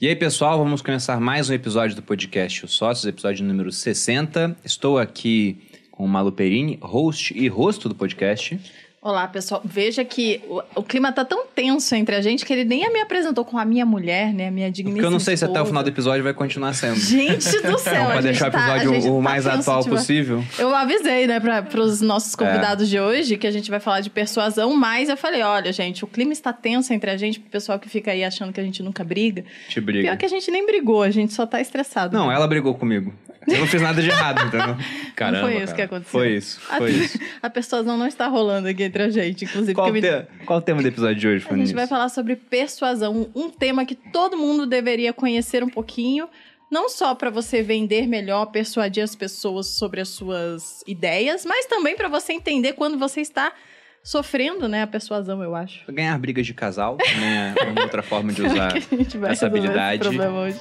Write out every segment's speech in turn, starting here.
E aí, pessoal, vamos começar mais um episódio do podcast Os Sócios, episódio número 60. Estou aqui com o Malu Perini, host e rosto do podcast. Olá, pessoal. Veja que o, o, clima tá tão tenso entre a gente que ele nem me apresentou com a minha mulher, né? A minha digníssima Porque eu não sei esposa. se até o final do episódio vai continuar sendo. Gente do céu! Então, pra deixar o tá, episódio o tá mais tenso, atual possível. Eu avisei, né, para os nossos convidados É. de hoje que a gente vai falar de persuasão, mas eu falei: olha, gente, o clima está tenso entre a gente, pro pessoal que fica aí achando que a gente nunca briga. Te briga. Pior que a gente nem brigou, a gente só tá estressado. Não, ela brigou comigo. Eu não fiz nada de errado, entendeu? Caramba, não foi isso cara. que aconteceu. Foi isso, A, foi isso. a persuasão não está rolando aqui entre a gente, inclusive. Qual, me- te- qual o tema do episódio de hoje, A Fanny? gente vai falar sobre persuasão, um tema que todo mundo deveria conhecer um pouquinho, não só para você vender melhor, persuadir as pessoas sobre as suas ideias, mas também para você entender quando você está sofrendo, né, a persuasão, eu acho. Ganhar brigas de casal, também é uma outra forma de usar que a gente vai essa habilidade. Esse problema hoje.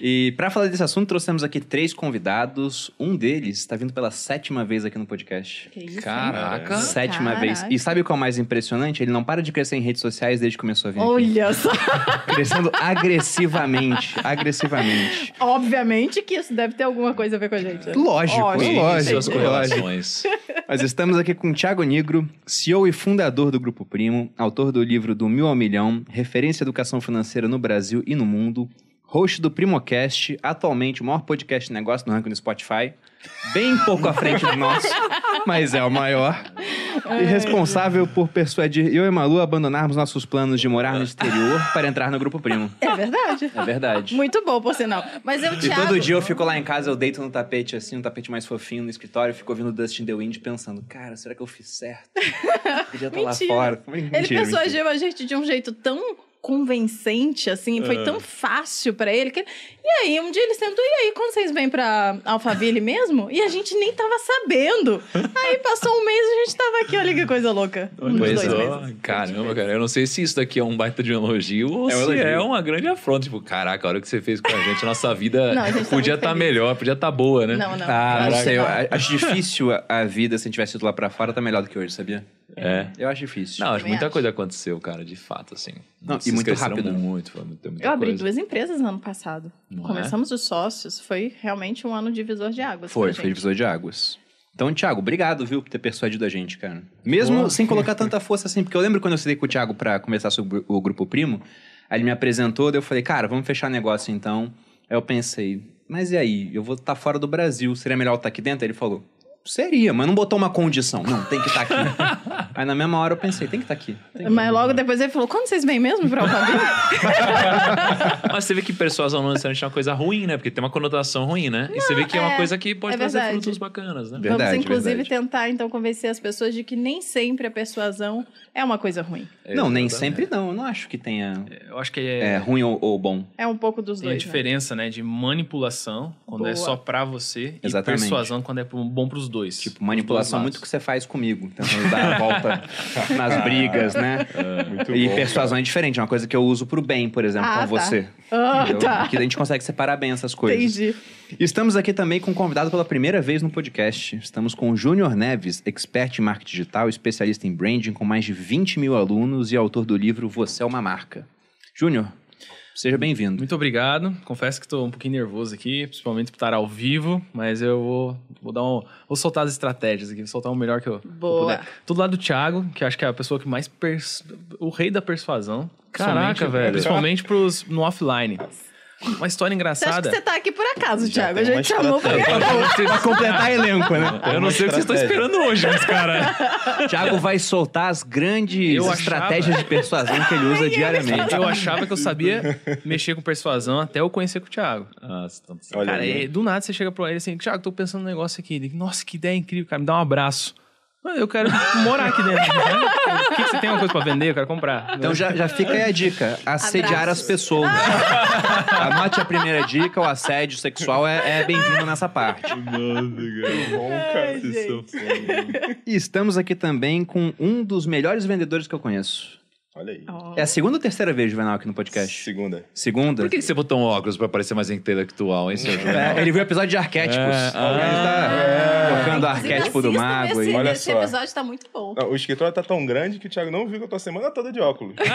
E pra falar desse assunto, trouxemos aqui três convidados. Um deles está vindo pela sétima vez aqui no podcast. Que isso, hein? Caraca. Sétima Caraca. vez. E sabe o que é o mais impressionante? Ele não para de crescer em redes sociais desde que começou a vir aqui. Olha só. Crescendo agressivamente. agressivamente. Obviamente que isso deve ter alguma coisa a ver com a gente. né? Lógico, Óbvio. lógico. Suas lógico. correlações. Mas estamos aqui com o Thiago Nigro, CEO e fundador do Grupo Primo, autor do livro Do Mil ao Milhão, referência à educação financeira no Brasil e no mundo, host do Primocast, atualmente o maior podcast de negócio no ranking do Spotify, bem pouco à frente do nosso, mas é o maior, e responsável por persuadir eu e Malu a abandonarmos nossos planos de morar no exterior para entrar no Grupo Primo. É verdade. É verdade. Muito bom, por sinal. Mas eu, E Thiago... todo dia eu fico lá em casa, eu deito no tapete assim, um tapete mais fofinho no escritório, fico ouvindo Dustin The Wind pensando, cara, será que eu fiz certo? Podia estar lá Mentira. fora. Ele Mentira, persuadiu mentira. a gente de um jeito tão convencente, assim, foi tão fácil pra ele. Que... E aí, um dia ele sentou, e aí, quando vocês vêm pra Alphaville mesmo? E a gente nem tava sabendo. Aí passou um mês e a gente tava aqui, olha que coisa louca. Uns Pois dois é. meses. Caramba, cara. Eu não sei se isso daqui é um baita de um elogio ou É um se elogio. é uma grande afronta. Tipo, caraca, a hora que você fez com a gente, a nossa vida Não, gente tá podia estar feliz. melhor, podia estar boa, né? Não, não. Ah, não sei. Eu acho difícil a- a vida, se a gente tivesse ido lá pra fora, tá melhor do que hoje, sabia? É. Eu acho difícil. Não, acho muita acho. coisa aconteceu, cara, de fato, assim. Não, e muito rápido. Muito, foi muita, muita Eu abri coisa. duas empresas no ano passado. Não é? Começamos os sócios, foi realmente um ano divisor de águas. Foi, foi divisor de águas. Então, Thiago, obrigado, viu, por ter persuadido a gente, cara. Mesmo sem colocar tanta força assim, porque eu lembro quando eu citei com o Thiago pra conversar sobre o Grupo Primo, aí ele me apresentou, daí eu falei, cara, vamos fechar negócio então. Aí eu pensei, mas e aí? Eu vou estar fora do Brasil, seria melhor eu estar aqui dentro? Aí ele falou, seria, mas não botou uma condição. Não, tem que estar aqui. aí na mesma hora eu pensei, tem que estar aqui. Tem que Mas logo depois ele falou: quando vocês vêm mesmo pra Alphaville? Mas você vê que persuasão não necessariamente é uma coisa ruim, né? Porque tem uma conotação ruim, né? e você vê que é, uma é, coisa que pode é trazer verdade. frutos bacanas, né? Verdade, Vamos, inclusive, verdade. tentar, então, convencer as pessoas de que nem sempre a persuasão é uma coisa ruim. Não, nem Exatamente. sempre não. Eu não acho que tenha Eu acho que é, é, ruim ou, ou bom. É um pouco dos tem a dois, né? diferença, né? de manipulação, quando Boa. é só pra você, Exatamente. e persuasão, quando é bom pros dois. Tipo, manipulação é muito dois que você faz comigo, tentando dar a volta nas brigas, né? e persuasão é diferente, é uma coisa que eu uso pro bem, por exemplo, Ah, com tá. você. Ah, Entendeu? tá. Que a gente consegue separar bem essas coisas. Entendi. Estamos aqui também com um convidado pela primeira vez no podcast. Estamos com o Júnior Neves, expert em marketing digital, especialista em branding, com mais de 20 mil alunos e autor do livro Você é uma Marca. Júnior, seja bem-vindo. Muito obrigado. Confesso que estou um pouquinho nervoso aqui, principalmente por estar ao vivo, mas eu vou, vou dar um, vou soltar as estratégias aqui, vou soltar o melhor que eu, que eu Boa. puder. Tudo lá do Thiago, que eu acho que é a pessoa que mais pers... o rei da persuasão. Caraca, Principalmente- velho. Principalmente pros, no offline. Uma história Você acha engraçada. que você tá aqui por acaso, Thiago? A gente chamou pra. Pra completar elenco, né? Eu não sei o que vocês estão esperando hoje, mas, cara. Thiago vai soltar as grandes Eu achava- estratégias de persuasão que ele usa diariamente. Eu achava que eu sabia mexer com persuasão até eu conhecer com o Thiago. Nossa, então... Olha cara, aí. e do nada você chega pra ele assim, Thiago, tô pensando num negócio aqui. Ele, Nossa, que ideia incrível, cara, me dá um abraço. "Ah, Eu quero morar aqui dentro. né? O que, que você tem uma coisa pra vender? Eu quero comprar. Então já, já fica aí a dica: assediar Abraços. as pessoas. Anote a primeira dica: o assédio sexual é, é bem-vindo nessa parte. Bom, cara. Ai, gente. E estamos aqui também com um dos melhores vendedores que eu conheço. Olha aí. Ó. É a segunda ou terceira vez, Juvenal, aqui no podcast? Segunda. Segunda? Por que você botou um óculos pra parecer mais intelectual, hein, senhor Juvenal? É, ele viu o episódio de arquétipos. É, ah. ele tá tocando o Inclusive, arquétipo do mago esse. Olha esse só. episódio tá muito bom. Não, o escritório tá tão grande que o Thiago não viu que eu tô a semana toda de óculos.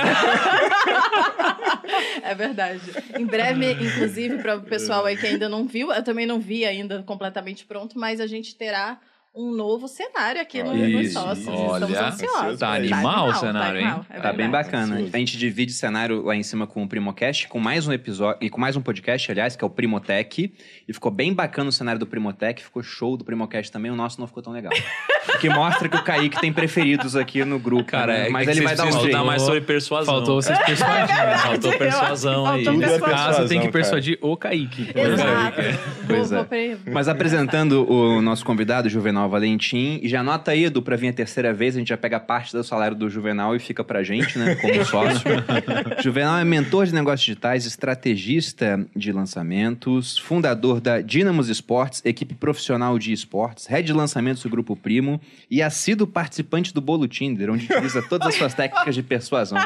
É verdade. Em breve, inclusive, para o pessoal aí que ainda não viu, eu também não vi ainda completamente pronto, mas a gente terá um novo cenário aqui no, no Isso, Sócios. olha. Estamos ansiosos. Tá animal o cenário, hein? animal, é Tá bem bacana. Ansioso. A gente divide o cenário lá em cima com o Primocast, com mais um episódio, e com mais um podcast, aliás, que é o Primotech. E ficou bem bacana o cenário do Primotech, ficou show do Primocast também, o nosso não ficou tão legal. O que mostra que o Kaique tem preferidos aqui no grupo. Cara, né? é mas que ele vai dar um jeito. estudar mais sobre persuasão. Faltou vocês persuadir. né? Faltou persuasão aí. faltou Tudo é Nesse caso, tem que cara. persuadir o Kaique. Exato. Pois é. Mas apresentando o nosso convidado, Juvenal Valentim, e já anota aí, Edu, pra vir a terceira vez, a gente já pega parte do salário do Juvenal e fica pra gente, né, como sócio. Juvenal é mentor de negócios digitais, estrategista de lançamentos, fundador da Dynamos Esportes, equipe profissional de esportes, head de lançamentos do Grupo Primo e assíduo participante do Bolo Tinder, onde utiliza todas as suas técnicas de persuasão.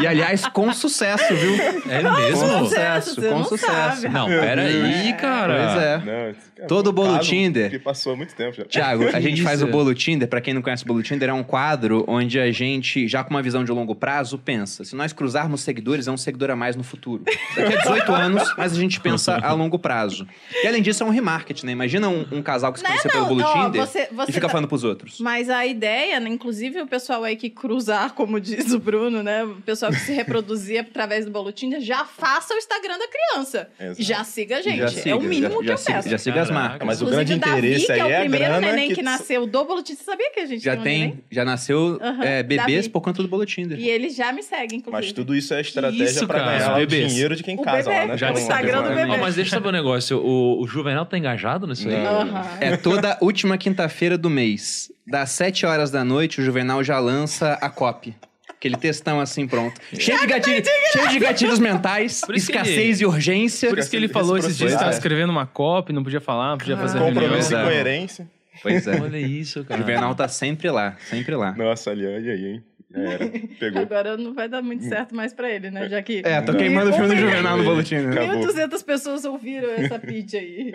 E, aliás, com sucesso, viu? É Com mesmo? sucesso, Você com não sucesso. sabe. Não, peraí, cara. Pois é. Não, cara Todo bolo caso Tinder. Que passou há muito tempo já. Tiago, a gente faz o Bolo Tinder. Pra quem não conhece o Bolo Tinder, é um quadro onde a gente, já com uma visão de longo prazo, pensa: se nós cruzarmos seguidores, é um seguidor a mais no futuro. Daqui a 18 anos, mas a gente pensa a longo prazo. E além disso, é um remarketing, né? Imagina um, um casal que se Não, conheceu pelo Bolo ó, Tinder você- você e fica tá- falando pros outros. Mas a ideia, né, inclusive o pessoal aí que cruzar, como diz o Bruno, né? O pessoal que se reproduzia através do Bolo Tinder, já faça o Instagram da criança. Exato. Já siga a gente. Já é siga, o mínimo já, que já eu siga, peço. já siga as marcas. Mas o grande Davi, interesse que aí é o é a primeiro neném que, que- nasceu do Bolo Tinder. Você sabia que a gente Já tem um neném? já nasceu Aham, é, bebês Davi. por conta do Bolo Tinder. E ele já me segue, inclusive. Mas tudo isso é estratégia isso, pra cara? ganhar o dinheiro de quem O casa bebê, lá, né? já um- Instagram do bebê. Ó, mas deixa eu saber um negócio. O, o Juvenal tá engajado nisso aí? Aham. É toda última quinta-feira do mês. Das 7 horas da noite, o Juvenal já lança a copy. Aquele textão assim pronto. Cheio de, gatilho, cheio de gatilhos mentais, escassez e urgência. Por isso que ele falou esses dias que processo, tava é. escrevendo uma copy, não podia falar, não podia fazer reunião. Compromisso e Exato. coerência. Pois é. Olha isso, O cara. Juvenal tá sempre lá, sempre lá. Nossa, ali, olha aí, hein? Era. Agora não vai dar muito certo mais pra ele, né? Já que. É, tô queimando o filme do Juvenal no boletim. né? Acabou. 1.200 pessoas ouviram essa pitch aí.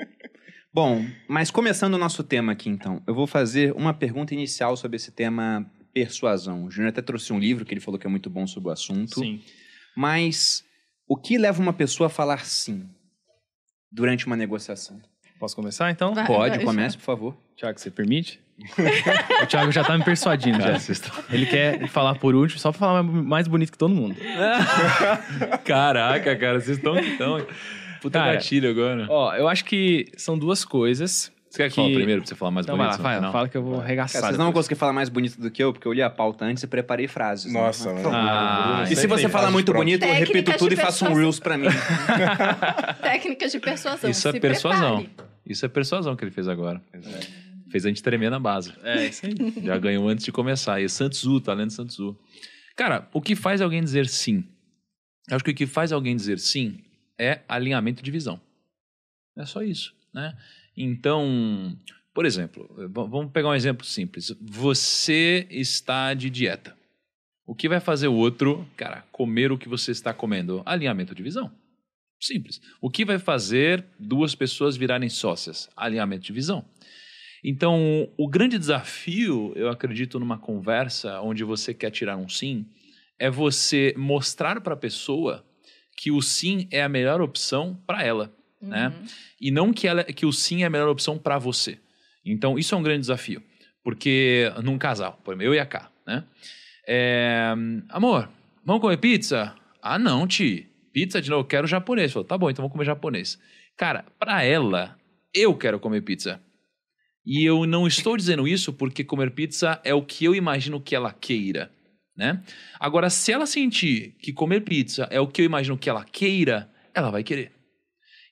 Bom, mas começando o nosso tema aqui então, eu vou fazer uma pergunta inicial sobre esse tema persuasão. O Júnior até trouxe um livro que ele falou que é muito bom sobre o assunto. Sim. Mas o que leva uma pessoa a falar sim durante uma negociação? Posso começar então? Vai, Pode, vai, comece, por favor. Thiago, você permite? o Thiago já tá me persuadindo já. Cara, estão- Ele quer falar por último, só pra falar mais- bonito que todo mundo. Caraca, cara, vocês estão tão... Puta Cara, gatilho agora. Ó, eu acho que são duas coisas. Você quer que fale primeiro pra você falar mais Então vai bonito? lá, fala, Não. fala que eu vou Cara, arregaçar. vocês não vão conseguir falar mais bonito do que eu, porque eu li a pauta antes e preparei frases. né? Nossa, por favor. Ah, E se você falar muito prontas. bonito, eu Técnicas repito tudo e faço um. Reels pra mim. Técnicas de persuasão. Isso é se persuasão. prepare. Isso é persuasão que ele fez agora. Fez a gente tremer na base. É, isso aí. Já ganhou antes de começar. E Santos Tzu, talento Santos Tzu. Cara, o que faz alguém dizer sim? Eu acho que o que faz alguém dizer sim é alinhamento de visão. É só isso, né? Então, por exemplo, vamos pegar um exemplo simples. Você está de dieta. O que vai fazer o outro, cara, comer o que você está comendo? Alinhamento de visão. Simples. O que vai fazer duas pessoas virarem sócias? Alinhamento de visão. Então, o grande desafio, eu acredito, numa conversa onde você quer tirar um sim, é você mostrar para a pessoa que o sim é a melhor opção para ela, né? E não que, ela, que o sim é a melhor opção para você. Então, isso é um grande desafio. Porque num casal, por exemplo, eu e a K, né? É, amor, vamos comer pizza? Ah, não, Ti. Pizza de novo, eu quero japonês. Falou, tá bom, então vamos comer japonês. Cara, para ela, eu quero comer pizza. E eu não estou dizendo isso porque comer pizza é o que eu imagino que ela queira, né? Agora, se ela sentir que comer pizza é o que eu imagino que ela queira, ela vai querer.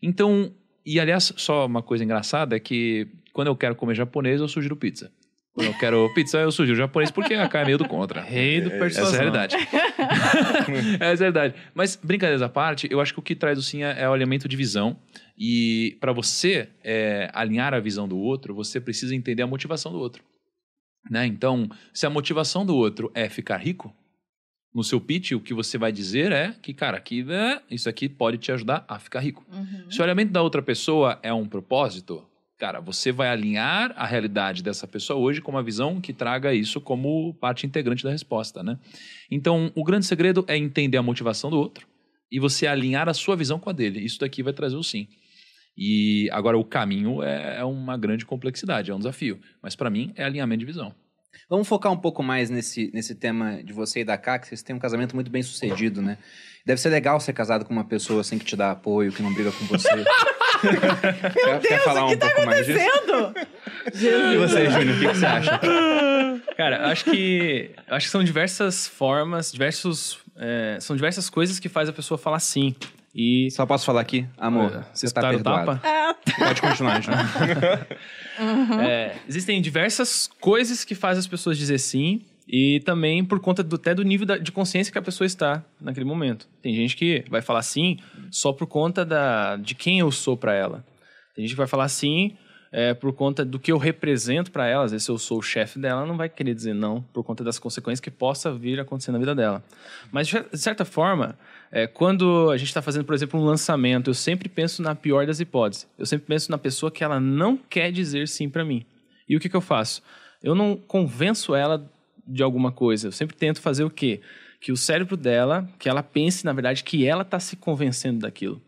Então, e aliás, só uma coisa engraçada é que quando eu quero comer japonês, eu sugiro pizza. Quando eu quero pizza, eu sugiro japonês porque a cara é meio do contra. Rei do Essa é a realidade. Essa é a realidade. Mas, brincadeiras à parte, eu acho que o que traz o sim é, é o alinhamento de visão. E para você é, alinhar a visão do outro, você precisa entender a motivação do outro. Né? Então, se a motivação do outro é ficar rico, No seu pitch, o que você vai dizer é que, cara, aqui, é, isso aqui pode te ajudar a ficar rico. Uhum. Se o olhamento da outra pessoa é um propósito, cara, você vai alinhar a realidade dessa pessoa hoje com uma visão que traga isso como parte integrante da resposta, né? Então, o grande segredo é entender a motivação do outro e você alinhar a sua visão com a dele. Isso daqui vai trazer o sim. E agora o caminho é é uma grande complexidade, é um desafio. Mas para mim é alinhamento de visão. Vamos focar um pouco mais nesse, nesse tema de você e da Cá, que vocês têm um casamento muito bem sucedido, né? Deve ser legal ser casado com uma pessoa assim que te dá apoio, que não briga com você. Meu quer, quer falar um pouco mais disso? Sendo? E você, Júnior, o que, que você acha? Cara, acho que acho que são diversas formas, diversos é, são diversas coisas que faz a pessoa falar sim. E Só posso falar aqui? Amor, É, você está o perdoado. tapa? Ah, Pode continuar, Júnior. É, existem diversas coisas que fazem as pessoas dizer sim e também por conta do, até do nível da- de consciência que a pessoa está naquele momento. Tem gente que vai falar sim só por conta da, de quem eu sou para ela. Tem gente que vai falar sim é, por conta do que eu represento para ela. Às vezes, se eu sou o chefe dela, ela não vai querer dizer não por conta das consequências que possa vir acontecer na vida dela. Mas, de certa forma, é, quando a gente está fazendo, por exemplo, um lançamento, eu sempre penso na pior das hipóteses. Eu sempre penso na pessoa que ela não quer dizer sim para mim. E o que, que eu faço? Eu não convenço ela de alguma coisa. Eu sempre tento fazer o quê? Que o cérebro dela, que ela pense, na verdade, que ela está se convencendo daquilo.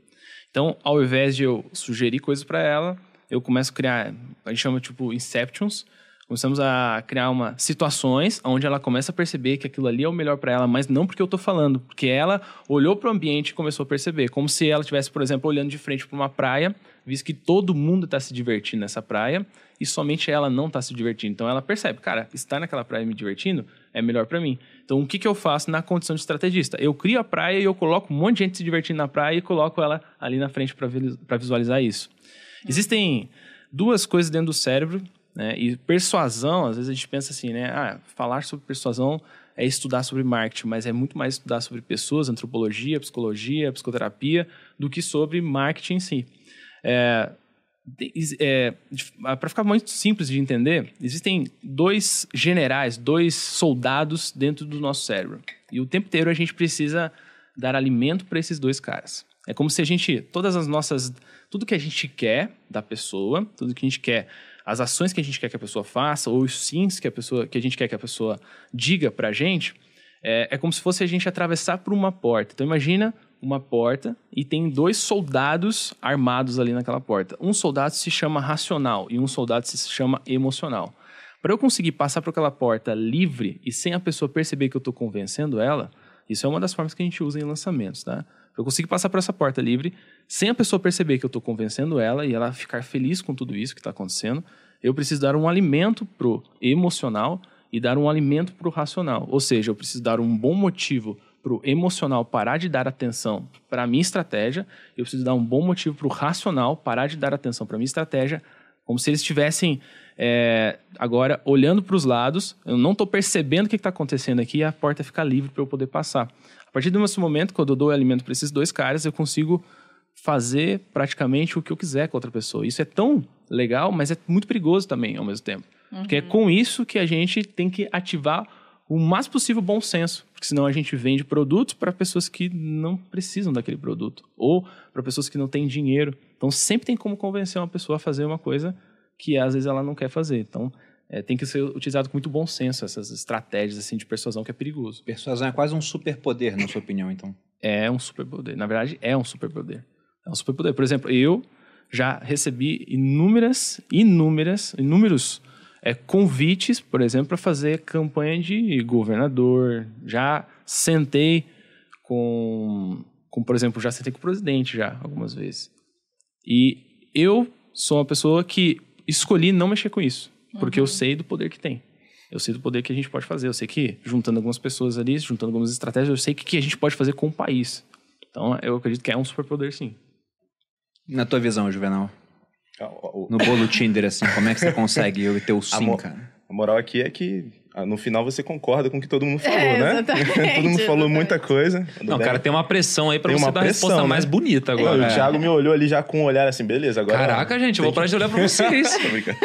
Então, ao invés de eu sugerir coisas para ela, eu começo a criar, a gente chama tipo inceptions. Começamos a criar uma situações onde ela começa a perceber que aquilo ali é o melhor para ela, mas não porque eu tô falando, porque ela olhou para o ambiente e começou a perceber, como se ela estivesse, por exemplo, olhando de frente para uma praia, visto que todo mundo está se divertindo nessa praia e somente ela não está se divertindo. Então ela percebe, cara, estar naquela praia me divertindo é melhor para mim. Então o que, que eu faço na condição de estrategista? Eu crio a praia e eu coloco um monte de gente se divertindo na praia e coloco ela ali na frente para visualizar isso. Existem duas coisas dentro do cérebro, né? E persuasão, às vezes a gente pensa assim, né? Ah, falar sobre persuasão é estudar sobre marketing, mas é muito mais estudar sobre pessoas, antropologia, psicologia, psicoterapia, do que sobre marketing em si. É, para ficar muito simples de entender, existem dois generais, dois soldados dentro do nosso cérebro. E o tempo inteiro a gente precisa dar alimento para esses dois caras. É como se a gente, todas as nossas, tudo que a gente quer da pessoa, tudo que a gente quer, as ações que a gente quer que a pessoa faça, ou os sims que a pessoa, que a gente quer que a pessoa diga pra gente, é, é como se fosse a gente atravessar por uma porta. Então imagina uma porta e tem dois soldados armados ali naquela porta. Um soldado se chama racional e um soldado se chama emocional. Para eu conseguir passar por aquela porta livre e sem a pessoa perceber que eu estou convencendo ela, isso é uma das formas que a gente usa em lançamentos, tá? Eu conseguir passar por essa porta livre, sem a pessoa perceber que eu estou convencendo ela e ela ficar feliz com tudo isso que está acontecendo, eu preciso dar um alimento pro emocional e dar um alimento pro racional. Ou seja, eu preciso dar um bom motivo pro emocional parar de dar atenção para a minha estratégia, eu preciso dar um bom motivo pro racional parar de dar atenção para a minha estratégia, como se eles estivessem é, agora olhando para os lados, eu não estou percebendo o que está acontecendo aqui a porta fica livre para eu poder passar. A partir desse momento, quando eu dou alimento para esses dois caras, eu consigo fazer praticamente o que eu quiser com outra pessoa. Isso é tão legal, mas é muito perigoso também ao mesmo tempo. Porque é com isso que a gente tem que ativar o mais possível bom senso, porque senão a gente vende produtos para pessoas que não precisam daquele produto ou para pessoas que não têm dinheiro. Então sempre tem como convencer uma pessoa a fazer uma coisa que às vezes ela não quer fazer. Então é, tem que ser utilizado com muito bom senso essas estratégias assim de persuasão que é perigoso. Persuasão é quase um superpoder, na sua opinião, então. É um superpoder. Na verdade, é um superpoder. É um superpoder. Por exemplo, eu já recebi inúmeras, inúmeras, inúmeros é, convites, por exemplo, para fazer campanha de governador. Já sentei com, com, por exemplo, já sentei com o presidente já algumas vezes. E eu sou uma pessoa que escolhi não mexer com isso, porque eu sei do poder que tem. Eu sei do poder que a gente pode fazer. Eu sei que, juntando algumas pessoas ali, juntando algumas estratégias, eu sei o que, que a gente pode fazer com o país. Então, eu acredito que é um superpoder, sim. Na tua visão, Juvenal, no bolo Tinder, assim, como é que você consegue obter o sim, mo- cara? a moral aqui é que ah, no final você concorda com o que todo mundo falou, É, né? todo mundo falou muita coisa. Não, bem. cara, tem uma pressão aí pra Tem você uma dar a resposta né? mais bonita Não, agora. o Thiago me olhou ali já com um olhar assim, beleza, agora... Caraca, gente, eu vou tem parar de olhar pra vocês. Tô brincando.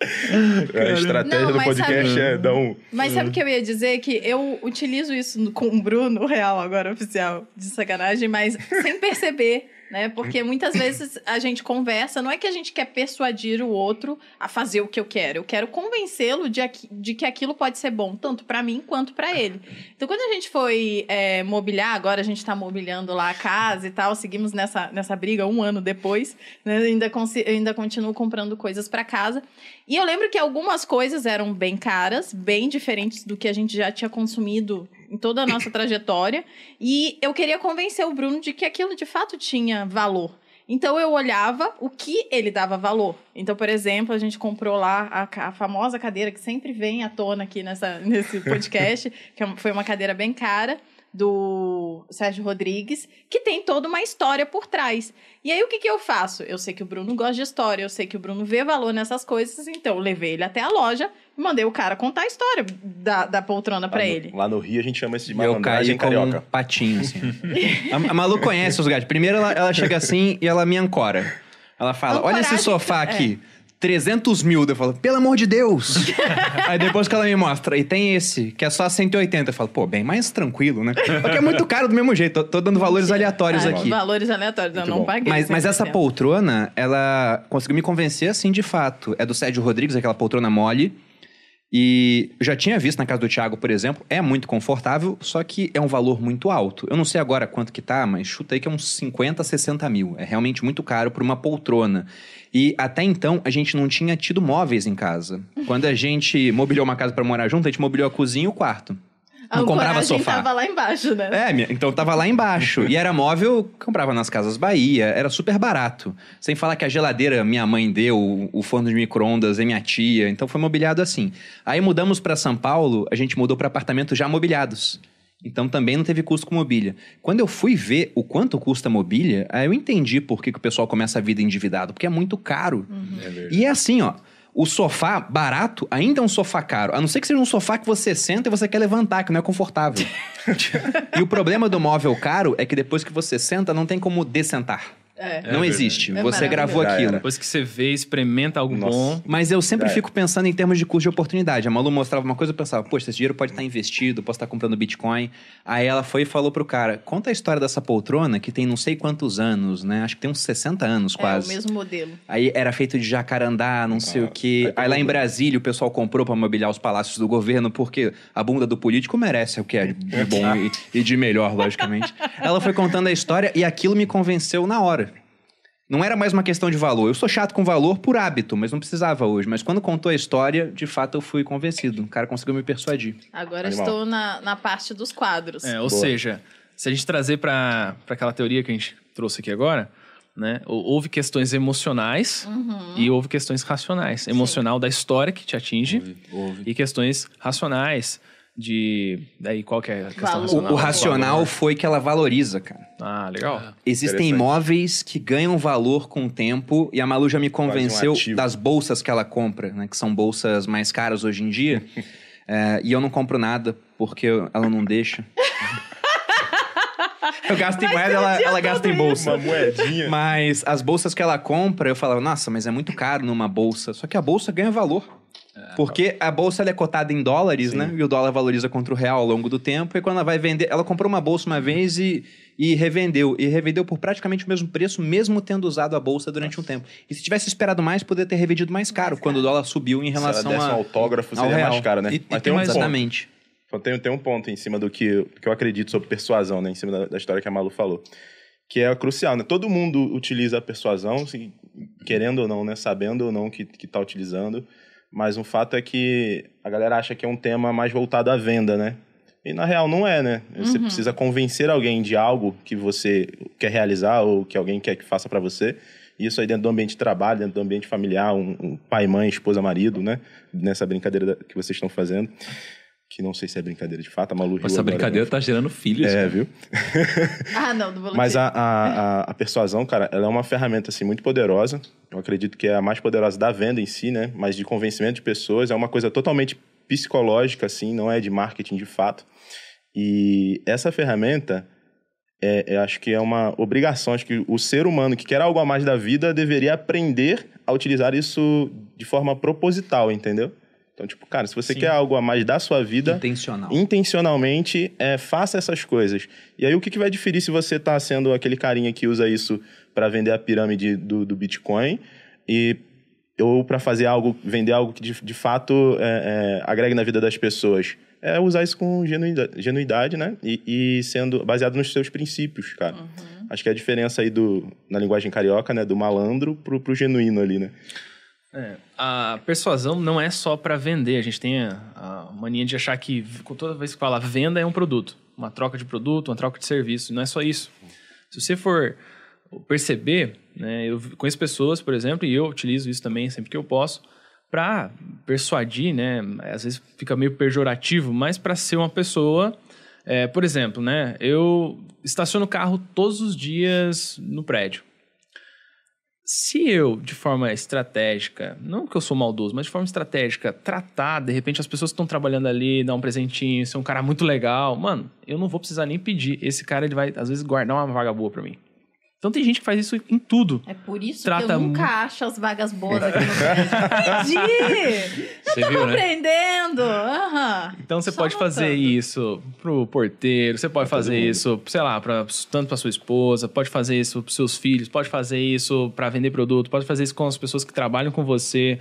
A estratégia Não, do podcast sabe- é dar um. Mas sabe o que eu ia dizer? Que eu utilizo isso com o Bruno, real agora, oficial, de sacanagem, mas sem perceber, né? Porque muitas vezes a gente conversa, não é que a gente quer persuadir o outro a fazer o que eu quero, eu quero convencê-lo de, de que aquilo pode ser bom, tanto pra mim quanto pra ele. Então, quando a gente foi é, mobiliar, agora a gente tá mobiliando lá a casa e tal, seguimos nessa, nessa briga um ano depois, né? Ainda, ainda continuo comprando coisas pra casa. E eu lembro que algumas coisas eram bem caras, bem diferentes do que a gente já tinha consumido em toda a nossa trajetória. E eu queria convencer o Bruno de que aquilo de fato tinha valor. Então eu olhava o que ele dava valor. Então, por exemplo, a gente comprou lá a, a famosa cadeira que sempre vem à tona aqui nessa, nesse podcast, que é foi uma cadeira bem cara do Sérgio Rodrigues, que tem toda uma história por trás. E aí o que, que eu faço? Eu sei que o Bruno gosta de história, eu sei que o Bruno vê valor nessas coisas, então eu levei ele até a loja e mandei o cara contar a história da, da poltrona no- ele. Lá no Rio a gente chama isso de Eu malandragem caí como um carioca. patinho, assim. a, a Malu conhece os gatos. Primeiro ela, ela chega assim e ela me ancora. Ela fala, olha esse sofá aqui. 300 mil. Eu falo, pelo amor de Deus. Aí depois que ela me mostra, e tem esse, que é só 180. Eu falo, pô, bem mais tranquilo, né? Porque é muito caro do mesmo jeito. Tô, tô dando valores aleatórios Ah, aqui. Valores aleatórios, eu Muito não bom. paguei. Mas, mas essa 100%. poltrona, ela conseguiu me convencer assim de fato. É do Sérgio Rodrigues, aquela poltrona mole. E eu já tinha visto na casa do Thiago, por exemplo, é muito confortável, só que é um valor muito alto. Eu não sei agora quanto que tá, mas chuta aí que é uns 50, 60 mil. É realmente muito caro por uma poltrona. E até então a gente não tinha tido móveis em casa. Quando a gente mobiliou uma casa pra morar junto, a gente mobiliou a cozinha e o quarto. A Não comprava ancoragem sofá. tava lá embaixo, né? É, então tava lá embaixo. E era móvel, comprava nas Casas Bahia, era super barato. Sem falar que a geladeira minha mãe deu, o forno de micro-ondas é minha tia, então foi mobiliado assim. Aí mudamos pra São Paulo, a gente mudou pra apartamentos já mobiliados. Então também não teve custo com mobília. Quando eu fui ver o quanto custa mobília, aí eu entendi por que, que o pessoal começa a vida endividado, porque é muito caro. É verdade. E é assim, ó. O sofá barato ainda é um sofá caro. A não ser que seja um sofá que você senta e você quer levantar, que não é confortável. e o problema do móvel caro é que depois que você senta, não tem como dessentar. É. não verdade. existe. É você gravou aquilo. Depois que você vê, experimenta algo Nossa. bom. Mas eu sempre fico pensando em termos de custo de oportunidade. A Malu mostrava uma coisa, eu pensava, poxa, esse dinheiro pode estar investido, posso estar comprando Bitcoin. Aí ela foi e falou pro cara, conta a história dessa poltrona que tem não sei quantos anos, né? Acho que tem uns 60 anos É, quase. o mesmo modelo. Aí era feito de jacarandá, não sei Ah, o quê. aí tá Aí lá em. Brasília o pessoal comprou pra mobiliar os palácios do governo, porque a bunda do político merece o que é de bom e, e de melhor, logicamente. Ela foi contando a história e aquilo me convenceu na hora. Não era mais uma questão de valor. Eu sou chato com valor por hábito, mas não precisava hoje. Mas quando contou a história, de fato eu fui convencido. O cara conseguiu me persuadir. Agora Animal. estou na, na parte dos quadros. É, ou Boa. seja, se a gente trazer para aquela teoria que a gente trouxe aqui agora, né? hou- Houve questões emocionais Uhum. e houve questões racionais. Emocional da história que te atinge e questões racionais de... Daí, qual que é a questão Valor. O, racional? o racional foi que ela valoriza, cara. Ah, legal. Existem Interessante. imóveis que ganham valor com o tempo e a Malu já me convenceu ativo. das bolsas que ela compra, né? Que são bolsas mais caras hoje em dia. É, e eu não compro nada porque ela não deixa. eu gasto em moeda, ela, ela gasta em bolsa. Uma moedinha. Mas as bolsas que ela compra, eu falo, nossa, mas é muito caro numa bolsa. Só que a bolsa ganha valor. Porque a bolsa ela é cotada em dólares, Sim. né? E o dólar valoriza contra o real ao longo do tempo. E quando ela vai vender, ela comprou uma bolsa uma vez e, e revendeu. E revendeu por praticamente o mesmo preço, mesmo tendo usado a bolsa durante um tempo. E se tivesse esperado mais, poderia ter revendido mais caro, Mais quando o dólar subiu em Se ela relação desse um a, autógrafo, ao seria real. mais caro, né? E- e Mas tem tem um mais- ponto. Exatamente. Só tem, tem um ponto em cima do que, que eu acredito sobre persuasão, né? Em cima da, da história que a Malu falou. Que é crucial, né? Todo mundo utiliza a persuasão, querendo ou não, né? Sabendo ou não que, que tá utilizando. Mas um fato é que a galera acha que é um tema mais voltado à venda, né? E na real não é, né? Você precisa convencer alguém de algo que você quer realizar ou que alguém quer que faça para você. Isso aí dentro do ambiente de trabalho, dentro do ambiente familiar, um, um pai, mãe, esposa, marido, né? Nessa brincadeira que vocês estão fazendo. Que não sei se é brincadeira de fato, a Malu Essa brincadeira tá gerando filhos. É, cara. viu? Ah, não, do Mas a, a, a, a persuasão, cara, ela é uma ferramenta, assim, muito poderosa. Eu acredito que é a mais poderosa da venda em si, né? Mas de convencimento de pessoas. É uma coisa totalmente psicológica, assim, não é de marketing de fato. E essa ferramenta, é, eu acho que é uma obrigação. Acho que o ser humano que quer algo a mais da vida deveria aprender a utilizar isso de forma proposital, entendeu? Então, tipo, cara, se você Sim. quer algo a mais da sua vida, Intencional. intencionalmente, é, faça essas coisas. E aí, o que, que vai diferir se você tá sendo aquele carinha que usa isso para vender a pirâmide do, do Bitcoin e ou para fazer algo, vender algo que de, de fato é, é, agregue na vida das pessoas? É usar isso com genuidade, genuidade né? E, e sendo baseado nos seus princípios, cara. Acho que é a diferença aí do, na linguagem carioca, né? Do malandro pro, pro genuíno ali, né? É, a persuasão não é só para vender. A gente tem a, mania de achar que toda vez que fala venda é um produto, uma troca de produto, uma troca de serviço. Não é só isso. Se você for perceber, né, eu conheço pessoas, por exemplo, e eu utilizo isso também sempre que eu posso, para persuadir, né? Às vezes fica meio pejorativo, mas para ser uma pessoa, é, por exemplo, né? Eu estaciono o carro todos os dias no prédio. Se eu, de forma estratégica, não que eu sou maldoso, mas de forma estratégica, tratar, de repente, as pessoas que estão trabalhando ali, dar um presentinho, ser um cara muito legal, mano, eu não vou precisar nem pedir. Esse cara, ele vai, às vezes, guardar uma vaga boa pra mim. Então tem gente que faz isso em tudo. É por isso que Trata eu nunca muito- acho as vagas boas aqui no prédio. Entendi! Você viu, né? Compreendendo! Aham. Então você Só pode fazer notando. isso pro porteiro, você pode fazer isso, sei lá, pra, tanto para sua esposa, pode fazer isso pros seus filhos, pode fazer isso para vender produto, pode fazer isso com as pessoas que trabalham com você.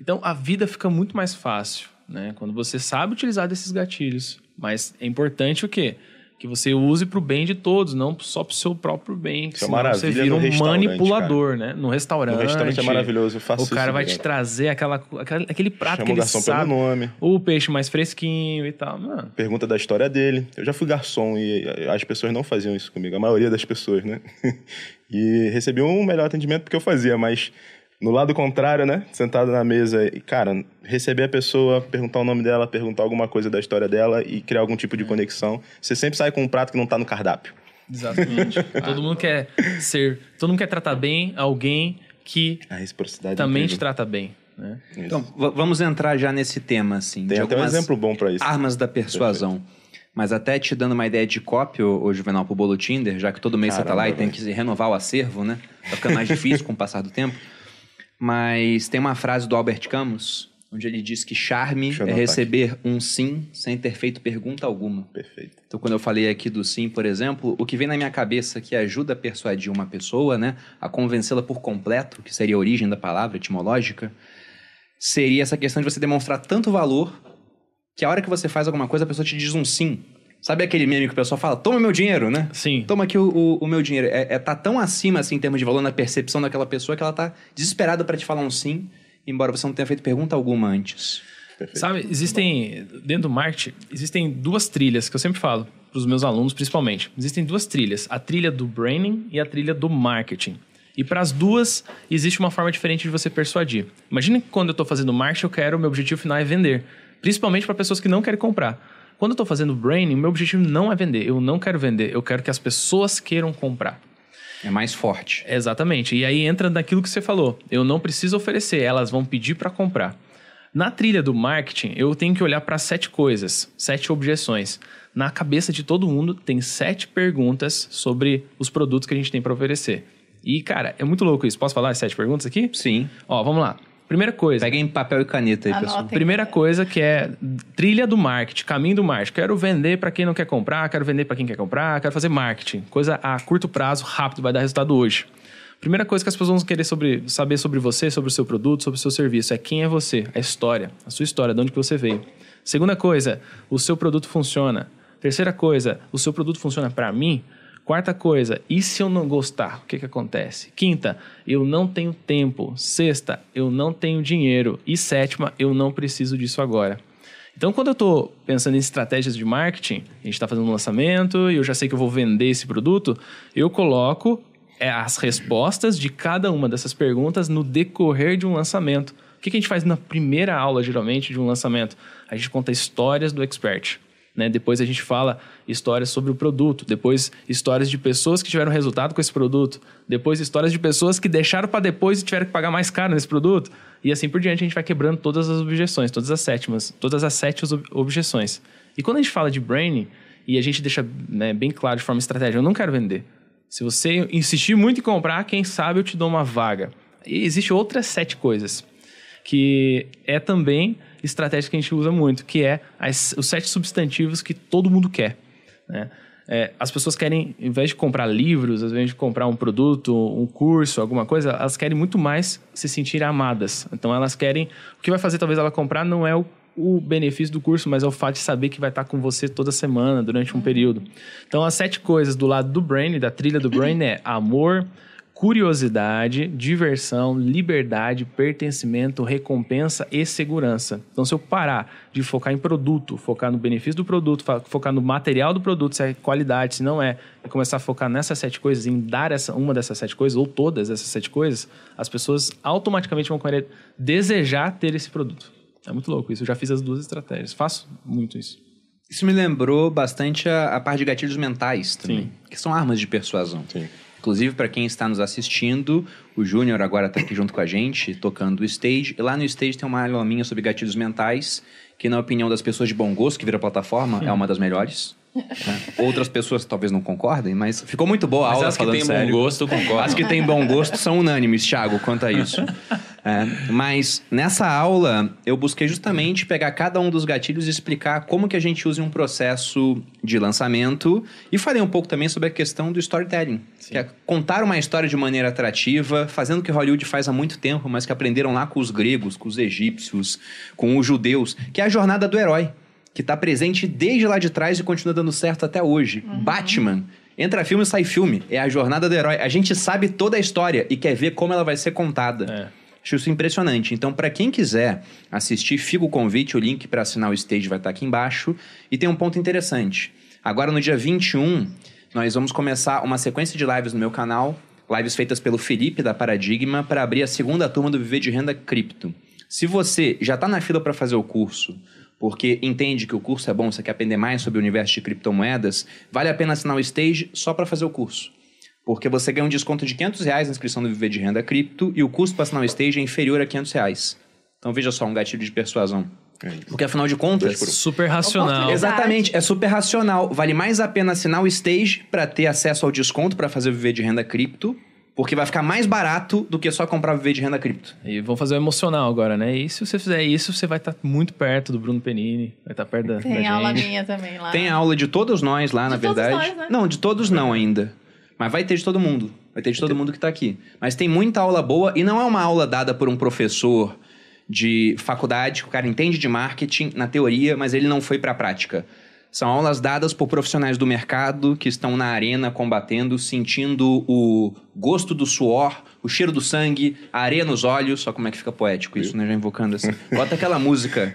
Então a vida fica muito mais fácil, né? Quando você sabe utilizar desses gatilhos. Mas é importante o quê? Que você use pro bem de todos, não só pro seu próprio bem. que é senão você vira um manipulador, né? No restaurante. No restaurante é maravilhoso, eu faço O cara vai te direto. trazer aquela, aquele prato Chama que o ele garçom sabe. pelo nome. O peixe mais fresquinho e tal. Mano, pergunta da história dele. Eu já fui garçom e as pessoas não faziam isso comigo, a maioria das pessoas, né? E recebi um melhor atendimento porque eu fazia, mas no lado contrário, né? Sentado na mesa e, cara, receber a pessoa, perguntar o nome dela, perguntar alguma coisa da história dela e criar algum tipo de conexão. Você sempre sai com um prato que não tá no cardápio. Exatamente. todo mundo quer ser. Todo mundo quer tratar bem alguém que A reciprocidade. é também te incrível. trata bem. Né? Então, vamos entrar já nesse tema, assim. Tem de até um exemplo bom pra isso. Armas da persuasão. Mas até te dando uma ideia de copy, ô, ô Juvenal, pro bolo Tinder, já que todo mês você tá Caramba, lá e tem que renovar o acervo, né? Tá ficando mais difícil com o passar do tempo. Mas tem uma frase do Albert Camus, onde ele diz que charme é receber um sim sem ter feito pergunta alguma. Perfeito. Então, quando eu falei aqui do sim, por exemplo, o que vem na minha cabeça que ajuda a persuadir uma pessoa, né, a convencê-la por completo, que seria a origem da palavra etimológica, seria essa questão de você demonstrar tanto valor que a hora que você faz alguma coisa, a pessoa te diz um sim. Sabe aquele meme que o pessoal fala, toma meu dinheiro, né? Sim. Toma aqui o, o- o meu dinheiro. É, é tá tão acima, assim, em termos de valor, na percepção daquela pessoa, que ela tá desesperada para te falar um sim, embora você não tenha feito pergunta alguma antes. Perfeito. Sabe, existem. Dentro do marketing, existem duas trilhas que eu sempre falo para os meus alunos, principalmente. Existem duas trilhas: a trilha do branding e a trilha do marketing. E para as duas, existe uma forma diferente de você persuadir. Imagina que quando eu estou fazendo marketing, eu quero, meu objetivo final é vender. Principalmente para pessoas que não querem comprar. Quando eu estou fazendo branding, meu objetivo não é vender. Eu não quero vender. Eu quero que as pessoas queiram comprar. É mais forte. Exatamente. E aí entra naquilo que você falou. Eu não preciso oferecer, elas vão pedir para comprar. Na trilha do marketing, eu tenho que olhar para sete coisas, sete objeções. Na cabeça de todo mundo tem sete perguntas sobre os produtos que a gente tem para oferecer. E, cara, é muito louco isso. Posso falar as sete perguntas aqui? Sim. Ó, vamos lá. Primeira coisa. Peguem papel e caneta aí, Anota. pessoal. Primeira coisa que é trilha do marketing, caminho do marketing. Quero vender para quem não quer comprar, quero vender para quem quer comprar, quero fazer marketing. Coisa a curto prazo, rápido, vai dar resultado hoje. Primeira coisa que as pessoas vão querer sobre, saber sobre você, sobre o seu produto, sobre o seu serviço, é quem é você, a história, a sua história, de onde que você veio. Segunda coisa, o seu produto funciona. Terceira coisa, o seu produto funciona para mim. Quarta coisa, e se eu não gostar, o que, que acontece? Quinta, eu não tenho tempo. Sexta, eu não tenho dinheiro. E sétima, eu não preciso disso agora. Então, quando eu estou pensando em estratégias de marketing, a gente está fazendo um lançamento e eu já sei que eu vou vender esse produto, eu coloco é, as respostas de cada uma dessas perguntas no decorrer de um lançamento. O que, que a gente faz na primeira aula, geralmente, de um lançamento? A gente conta histórias do expert. Né? Depois a gente fala histórias sobre o produto, depois histórias de pessoas que tiveram resultado com esse produto, depois histórias de pessoas que deixaram para depois e tiveram que pagar mais caro nesse produto. E assim por diante a gente vai quebrando todas as objeções, todas as sétimas, todas as sete ob- objeções. E quando a gente fala de branding, e a gente deixa né, bem claro de forma estratégica, eu não quero vender. Se você insistir muito em comprar, quem sabe eu te dou uma vaga. E existe outras sete coisas que é também estratégia que a gente usa muito, que é as- os sete substantivos que todo mundo quer. Né? É, as pessoas querem, em vez de comprar livros, às vezes de comprar um produto, um curso, alguma coisa, elas querem muito mais se sentir amadas. Então elas querem. O que vai fazer talvez ela comprar não é o, o benefício do curso, mas é o fato de saber que vai estar com você toda semana, durante um período. Então as sete coisas do lado do Brain, da trilha do Brain, é amor, curiosidade, diversão, liberdade, pertencimento, recompensa e segurança. Então, se eu parar de focar em produto, focar no benefício do produto, focar no material do produto, se é qualidade, se não é, e começar a focar nessas sete coisas, em dar essa, uma dessas sete coisas, ou todas essas sete coisas, as pessoas automaticamente vão querer desejar ter esse produto. É muito louco isso. Eu já fiz as duas estratégias. Faço muito isso. Isso me lembrou bastante a, a parte de gatilhos mentais também, Sim. que são armas de persuasão. Sim. Inclusive, para quem está nos assistindo, o Júnior agora está aqui junto com a gente, tocando o stage. E lá no stage tem uma aula minha sobre gatilhos mentais, que na opinião das pessoas de bom gosto, que vira plataforma, é uma das melhores. Né? Outras pessoas talvez não concordem, mas ficou muito boa a Mas aula, as que falando têm sério. bom gosto, concordo. As que têm bom gosto são unânimes, Thiago, quanto a isso. É, mas nessa aula, eu busquei justamente pegar cada um dos gatilhos e explicar como que a gente usa um processo de lançamento. E falei um pouco também sobre a questão do storytelling. Que é contar uma história de maneira atrativa, fazendo o que Hollywood faz há muito tempo, mas que aprenderam lá com os gregos, com os egípcios, com os judeus, que é a jornada do herói. Que está presente desde lá de trás e continua dando certo até hoje. Batman. Entra filme e sai filme. É a jornada do herói. A gente sabe toda a história e quer ver como ela vai ser contada. É. Acho isso impressionante. Então, para quem quiser assistir, fica o convite, o link para assinar o stage vai estar aqui embaixo. E tem um ponto interessante. Agora, no dia 21, nós vamos começar uma sequência de lives no meu canal, lives feitas pelo Felipe da Paradigma, para abrir a segunda turma do Viver de Renda Cripto. Se você já está na fila para fazer o curso, porque entende que o curso é bom, você quer aprender mais sobre o universo de criptomoedas, vale a pena assinar o stage só para fazer o curso. Porque você ganha um desconto de 500 reais na inscrição do Viver de Renda Cripto e o custo para assinar o stage é inferior a 500 reais. Então veja só, um gatilho de persuasão. É. Porque afinal de contas... Super racional. Exatamente, é super racional. Vale mais a pena assinar o stage para ter acesso ao desconto para fazer o Viver de Renda Cripto, porque vai ficar mais barato do que só comprar Viver de Renda Cripto. E vamos fazer o emocional agora, né? E se você fizer isso, você vai estar muito perto do Bruno Penini, vai estar perto da, da Tem aula gente. minha também lá. Tem a aula de todos nós lá, na todos verdade. nós, né? Não, de todos não ainda. Mas vai ter de todo mundo. Vai ter de todo mundo que tá aqui. Mas tem muita aula boa e não é uma aula dada por um professor de faculdade, que o cara entende de marketing na teoria, mas ele não foi pra prática. São aulas dadas por profissionais do mercado que estão na arena combatendo, sentindo o gosto do suor, o cheiro do sangue, a areia nos olhos. Só como é que fica poético isso, né? Já invocando assim. Bota aquela música.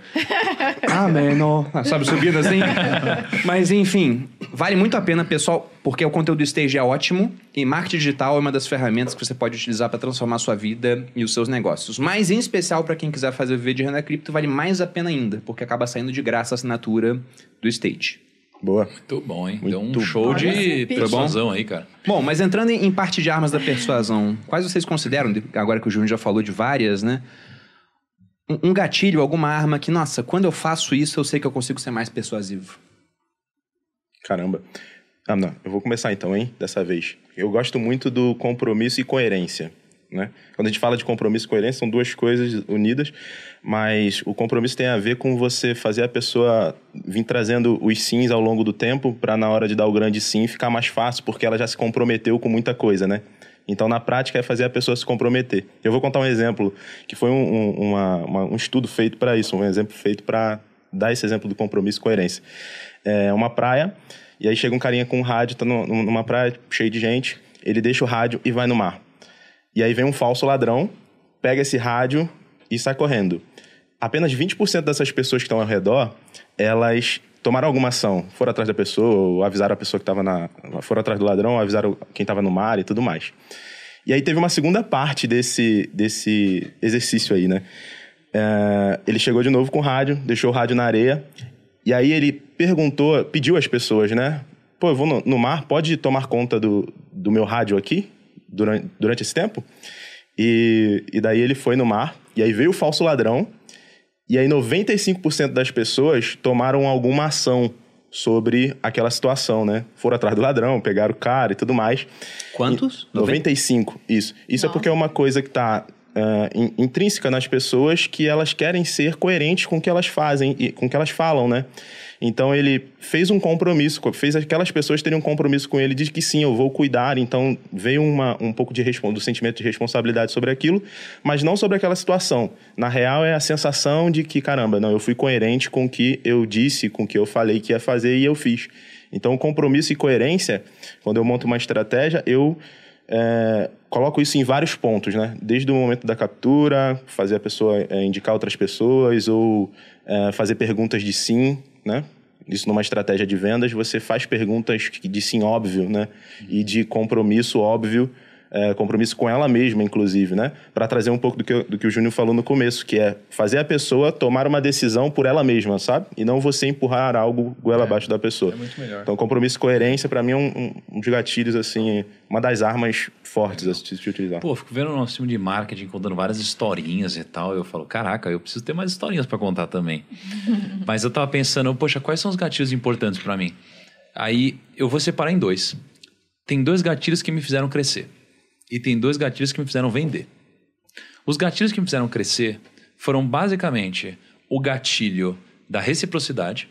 Ameno. Ah, Sabe, subindo assim? Mas enfim, vale muito a pena, pessoal, porque o conteúdo do stage é ótimo e marketing digital é uma das ferramentas que você pode utilizar para transformar a sua vida e os seus negócios. Mas em especial para quem quiser fazer viver de renda cripto, vale mais a pena ainda, porque acaba saindo de graça a assinatura do stage. Boa. Muito bom, hein? Deu um Muito show bom. de persuasão aí, cara. Bom, mas entrando em, parte de armas da persuasão, quais vocês consideram, de- agora que o Júnior já falou de várias, né? Um, um gatilho, alguma arma que, nossa, quando eu faço isso, eu sei que eu consigo ser mais persuasivo. Caramba. Ah, não. Eu vou começar então, hein? Dessa vez. Eu gosto muito do compromisso e coerência. Né? Quando a gente fala de compromisso e coerência, são duas coisas unidas, mas o compromisso tem a ver com você fazer a pessoa vir trazendo os sims ao longo do tempo para na hora de dar o grande sim ficar mais fácil, porque ela já se comprometeu com muita coisa, né? Então, na prática, é fazer a pessoa se comprometer. Eu vou contar um exemplo, que foi um, um, uma- uma- um estudo feito para isso, um exemplo feito para dar esse exemplo do compromisso e coerência. É uma praia, e aí chega um carinha com um rádio, tá no- numa praia cheia de gente, ele deixa o rádio e vai no mar. E aí vem um falso ladrão, pega esse rádio e sai correndo. Apenas 20% dessas pessoas que estão ao redor, elas tomaram alguma ação. Foram atrás da pessoa, ou avisaram a pessoa que estava na... Foram atrás do ladrão, avisaram quem estava no mar e tudo mais. E aí teve uma segunda parte desse, desse exercício aí, né? É, ele chegou de novo com o rádio, deixou o rádio na areia, e aí ele perguntou, pediu às pessoas, né? Pô, eu vou no, no mar, pode tomar conta do, do meu rádio aqui durante, durante esse tempo? E, e daí ele foi no mar, e aí veio o falso ladrão, e aí 95% das pessoas tomaram alguma ação sobre aquela situação, né? Foram atrás do ladrão, pegaram o cara e tudo mais. Quantos? 95, isso. Isso é Nossa. porque é uma coisa que tá in- intrínseca nas pessoas que elas querem ser coerentes com o que elas fazem e com o que elas falam, né? Então ele fez um compromisso, co- fez aquelas pessoas terem um compromisso com ele de que sim, eu vou cuidar. Então veio uma, um pouco de do sentimento de responsabilidade sobre aquilo, mas não sobre aquela situação. Na real é a sensação de que caramba, não, eu fui coerente com o que eu disse, com o que eu falei que ia fazer e eu fiz. Então compromisso e coerência, quando eu monto uma estratégia, eu é, coloco isso em vários pontos, né? Desde o momento da captura, fazer a pessoa é, indicar outras pessoas ou é, fazer perguntas de sim, né? Isso numa estratégia de vendas, você faz perguntas de sim óbvio, né? E de compromisso óbvio, é, compromisso com ela mesma, inclusive, né? Para trazer um pouco do que, do que o Júnior falou no começo, que é fazer a pessoa tomar uma decisão por ela mesma, sabe? E não você empurrar algo goela abaixo da pessoa. É muito melhor. Então, compromisso e coerência, para mim, é um, um, dos gatilhos, assim, uma das armas fortes a se se utilizar. Pô, fico vendo o nosso time de marketing contando várias historinhas e tal. Eu falo, caraca, eu preciso ter mais historinhas pra contar também. Mas eu tava pensando, poxa, quais são os gatilhos importantes pra mim? Aí eu vou separar em dois. Tem dois gatilhos que me fizeram crescer. E tem dois gatilhos que me fizeram vender. Os gatilhos que me fizeram crescer foram basicamente o gatilho da reciprocidade,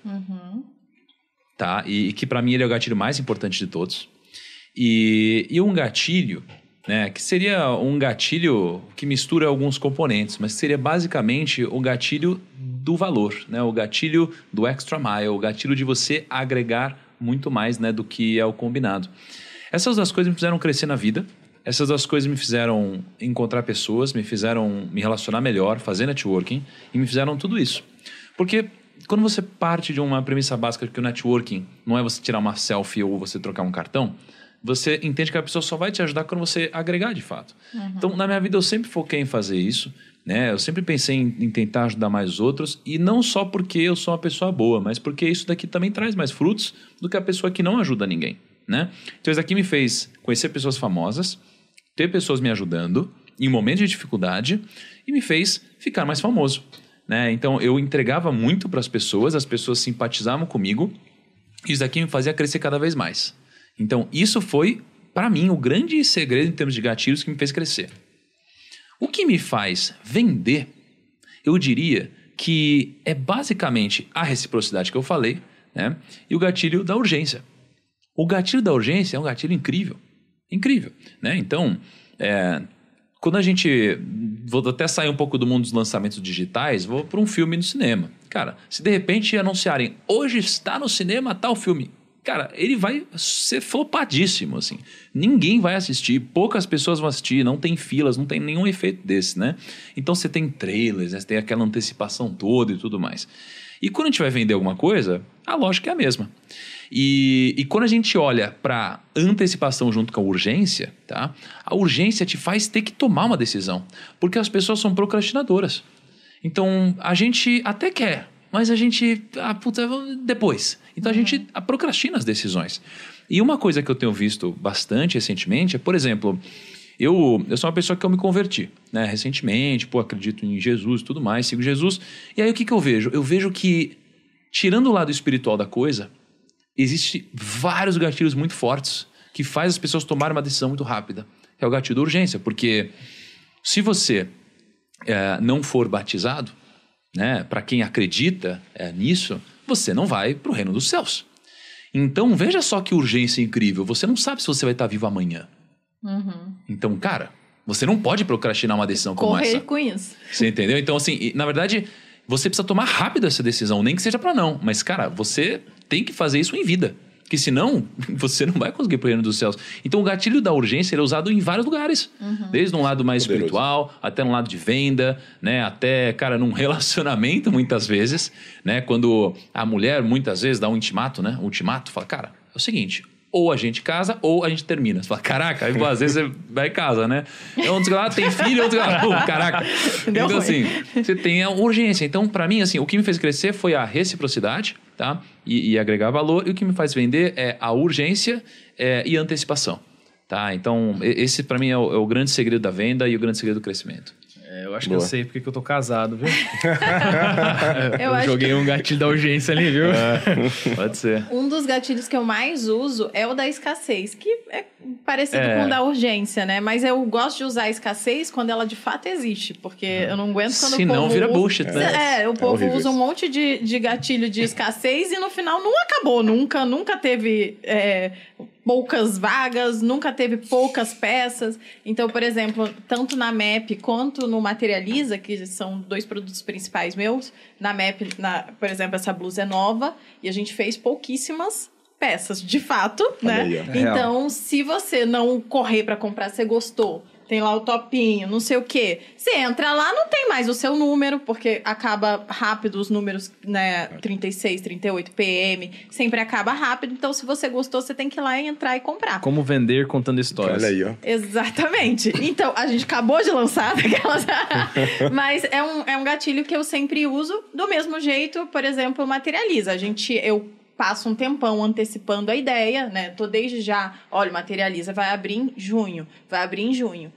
tá? E, e que pra mim ele é o gatilho mais importante de todos. E, e um gatilho, né, que seria um gatilho que mistura alguns componentes, mas seria basicamente o gatilho do valor, né, o gatilho do extra mile, o gatilho de você agregar muito mais né, do que é o combinado. Essas duas coisas me fizeram crescer na vida, essas duas coisas me fizeram encontrar pessoas, me fizeram me relacionar melhor, fazer networking e me fizeram tudo isso. Porque quando você parte de uma premissa básica de que o networking não é você tirar uma selfie ou você trocar um cartão, você entende que a pessoa só vai te ajudar quando você agregar de fato. Então, na minha vida, eu sempre foquei em fazer isso. Né? Eu sempre pensei em, em tentar ajudar mais os outros. E não só porque eu sou uma pessoa boa, mas porque isso daqui também traz mais frutos do que a pessoa que não ajuda ninguém. Né? Então, isso aqui me fez conhecer pessoas famosas, ter pessoas me ajudando em momentos de dificuldade e me fez ficar mais famoso. Né? Então, eu entregava muito para as pessoas, as pessoas simpatizavam comigo. e Isso daqui me fazia crescer cada vez mais. Então, isso foi, para mim, o grande segredo em termos de gatilhos que me fez crescer. O que me faz vender, eu diria que é basicamente a reciprocidade que eu falei, né? E o gatilho da urgência. O gatilho da urgência é um gatilho incrível. Incrível, né? Então, é, quando a gente. Vou até sair um pouco do mundo dos lançamentos digitais, vou para um filme no cinema. Cara, se de repente anunciarem hoje está no cinema tal filme, cara, ele vai ser flopadíssimo, assim. Ninguém vai assistir, poucas pessoas vão assistir, não tem filas, não tem nenhum efeito desse, né? Então você tem trailers, né? você tem aquela antecipação toda e tudo mais. E quando a gente vai vender alguma coisa, a lógica é a mesma. E, e quando a gente olha para antecipação junto com a urgência, tá? A urgência te faz ter que tomar uma decisão, porque as pessoas são procrastinadoras. Então a gente até quer, mas a gente ah, puta, depois. Então a gente procrastina as decisões. E uma coisa que eu tenho visto bastante recentemente é, por exemplo, eu, eu sou uma pessoa que eu me converti, né? Recentemente, pô, acredito em Jesus e tudo mais, sigo Jesus. E aí o que, que eu vejo? Eu vejo que, tirando o lado espiritual da coisa, existe vários gatilhos muito fortes que faz as pessoas tomarem uma decisão muito rápida. É o gatilho da urgência, porque se você é, não for batizado, né, para quem acredita é, nisso, você não vai para o reino dos céus. Então veja só que urgência incrível. Você não sabe se você vai estar vivo amanhã. Então, cara, você não pode procrastinar uma decisão como Correr essa. com isso. Você entendeu? Então, assim, na verdade, você precisa tomar rápido essa decisão, nem que seja para não. Mas, cara, você tem que fazer isso em vida. Porque senão, você não vai conseguir pro reino dos céus. Então, o gatilho da urgência ele é usado em vários lugares. Desde um lado mais Poderoso. espiritual, até no lado de venda, né? Até, cara, num relacionamento, muitas vezes, né? Quando a mulher, muitas vezes, dá um intimato, né? Um ultimato, fala, cara, é o seguinte... Ou a gente casa, ou a gente termina. Você fala, caraca, aí, pô, às vezes você vai em casa, né? É um lá tem filho, outro que lá, pô, caraca. Deu então, ruim. assim, você tem a urgência. Então, para mim, assim, o que me fez crescer foi a reciprocidade, tá? E, e agregar valor. E o que me faz vender é a urgência é, e a antecipação, tá? Então, esse para mim é o, é o grande segredo da venda e o grande segredo do crescimento. É, eu acho Boa. que eu sei porque que eu tô casado, viu? Eu eu joguei um gatilho da urgência ali, viu? Pode ser. Um dos gatilhos que eu mais uso é o da escassez, que é parecido É. com o da urgência, né? Mas eu gosto de usar a escassez quando ela de fato existe, porque eu não aguento quando Se o não, povo vira usa- bullshit, né? É, o povo usa um monte de, de gatilho de escassez e no final não acabou, nunca, nunca teve é, poucas vagas, nunca teve poucas peças. Então, por exemplo, tanto na MAP quanto no Materializa, que são dois produtos principais meus, na MAP, na, por exemplo, essa blusa é nova e a gente fez pouquíssimas peças, de fato, né? aí. É real. então, se você não correr pra comprar, você gostou, tem lá o topinho, não sei o quê. Você entra lá, não tem mais o seu número, porque acaba rápido os números, né? 36, 38 PM, sempre acaba rápido. Então, se você gostou, você tem que ir lá e entrar e comprar. Como vender contando histórias. Olha aí, ó. Exatamente. Então, a gente acabou de lançar aquelas. Mas é um, é um gatilho que eu sempre uso do mesmo jeito, por exemplo, materializa. A gente. Eu passo um tempão antecipando a ideia, né? Tô desde já, olha, materializa, vai abrir em junho, vai abrir em junho.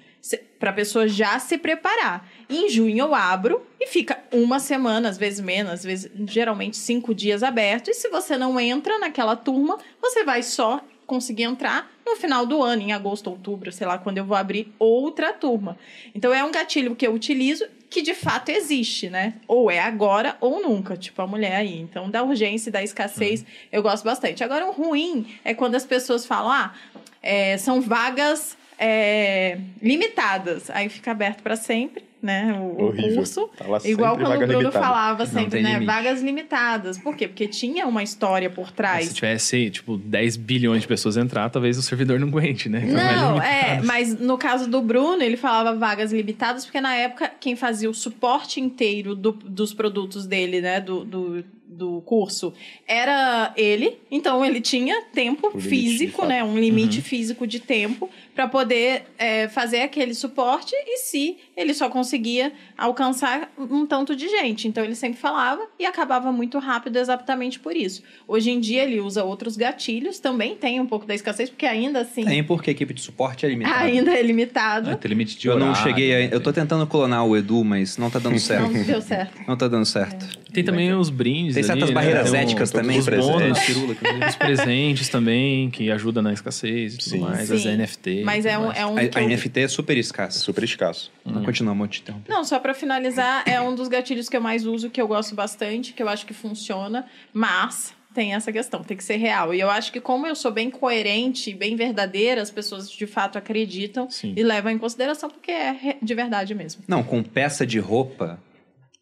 Para a pessoa já se preparar. Em junho eu abro e fica uma semana, às vezes menos, às vezes geralmente cinco dias aberto. E se você não entra naquela turma, você vai só conseguir entrar no final do ano, em agosto, outubro, sei lá, quando eu vou abrir outra turma. Então é um gatilho que eu utilizo que de fato existe, né? Ou é agora ou nunca, tipo a mulher aí. Então, da urgência e da escassez, eu gosto bastante. Agora, o ruim é quando as pessoas falam, ah, é, são vagas é, limitadas. Aí fica aberto para sempre, né? O, o Horrível. curso. Tá lá Igual quando o Bruno limitada. falava sempre, né? limite. Vagas limitadas. Por quê? Porque tinha uma história por trás. Se tivesse, tipo, 10 bilhões de pessoas entrar, talvez o servidor não aguente, né? Então Não, limitado. é, mas no caso do Bruno, ele falava vagas limitadas, porque na época quem fazia o suporte inteiro do- dos produtos dele, né, do, do, do curso, era ele. Então ele tinha tempo O físico, né, um limite físico de tempo para poder é, fazer aquele suporte e se ele só conseguia alcançar um tanto de gente. Então ele sempre falava e acabava muito rápido exatamente por isso. Hoje em dia ele usa outros gatilhos, também tem um pouco da escassez, porque ainda assim Tem porque a equipe de suporte é limitada. ainda é limitado. Ah, tem limite de Eu não horário, cheguei a... né? Eu tô tentando clonar o Edu, mas não tá dando certo. Não deu certo. Não tá dando certo. Tem também os brindes. Tem ali, certas né? barreiras um- éticas todos também. os presentes. É, pirula. Os presentes também, que ajudam na escassez e tudo Sim. mais. As Sim. NFT. Mas é um, é um A, a NFT é super escassa. Super escasso. Não, continua, vou te interromper. Não, só pra finalizar, é um dos gatilhos que eu mais uso, que eu gosto bastante, que eu acho que funciona, mas tem essa questão, tem que ser real. E eu acho que como eu sou bem coerente, bem verdadeira, as pessoas de fato acreditam Sim. e levam em consideração porque é de verdade mesmo. Não, com peça de roupa,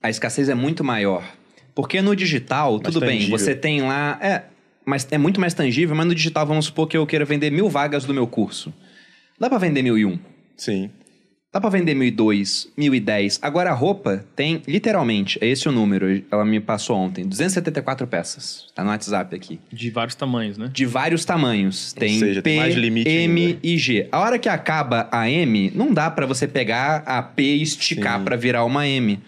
a escassez é muito maior. Porque no digital, Mais tudo bem, tangível. você tem lá. É, mas é muito mais tangível, mas no digital, vamos supor que eu queira vender mil vagas do meu curso. Dá pra vender mil e um. Sim. Dá pra vender mil e dois, mil e dez. Agora a roupa tem, literalmente, é esse o número, ela me passou ontem, 274 peças. Tá no WhatsApp aqui. De vários tamanhos, né? De vários tamanhos. Tem seja, P, tem mais limite M ainda. e G. A hora que acaba a M, não dá pra você pegar a P e esticar Sim. pra virar uma M.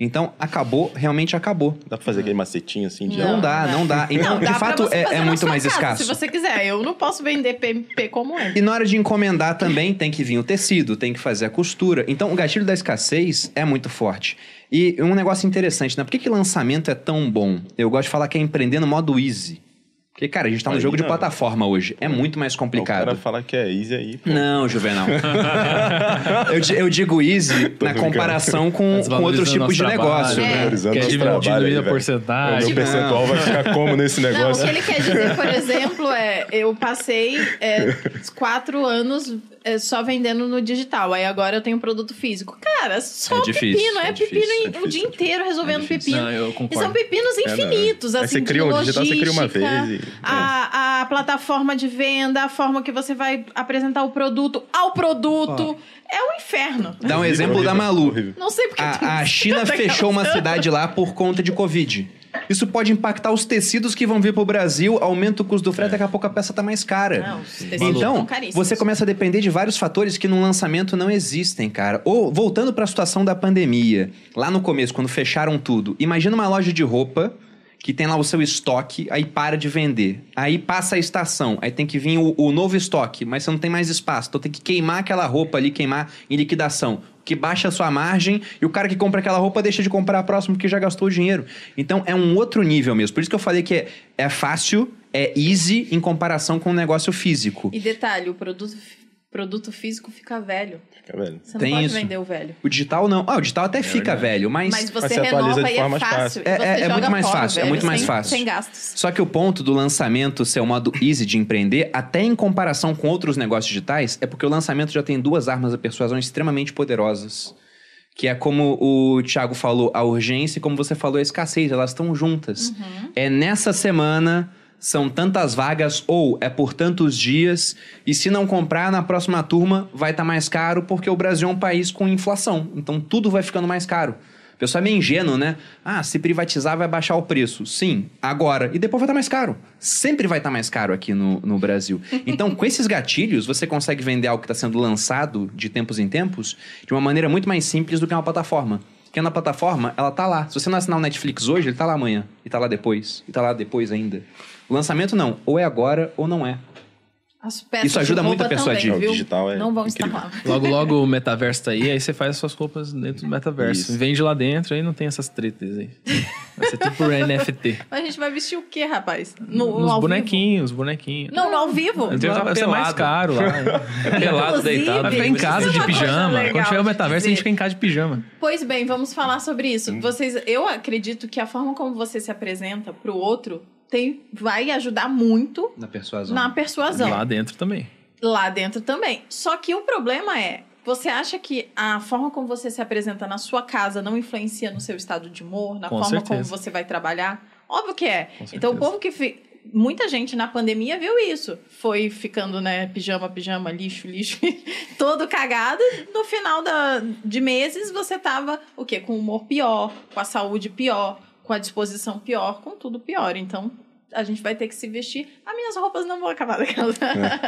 Então, acabou, realmente acabou. Dá pra fazer aquele macetinho assim de Não, Não, dá, não dá. Então, Não, dá de fato, é, é muito mais casa, escasso. Se você quiser, eu não posso vender PMP como é. E na hora de encomendar também tem que vir o tecido, tem que fazer a costura. Então o gatilho da escassez é muito forte. E um negócio interessante, né? Por que, que lançamento é tão bom? Eu gosto de falar que é empreender no modo easy. Porque, cara, a gente tá no jogo de não. plataforma hoje. É muito mais O complicado. cara falar que é easy aí, pô. Não, Juvenal. eu, eu digo easy na brincando. comparação com, Tá com outros desvalorizando tipos de trabalho, negócio. É. né? Valorizando Quer nosso diminuir a velho. O porcentagem. meu percentual vai ficar como nesse Não, o negócio? que ele quer dizer, por exemplo, é eu passei é, quatro anos é, só vendendo no digital. Aí agora eu tenho um produto físico. Cara, só É difícil, pepino, é, é pepino difícil, em- é o difícil, dia é inteiro resolvendo pepino. Não, eu E concordo. são pepinos É, infinitos, assim, você cria um digital, você cria uma vez e- a, a plataforma de venda, a forma que você vai apresentar o produto ao produto. É um inferno. Dá um Horrível, exemplo da horrível, Malu. horrível. Não sei porque A, a China fechou uma cidade lá por conta de Covid. Isso pode impactar os tecidos que vão vir pro Brasil, aumenta o custo do frete, daqui a pouco a peça tá mais cara. Não, os tecidos Então, você começa a depender de vários fatores que no lançamento não existem, cara. Ou, voltando para a situação da pandemia, lá no começo, quando fecharam tudo, imagina uma loja de roupa que tem lá o seu estoque, aí para de vender. Aí passa a estação, aí tem que vir o, o novo estoque, mas você não tem mais espaço. Então tem que queimar aquela roupa ali, queimar em liquidação. Que baixa a sua margem e o cara que compra aquela roupa deixa de comprar a próxima porque já gastou o dinheiro. Então é um outro nível mesmo. Por isso que eu falei que é, é fácil, é easy em comparação com o negócio físico. E detalhe, o produto, produto físico fica velho. Fica velho. Você não Tem pode isso. vender o velho. O digital não. Ah, o digital até fica verdade. velho, mas. Mas Mas você atualiza renova de e é forma fácil. fácil. e É- você é- é joga muito mais fora fácil, é velho muito mais sem- fácil. Sem gastos. Só que o ponto do lançamento ser o modo easy de empreender, até em comparação com outros negócios digitais, é porque o lançamento já tem duas armas da persuasão extremamente poderosas. Que é como o Thiago falou, a urgência e como você falou, a escassez, elas estão juntas. É nessa semana, são tantas vagas, ou é por tantos dias, e se não comprar, na próxima turma vai estar mais caro, porque o Brasil é um país com inflação. Então tudo vai ficando mais caro. O pessoal é meio ingênuo, né? Ah, se privatizar vai baixar o preço. Sim, agora. E depois vai estar mais caro. Sempre vai estar mais caro aqui no, no Brasil. Então, com esses gatilhos, você consegue vender algo que está sendo lançado de tempos em tempos de uma maneira muito mais simples do que uma plataforma. Porque na plataforma, ela tá lá. Se você não assinar o Netflix hoje, ele tá lá amanhã. E tá lá depois. E tá lá depois ainda. O lançamento não. Ou é agora ou não é. As peças Isso ajuda muito a persuadir. também, digital é Não vão estar incrível. lá. Logo, logo o metaverso tá aí, aí você faz as suas roupas dentro do metaverso. Isso. Vende lá dentro, aí não tem essas tretas aí. Vai ser tudo por NFT. Mas a gente vai vestir o quê, rapaz? No, Nos ao bonequinhos, os bonequinhos. vivo? Não, no ao vivo. Deus vai ser mais pelado. caro lá. Pelado, Inclusive, deitado. Vai ficar em Isso casa é de pijama. Quando tiver o metaverso, a gente fica em casa de pijama. Pois bem, vamos falar sobre isso. Vocês, eu acredito que a forma como você se apresenta pro outro tem, vai ajudar muito Na persuasão. na persuasão. Lá dentro também. Lá dentro também. Só que o problema é, você acha que a forma como você se apresenta na sua casa não influencia no seu estado de humor, na Com forma como certeza. você vai trabalhar? Óbvio que é. Com Então o povo que fi- muita gente na pandemia viu isso, foi ficando né pijama, pijama, lixo, lixo, todo cagado. No final da, de meses você tava o quê? Com o humor pior, com a saúde pior, com a disposição pior, com tudo pior. Então a gente vai ter que se vestir. As minhas roupas não vão acabar daquela.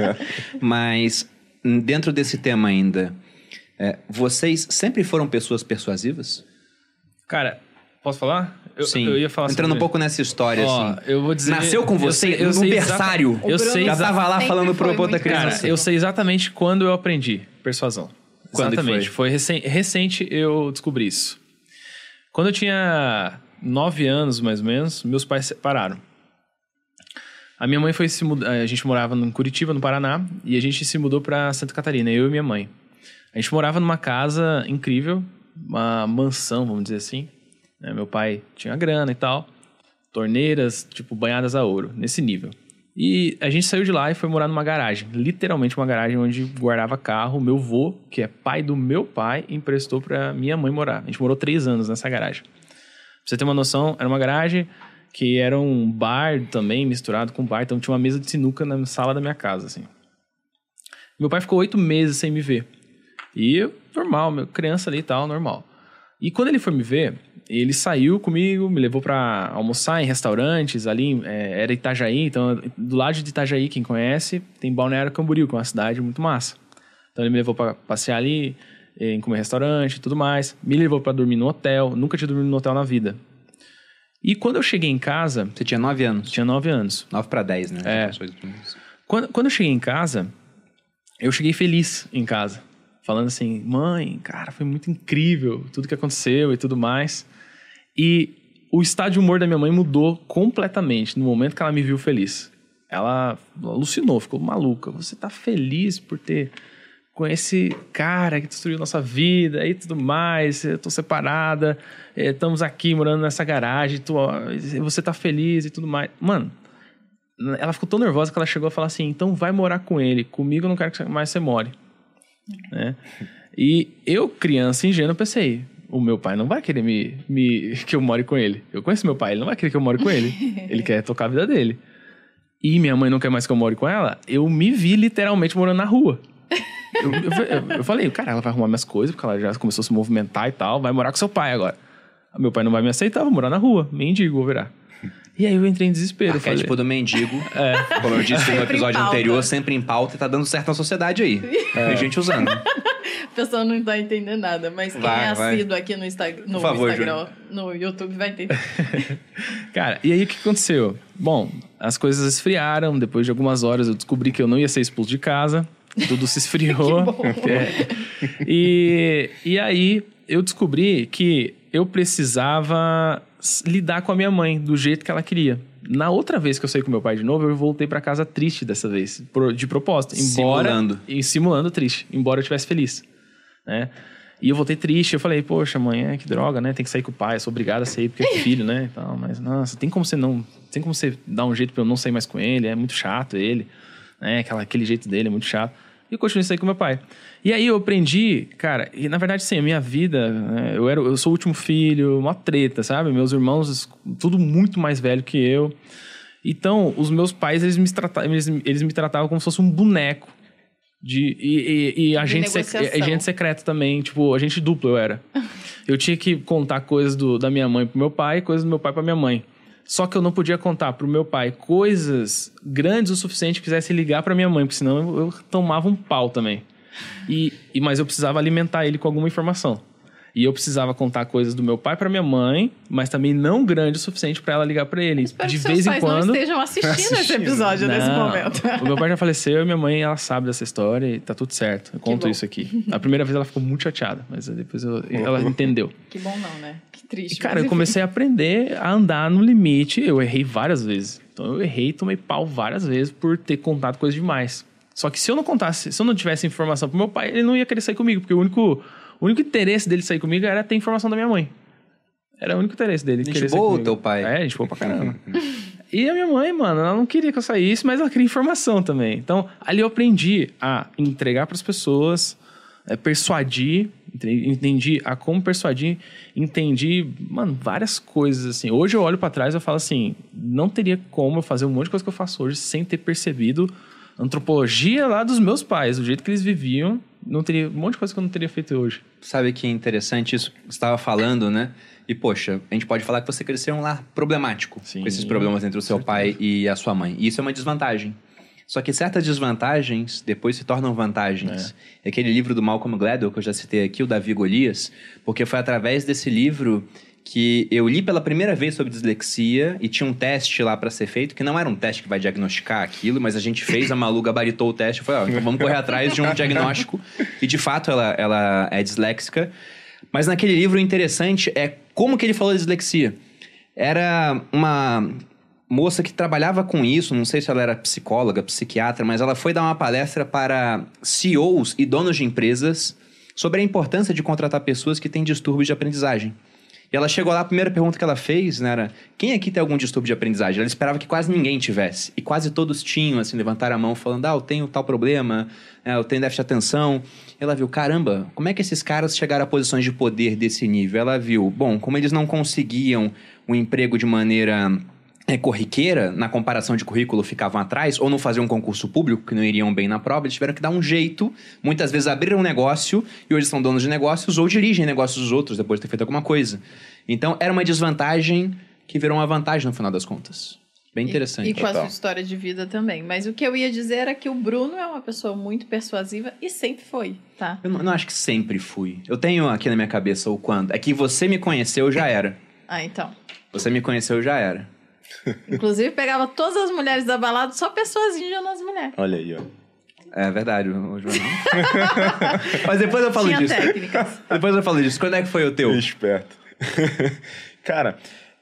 Mas, dentro desse tema ainda, é, vocês sempre foram pessoas persuasivas? Cara, posso falar? Eu, Sim. eu ia falar Entrando um sobre- pouco nessa história, Ó, assim. eu vou dizer. Nasceu com eu você sei- eu no berçário. Eu sei Já tava lá falando pro outra criança. Cara, eu sei exatamente quando eu aprendi persuasão. Quando exatamente. foi? Foi, recen- recente eu descobri isso. Quando eu tinha nove anos, mais ou menos, meus pais se separaram. A minha mãe foi se mudar. A gente morava em Curitiba, no Paraná, e a gente se mudou para Santa Catarina, eu e minha mãe. A gente morava numa casa incrível, uma mansão, vamos dizer assim. né? Meu pai tinha grana e tal, torneiras, tipo, banhadas a ouro, nesse nível. E a gente saiu de lá e foi morar numa garagem, literalmente uma garagem onde guardava carro. Meu vô, que é pai do meu pai, emprestou pra minha mãe morar. A gente morou três anos nessa garagem. Pra você ter uma noção, era uma garagem que era um bar também misturado com bar, então tinha uma mesa de sinuca na sala da minha casa, assim. Meu pai ficou oito meses sem me ver. E normal, meu, criança ali e tal, normal. E quando ele foi me ver, ele saiu comigo, me levou pra almoçar em restaurantes ali, é, era Itajaí, então do lado de Itajaí, quem conhece, tem Balneário Camboriú, que é uma cidade muito massa. Então ele me levou pra passear ali, em comer restaurante e tudo mais. Me levou pra dormir no hotel, nunca tinha dormido no hotel na vida. E quando eu cheguei em casa, Você tinha 9 anos. tinha nove anos. 9 para 10, né? É. Quando, quando eu cheguei em casa, eu cheguei feliz em casa. Falando assim, mãe, cara, foi muito incrível tudo que aconteceu e tudo mais. E o estado de humor da minha mãe mudou completamente no momento que ela me viu feliz. Ela alucinou, ficou maluca. Você tá feliz por ter com esse cara que destruiu nossa vida e tudo mais. Eu tô separada, eh, estamos aqui morando nessa garagem, tu, você tá feliz e tudo mais. Mano, ela ficou tão nervosa que ela chegou a falar assim: então vai morar com ele, comigo eu não quero que mais você more. Né? E eu, criança ingênua, pensei: o meu pai não vai querer me, me, que eu more com ele. Eu conheço meu pai, ele não vai querer que eu more com ele. ele quer tocar a vida dele. E minha mãe não quer mais que eu more com ela. Eu me vi literalmente morando na rua. Eu, eu, eu- falei, cara, ela vai arrumar minhas coisas, porque ela já começou a se movimentar e tal, vai morar com seu pai agora. Meu pai não vai me aceitar, vou morar na rua, mendigo, vou virar. E aí eu entrei em desespero. falei, Arquétipo do mendigo. É. Como eu disse no Sempre episódio anterior, sempre em pauta e tá dando certo na sociedade aí. Tem gente usando. A pessoa não tá entendendo nada, mas quem Vai, é assíduo aqui no, Insta- no favor, Instagram, no YouTube, vai entender. Cara, e aí o que aconteceu? Bom, as coisas esfriaram. Depois de algumas horas eu descobri que eu não ia ser expulso de casa. Tudo se esfriou. Que bom. É. E, e aí eu descobri que eu precisava lidar com a minha mãe do jeito que ela queria. Na outra vez que eu saí com meu pai de novo, eu voltei pra casa triste dessa vez, de propósito. Embora, Simulando. E simulando triste, embora eu estivesse feliz. Né? E eu voltei triste, eu falei, poxa, mãe, é, que droga, né? Tem que sair com o pai, eu sou obrigado a sair porque é filho, né? e tal, mas, nossa, tem como você não. Tem como você dar um jeito pra eu não sair mais com ele, é muito chato ele, né? Aquela, aquele jeito dele é muito chato. E eu continuei a sair com meu pai. E aí eu aprendi, cara, e na verdade, sim, a minha vida, né, eu, era, eu sou o último filho, uma treta, sabe? Meus irmãos, tudo muito mais velho que eu. Então, os meus pais, eles me, tratavam, eles, eles me tratavam como se fosse um boneco. De, e, e, e agente, sec, agente secreto também, tipo, agente duplo eu era. Eu tinha que contar coisas do, da minha mãe pro meu pai, coisas do meu pai pra minha mãe. Só que eu não podia contar pro meu pai coisas grandes o suficiente que quisesse ligar pra minha mãe, porque senão eu, eu tomava um pau também. E, e mas eu precisava alimentar ele com alguma informação. E eu precisava contar coisas do meu pai pra minha mãe, mas também não grande o suficiente pra ela ligar pra ele. Espero de que vez seus em pais quando. não estejam assistindo esse episódio nesse Não. momento. O meu pai já faleceu e minha mãe, ela sabe dessa história e tá tudo certo. Eu conto bom. isso aqui. A primeira vez ela ficou muito chateada, mas depois eu- ela entendeu. Que bom não, né? Triste. E, cara, eu comecei a aprender a andar no limite. Eu errei várias vezes. Então eu errei e tomei pau várias vezes por ter contado coisa demais. Só que se eu não contasse, se eu não tivesse informação pro meu pai, ele não ia querer sair comigo, porque o único, o único interesse dele sair comigo era ter informação da minha mãe. Era o único interesse dele. Gente querer sair boa, comigo. teu pai. É, gente boa pra caramba. e a minha mãe, mano, ela não queria que eu saísse, mas ela queria informação também. Então, ali eu aprendi a entregar pras pessoas, é, persuadir, entendi a como persuadir, entendi, mano, várias coisas assim. Hoje eu olho pra trás e falo assim, não teria como eu fazer um monte de coisa que eu faço hoje sem ter percebido antropologia lá dos meus pais, o jeito que eles viviam, não teria um monte de coisa que eu não teria feito hoje. Sabe que interessante isso que você estava falando, né? E, poxa, a gente pode falar que você cresceu em um lar problemático, Sim, com esses problemas entre o seu pai e a sua mãe. E isso é uma desvantagem. Só que certas desvantagens depois se tornam vantagens. É. Aquele livro do Malcolm Gladwell, que eu já citei aqui, o Davi Golias, porque foi através desse livro que eu li pela primeira vez sobre dislexia e tinha um teste lá para ser feito, que não era um teste que vai diagnosticar aquilo, mas a gente fez, a Malu gabaritou o teste e foi, ó, então vamos correr atrás de um diagnóstico. E de fato ela, ela é disléxica. Mas naquele livro o interessante é como que ele falou de dislexia. Era uma moça que trabalhava com isso, não sei se ela era psicóloga, psiquiatra, mas ela foi dar uma palestra para CEOs e donos de empresas sobre a importância de contratar pessoas que têm distúrbios de aprendizagem. E ela chegou lá, a primeira pergunta que ela fez né, era: quem aqui tem algum distúrbio de aprendizagem? Ela esperava que quase ninguém tivesse. E quase todos tinham, assim, levantaram a mão falando: ah, eu tenho tal problema, né, eu tenho déficit de atenção. Ela viu: caramba, como é que esses caras chegaram a posições de poder desse nível? Ela viu: bom, como eles não conseguiam um emprego de maneira é, corriqueira, na comparação de currículo, ficavam atrás, ou não faziam um concurso público, que não iriam bem na prova, eles tiveram que dar um jeito. Muitas vezes abriram um negócio e hoje são donos de negócios ou dirigem negócios dos outros depois de ter feito alguma coisa. Então, era uma desvantagem que virou uma vantagem no final das contas. Bem interessante. E, e com a sua história de vida também. Mas o que eu ia dizer era que o Bruno é uma pessoa muito persuasiva e sempre foi, tá? Eu não, não acho que sempre fui. Eu tenho aqui na minha cabeça o quando. É que você me conheceu, já era. Ah, então. Você me conheceu, já era. Inclusive, pegava todas as mulheres da balada, só persuasindo as mulheres. Olha aí, ó. É verdade, o João. Mas depois eu falo Tinha disso. técnicas. Depois eu falo disso. Quando é que foi o teu? Esperto. Cara,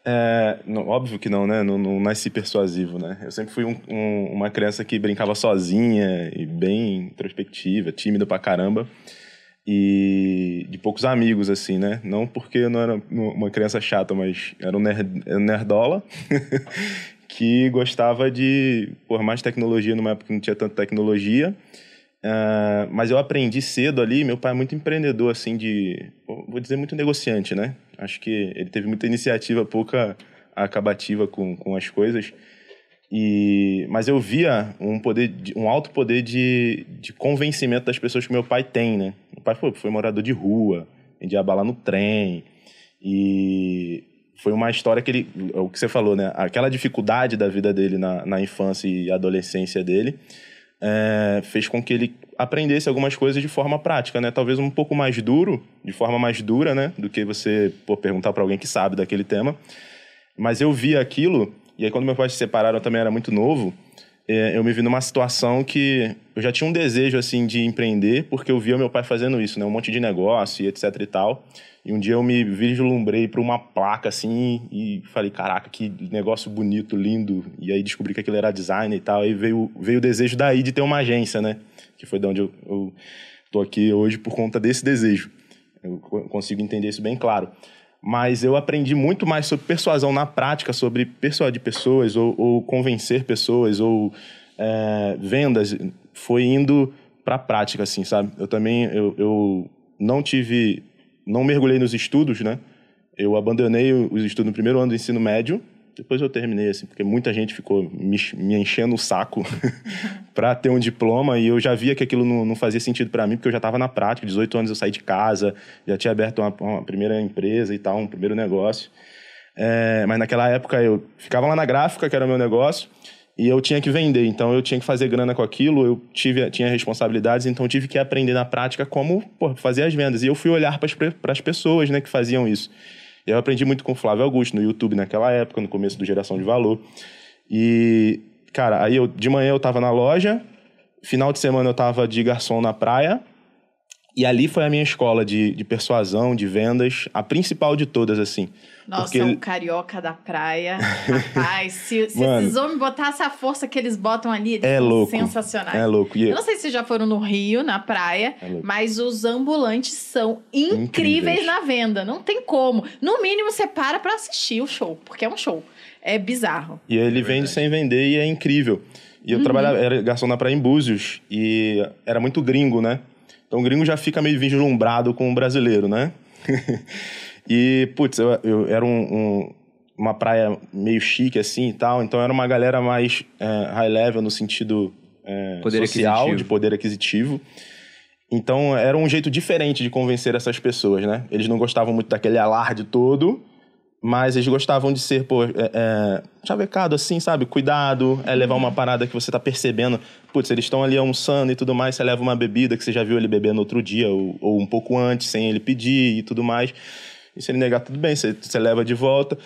é, não- óbvio que não, né? Não, não nasci persuasivo, né? Eu sempre fui um- um- uma criança que brincava sozinha e bem introspectiva, tímida pra caramba. E de poucos amigos, assim, né? Não porque eu não era uma criança chata, mas era um nerd, nerdola que gostava de por mais tecnologia numa época que não tinha tanta tecnologia. Ah, mas eu aprendi cedo ali, meu pai é muito empreendedor, assim, de. Vou dizer muito negociante, né? Acho que ele teve muita iniciativa, pouca acabativa com, com as coisas. E, mas eu via um poder, de- um alto poder de, de convencimento das pessoas que meu pai tem, né? Meu pai pô, foi morador de rua, vendia bala no trem. E foi uma história que ele. O que você falou, né? Aquela dificuldade da vida dele na, na infância e adolescência dele é, fez com que ele aprendesse algumas coisas de forma prática, né? Talvez um pouco mais duro, de forma mais dura, né? Do que você pô, perguntar para alguém que sabe daquele tema. Mas eu vi aquilo, e aí quando meus pais se separaram, eu também era muito novo, é, eu me vi numa situação que eu já tinha um desejo, assim, de empreender, porque eu via meu pai fazendo isso, né? Um monte de negócio e etc e tal. E um dia eu me vislumbrei para uma placa, assim, e falei, caraca, que negócio bonito, lindo. E aí descobri que aquilo era design e tal. Aí veio, veio o desejo daí de ter uma agência, né? Que foi de onde eu, eu tô aqui hoje por conta desse desejo. Eu consigo entender isso bem claro mas eu aprendi muito mais sobre persuasão na prática, sobre persuadir pessoas, ou, ou convencer pessoas, ou é, vendas. Foi indo para a prática, assim, sabe? Eu também, eu, eu não tive, não mergulhei nos estudos, né? Eu abandonei os estudos no primeiro ano do ensino médio, depois eu terminei, assim, porque muita gente ficou me, me enchendo o saco para ter um diploma e eu já via que aquilo não, não fazia sentido para mim, porque eu já estava na prática. 18 anos eu saí de casa, já tinha aberto uma, uma primeira empresa e tal, um primeiro negócio. É, mas naquela época eu ficava lá na gráfica, que era o meu negócio, e eu tinha que vender, então eu tinha que fazer grana com aquilo, eu tive, tinha responsabilidades, então tive que aprender na prática como fazer as vendas. E eu fui olhar para as pessoas né, que faziam isso. Eu aprendi muito com o Flávio Augusto no YouTube naquela época, no começo do Geração de Valor. E, cara, aí eu, de manhã eu tava na loja, final de semana eu tava de garçom na praia, e ali foi a minha escola de, de persuasão, de vendas, a principal de todas, assim. Nossa, Porque- um carioca da praia. Rapaz, se, se Mano. esses homens botassem a força que eles botam ali, eles É são louco. sensacionais. É louco. E Eu não sei se já foram no Rio, na praia, É mas os ambulantes são incríveis, Incríveis. na venda. Não tem como. No mínimo, você para pra assistir o show, porque é um show. É bizarro. E ele vende sem vender e é incrível. E eu Uhum. trabalhava, era garçom na praia em Búzios, e era muito gringo, né? Então o gringo já fica meio vislumbrado com o brasileiro, né? e, putz, eu, eu era um, um- uma praia meio chique assim e tal, então era uma galera mais é, high level no sentido é, Poder social, aquisitivo. de poder aquisitivo. Então era um jeito diferente de convencer essas pessoas, né? Eles não gostavam muito daquele alarde todo, mas eles gostavam de ser, pô, é, é, chavecado assim, sabe? Cuidado, é levar uma parada que você tá percebendo. Putz, eles estão ali almoçando e tudo mais, você leva uma bebida que você já viu ele beber no outro dia, ou, ou um pouco antes, sem ele pedir e tudo mais. E se ele negar, tudo bem, você, você leva de volta.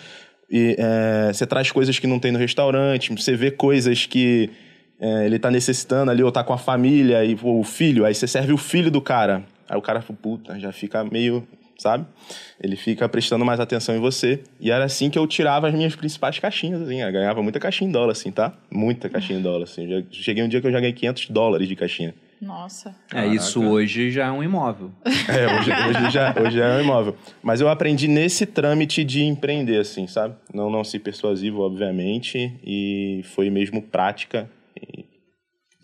E é, você traz coisas que não tem no restaurante, você vê coisas que é, ele tá necessitando ali, ou tá com a família, e ou o filho, aí você serve o filho do cara. Aí o cara, puta, já fica meio, sabe? Ele fica prestando mais atenção em você. E era assim que eu tirava as minhas principais caixinhas, assim. Eu ganhava muita caixinha em dólar, assim, tá? Muita caixinha em dólar, assim. Já, cheguei um dia que eu já ganhei 500 dólares de caixinha. Nossa. É, isso hoje já é um imóvel. É, hoje, hoje já, hoje já é um imóvel. Mas eu aprendi nesse trâmite de empreender, assim, sabe? Não, não ser persuasivo, obviamente, e foi mesmo prática.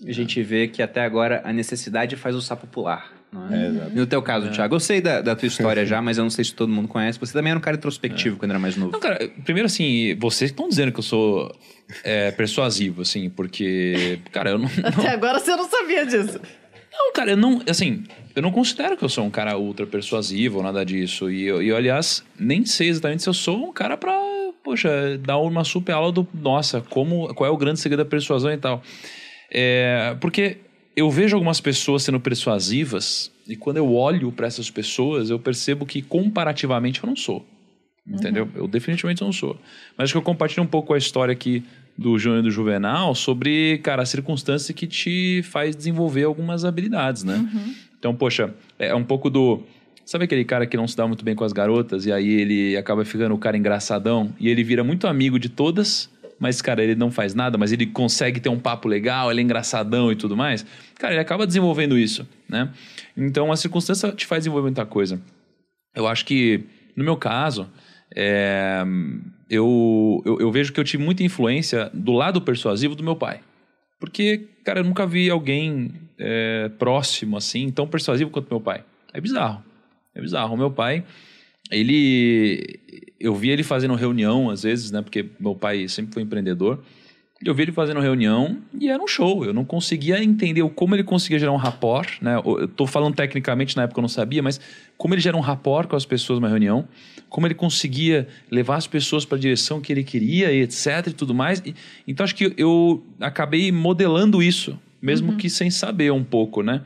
A gente vê que até agora a necessidade faz o sapo pular. Não é? É, no teu caso, Thiago, eu sei da, da tua história já, mas eu não sei se todo mundo conhece. Você também era um cara introspectivo quando era mais novo. Não, cara, primeiro assim, vocês estão dizendo que eu sou é, persuasivo, assim, porque, cara, eu não, não- Até agora você não sabia disso. Não, cara, eu não, assim, eu não considero que eu sou um cara ultra persuasivo ou nada disso. E, eu- eu, aliás, nem sei exatamente se eu sou um cara pra, poxa, dar uma super aula do, nossa, como, qual é o grande segredo da persuasão e tal. É, porque eu vejo algumas pessoas sendo persuasivas e quando eu olho pra essas pessoas, eu percebo que comparativamente eu não sou. Entendeu? Eu definitivamente não sou. Mas acho que eu compartilho um pouco a história aqui do Júnior e do Juvenal sobre, cara, a circunstância que te faz desenvolver algumas habilidades, né? Então, poxa, é um pouco do. Sabe aquele cara que não se dá muito bem com as garotas e aí ele acaba ficando o cara engraçadão e ele vira muito amigo de todas, mas, cara, ele não faz nada, mas ele consegue ter um papo legal, ele é engraçadão e tudo mais? Cara, ele acaba desenvolvendo isso, né? Então, a circunstância te faz desenvolver muita coisa. Eu acho que, no meu caso, é, eu, eu, eu vejo que eu tive muita influência do lado persuasivo do meu pai. Porque, cara, eu nunca vi alguém é, próximo assim, tão persuasivo quanto meu pai. É bizarro. É bizarro. O meu pai, ele. Eu via ele fazendo reunião, às vezes, né? Porque meu pai sempre foi empreendedor. Eu vi ele fazendo reunião e era um show. Eu não conseguia entender como ele conseguia gerar um rapport, né? Eu tô falando tecnicamente, na época eu não sabia, mas como ele gera um rapport com as pessoas numa reunião, como ele conseguia levar as pessoas para a direção que ele queria etc e tudo mais. Então acho que eu acabei modelando isso mesmo que sem saber um pouco, né?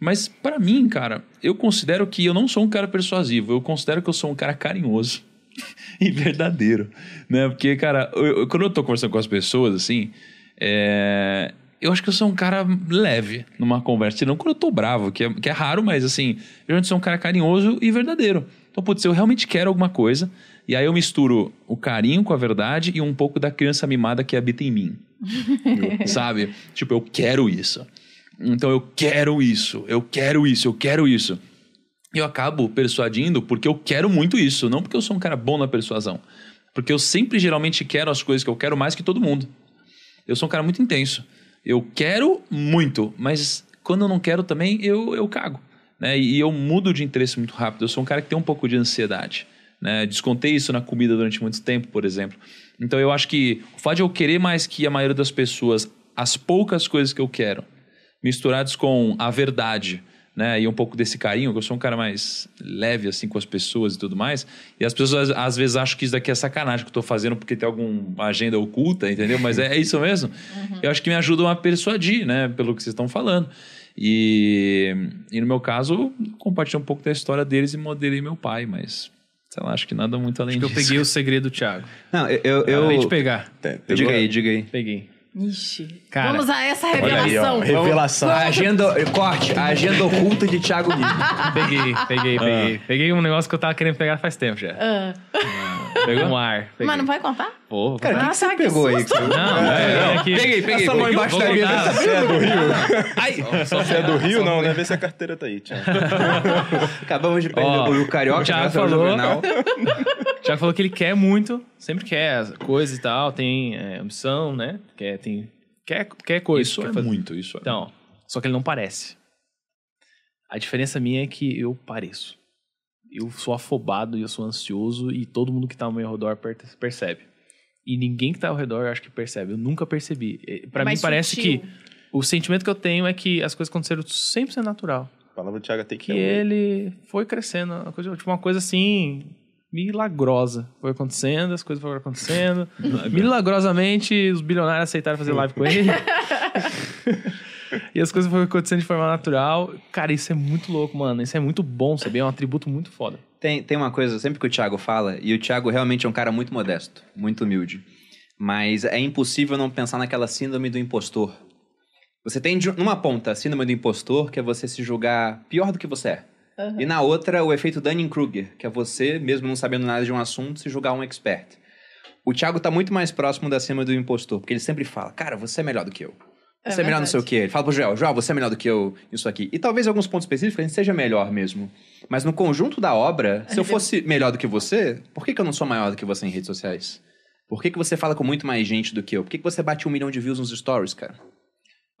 Mas pra mim, cara, eu considero que eu não sou um cara persuasivo, eu considero que eu sou um cara carinhoso e verdadeiro, né? Porque, cara, eu- eu- quando eu tô conversando com as pessoas, assim, é, eu acho que eu sou um cara leve numa conversa, não quando eu tô bravo, que é, que é raro, mas assim, eu geralmente sou um cara carinhoso e verdadeiro. Então, putz, eu realmente quero alguma coisa, e aí eu misturo o carinho com a verdade e um pouco da criança mimada que habita em mim. Sabe? Tipo, eu quero isso. Então eu quero isso, eu quero isso, eu quero isso. E eu acabo persuadindo porque eu quero muito isso, não porque eu sou um cara bom na persuasão. Porque eu sempre geralmente quero as coisas que eu quero mais que todo mundo. Eu sou um cara muito intenso. Eu quero muito, mas quando eu não quero também, eu, eu cago. Né? E eu mudo de interesse muito rápido. Eu sou um cara que tem um pouco de ansiedade. Né? Descontei isso na comida durante muito tempo, por exemplo. Então eu acho que o fato de eu querer mais que a maioria das pessoas as poucas coisas que eu quero, misturados com a verdade, né? E um pouco desse carinho, que eu sou um cara mais leve, assim, com as pessoas e tudo mais. E as pessoas, às, vezes, acham que isso daqui é sacanagem que eu tô fazendo porque tem alguma agenda oculta, entendeu? Mas é, é isso mesmo. Eu acho que me ajudam a persuadir, né? Pelo que vocês estão falando. E, e no meu caso, compartilhei um pouco da história deles e modelei meu pai, mas... Sei lá, acho que nada muito além Acho que eu disso. peguei o segredo do Thiago. Não, eu. eu, eu Acabei de pegar. Pegou? diga aí, diga aí. Peguei. Ixi. Cara, Vamos a essa Olha aí, ó, revelação. revelação. A agenda. Corte, a agenda oculta de Thiago Nigro. Peguei, peguei, peguei. Peguei um negócio que eu tava querendo pegar faz tempo já. Ah, Peguei um ar. Peguei. mas não vai contar? Vou Cara, o que, Ah, que você tá, que pegou aí? susto. Não, é, é que... Peguei, peguei. Essa mão embaixo da mesa. contar. Você é do Rio? Ai, Você é do Rio? Não, né? Vê se a carteira tá aí, Thiago. Acabamos de perder o Carioca, o Thiago né, falou. Thiago falou que ele quer muito, sempre quer as coisas e tal, tem é, ambição, né? Quer, tem, quer, quer coisa. Isso quer é fazer. muito, isso é Então, só que ele não parece. A diferença minha é que eu pareço. Eu sou afobado e eu sou ansioso e todo mundo que tá ao meu redor per- percebe. E ninguém que tá ao redor eu acho que percebe. Eu nunca percebi. Eh, Pra mim Mais parece sutil. que o sentimento que eu tenho é que as coisas aconteceram 100% natural. A palavra do Thiago tem Que ele foi crescendo, uma coisa, tipo, uma coisa assim milagrosa. Foi acontecendo, as coisas foram acontecendo. Milagrosamente, os bilionários aceitaram fazer live com ele. e as coisas foram acontecendo de forma natural. Cara, isso é muito louco, mano. Isso é muito bom, sabia? É um atributo muito foda. Tem, tem uma coisa, sempre que o Thiago fala, e o Thiago realmente é um cara muito modesto, muito humilde. Mas é impossível não pensar naquela síndrome do impostor. Você tem numa ponta a síndrome do impostor, que é você se julgar pior do que você é. E na outra, o efeito Dunning-Kruger, que é você, mesmo não sabendo nada de um assunto, se julgar um expert. O Thiago tá muito mais próximo da síndrome do impostor, porque ele sempre fala, cara, você é melhor do que eu. É Você é, melhor não sei o quê. Ele fala pro Joel, Joel, você é melhor do que eu, isso aqui. E talvez em alguns pontos específicos a gente seja melhor mesmo. Mas no conjunto da obra, se eu fosse melhor do que você, por que, que eu não sou maior do que você em redes sociais? Por que, que você fala com muito mais gente do que eu? Por que, que você bate um milhão de views nos stories, cara?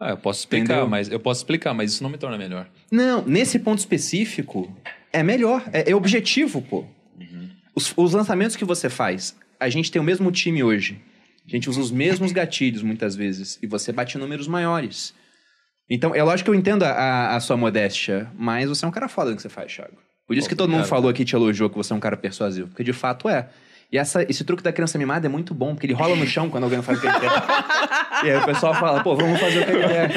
Ah, eu posso explicar, Entendeu? mas eu posso explicar, mas isso não me torna melhor. Não, nesse ponto específico, é melhor. É, é objetivo, pô. Os, os lançamentos que você faz, a gente tem o mesmo time hoje. A gente usa os mesmos gatilhos muitas vezes. E você bate números maiores. Então, é lógico que eu entendo a, a- a sua modéstia, mas você é um cara foda no que você faz, Thiago. Por isso que todo mundo falou aqui, te elogiou, que você é um cara persuasivo. Porque de fato é. E essa, esse truque da criança mimada é muito bom, porque ele rola no chão quando alguém faz o que ele quer. e aí o pessoal fala, pô, vamos fazer o que ele quer.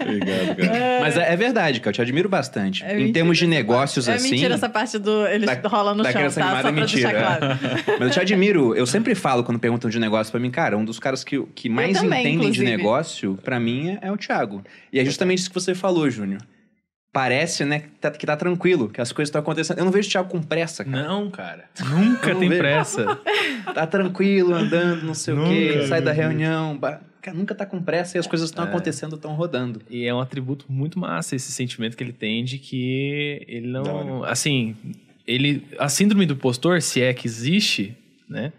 Obrigado, cara. Mas é, é verdade, cara, eu te admiro bastante. É em termos de essa negócios parte. assim. É mentira essa parte do eles da- rolam no da chão, criança tá? animada Só é mentira. claro. Mas eu te admiro, eu sempre falo quando perguntam de negócio pra mim, cara, um dos caras que, que mais também, entendem de inclusive. negócio, pra mim, é, é o Thiago. E é justamente isso que você falou, Júnior. Parece, né, que tá, que tá tranquilo, que as coisas estão acontecendo. Eu não vejo o Thiago com pressa, cara. Não, cara. Nunca tem ver. pressa. Tá tranquilo, andando, não sei o quê, Nunca, sai da nunca. reunião. ba- Cara, nunca tá com pressa e as coisas estão É. acontecendo, estão rodando. E é um atributo muito massa esse sentimento que ele tem de que ele não. Assim, ele. A síndrome do impostor, se é que existe, né?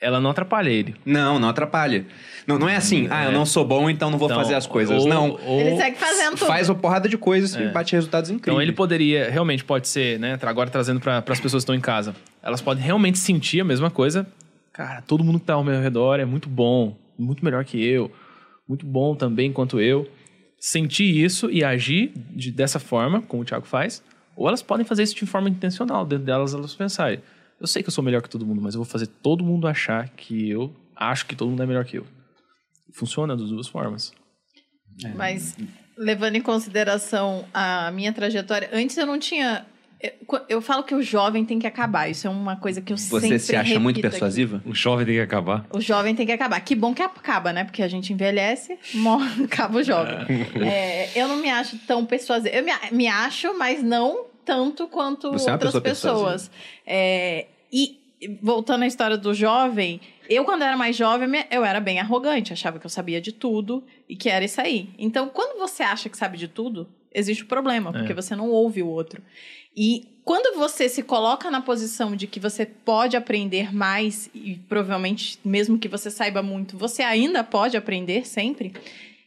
Ela não atrapalha ele. Não, não atrapalha. Não, não é assim, ah, eu É. não sou bom, então não vou Então, fazer as coisas. ou- não. ou- Ele segue fazendo tudo. Faz uma porrada de coisas e É. bate resultados incríveis. Então ele poderia, realmente pode ser, né? Agora trazendo para as pessoas que estão em casa. Elas podem realmente sentir a mesma coisa. Cara, todo mundo que tá ao meu redor é muito bom, muito melhor que eu, muito bom também quanto eu. Sentir isso e agir de- dessa forma, como o Thiago faz, ou elas podem fazer isso de forma intencional, dentro delas elas pensarem. Eu sei que eu sou melhor que todo mundo, mas eu vou fazer todo mundo achar que eu acho que todo mundo é melhor que eu. Funciona das duas formas. Mas levando em consideração a minha trajetória, antes eu não tinha. Eu, eu falo que o jovem tem que acabar. Isso é uma coisa que eu Você sempre se acha muito repito aqui. persuasiva? O jovem tem que acabar. O jovem tem que acabar. Que bom que acaba, né? Porque a gente envelhece, morre, acaba o jovem. É, eu não me acho tão persuasiva. Eu me, me acho, mas não tanto quanto Você é outras pessoa pessoas. É, e voltando à história do jovem, eu, quando era mais jovem, eu era bem arrogante, achava que eu sabia de tudo e que era isso aí. Então, quando você acha que sabe de tudo, existe o problema, porque você não ouve o outro. E quando você se coloca na posição de que você pode aprender mais, e provavelmente, mesmo que você saiba muito, você ainda pode aprender sempre,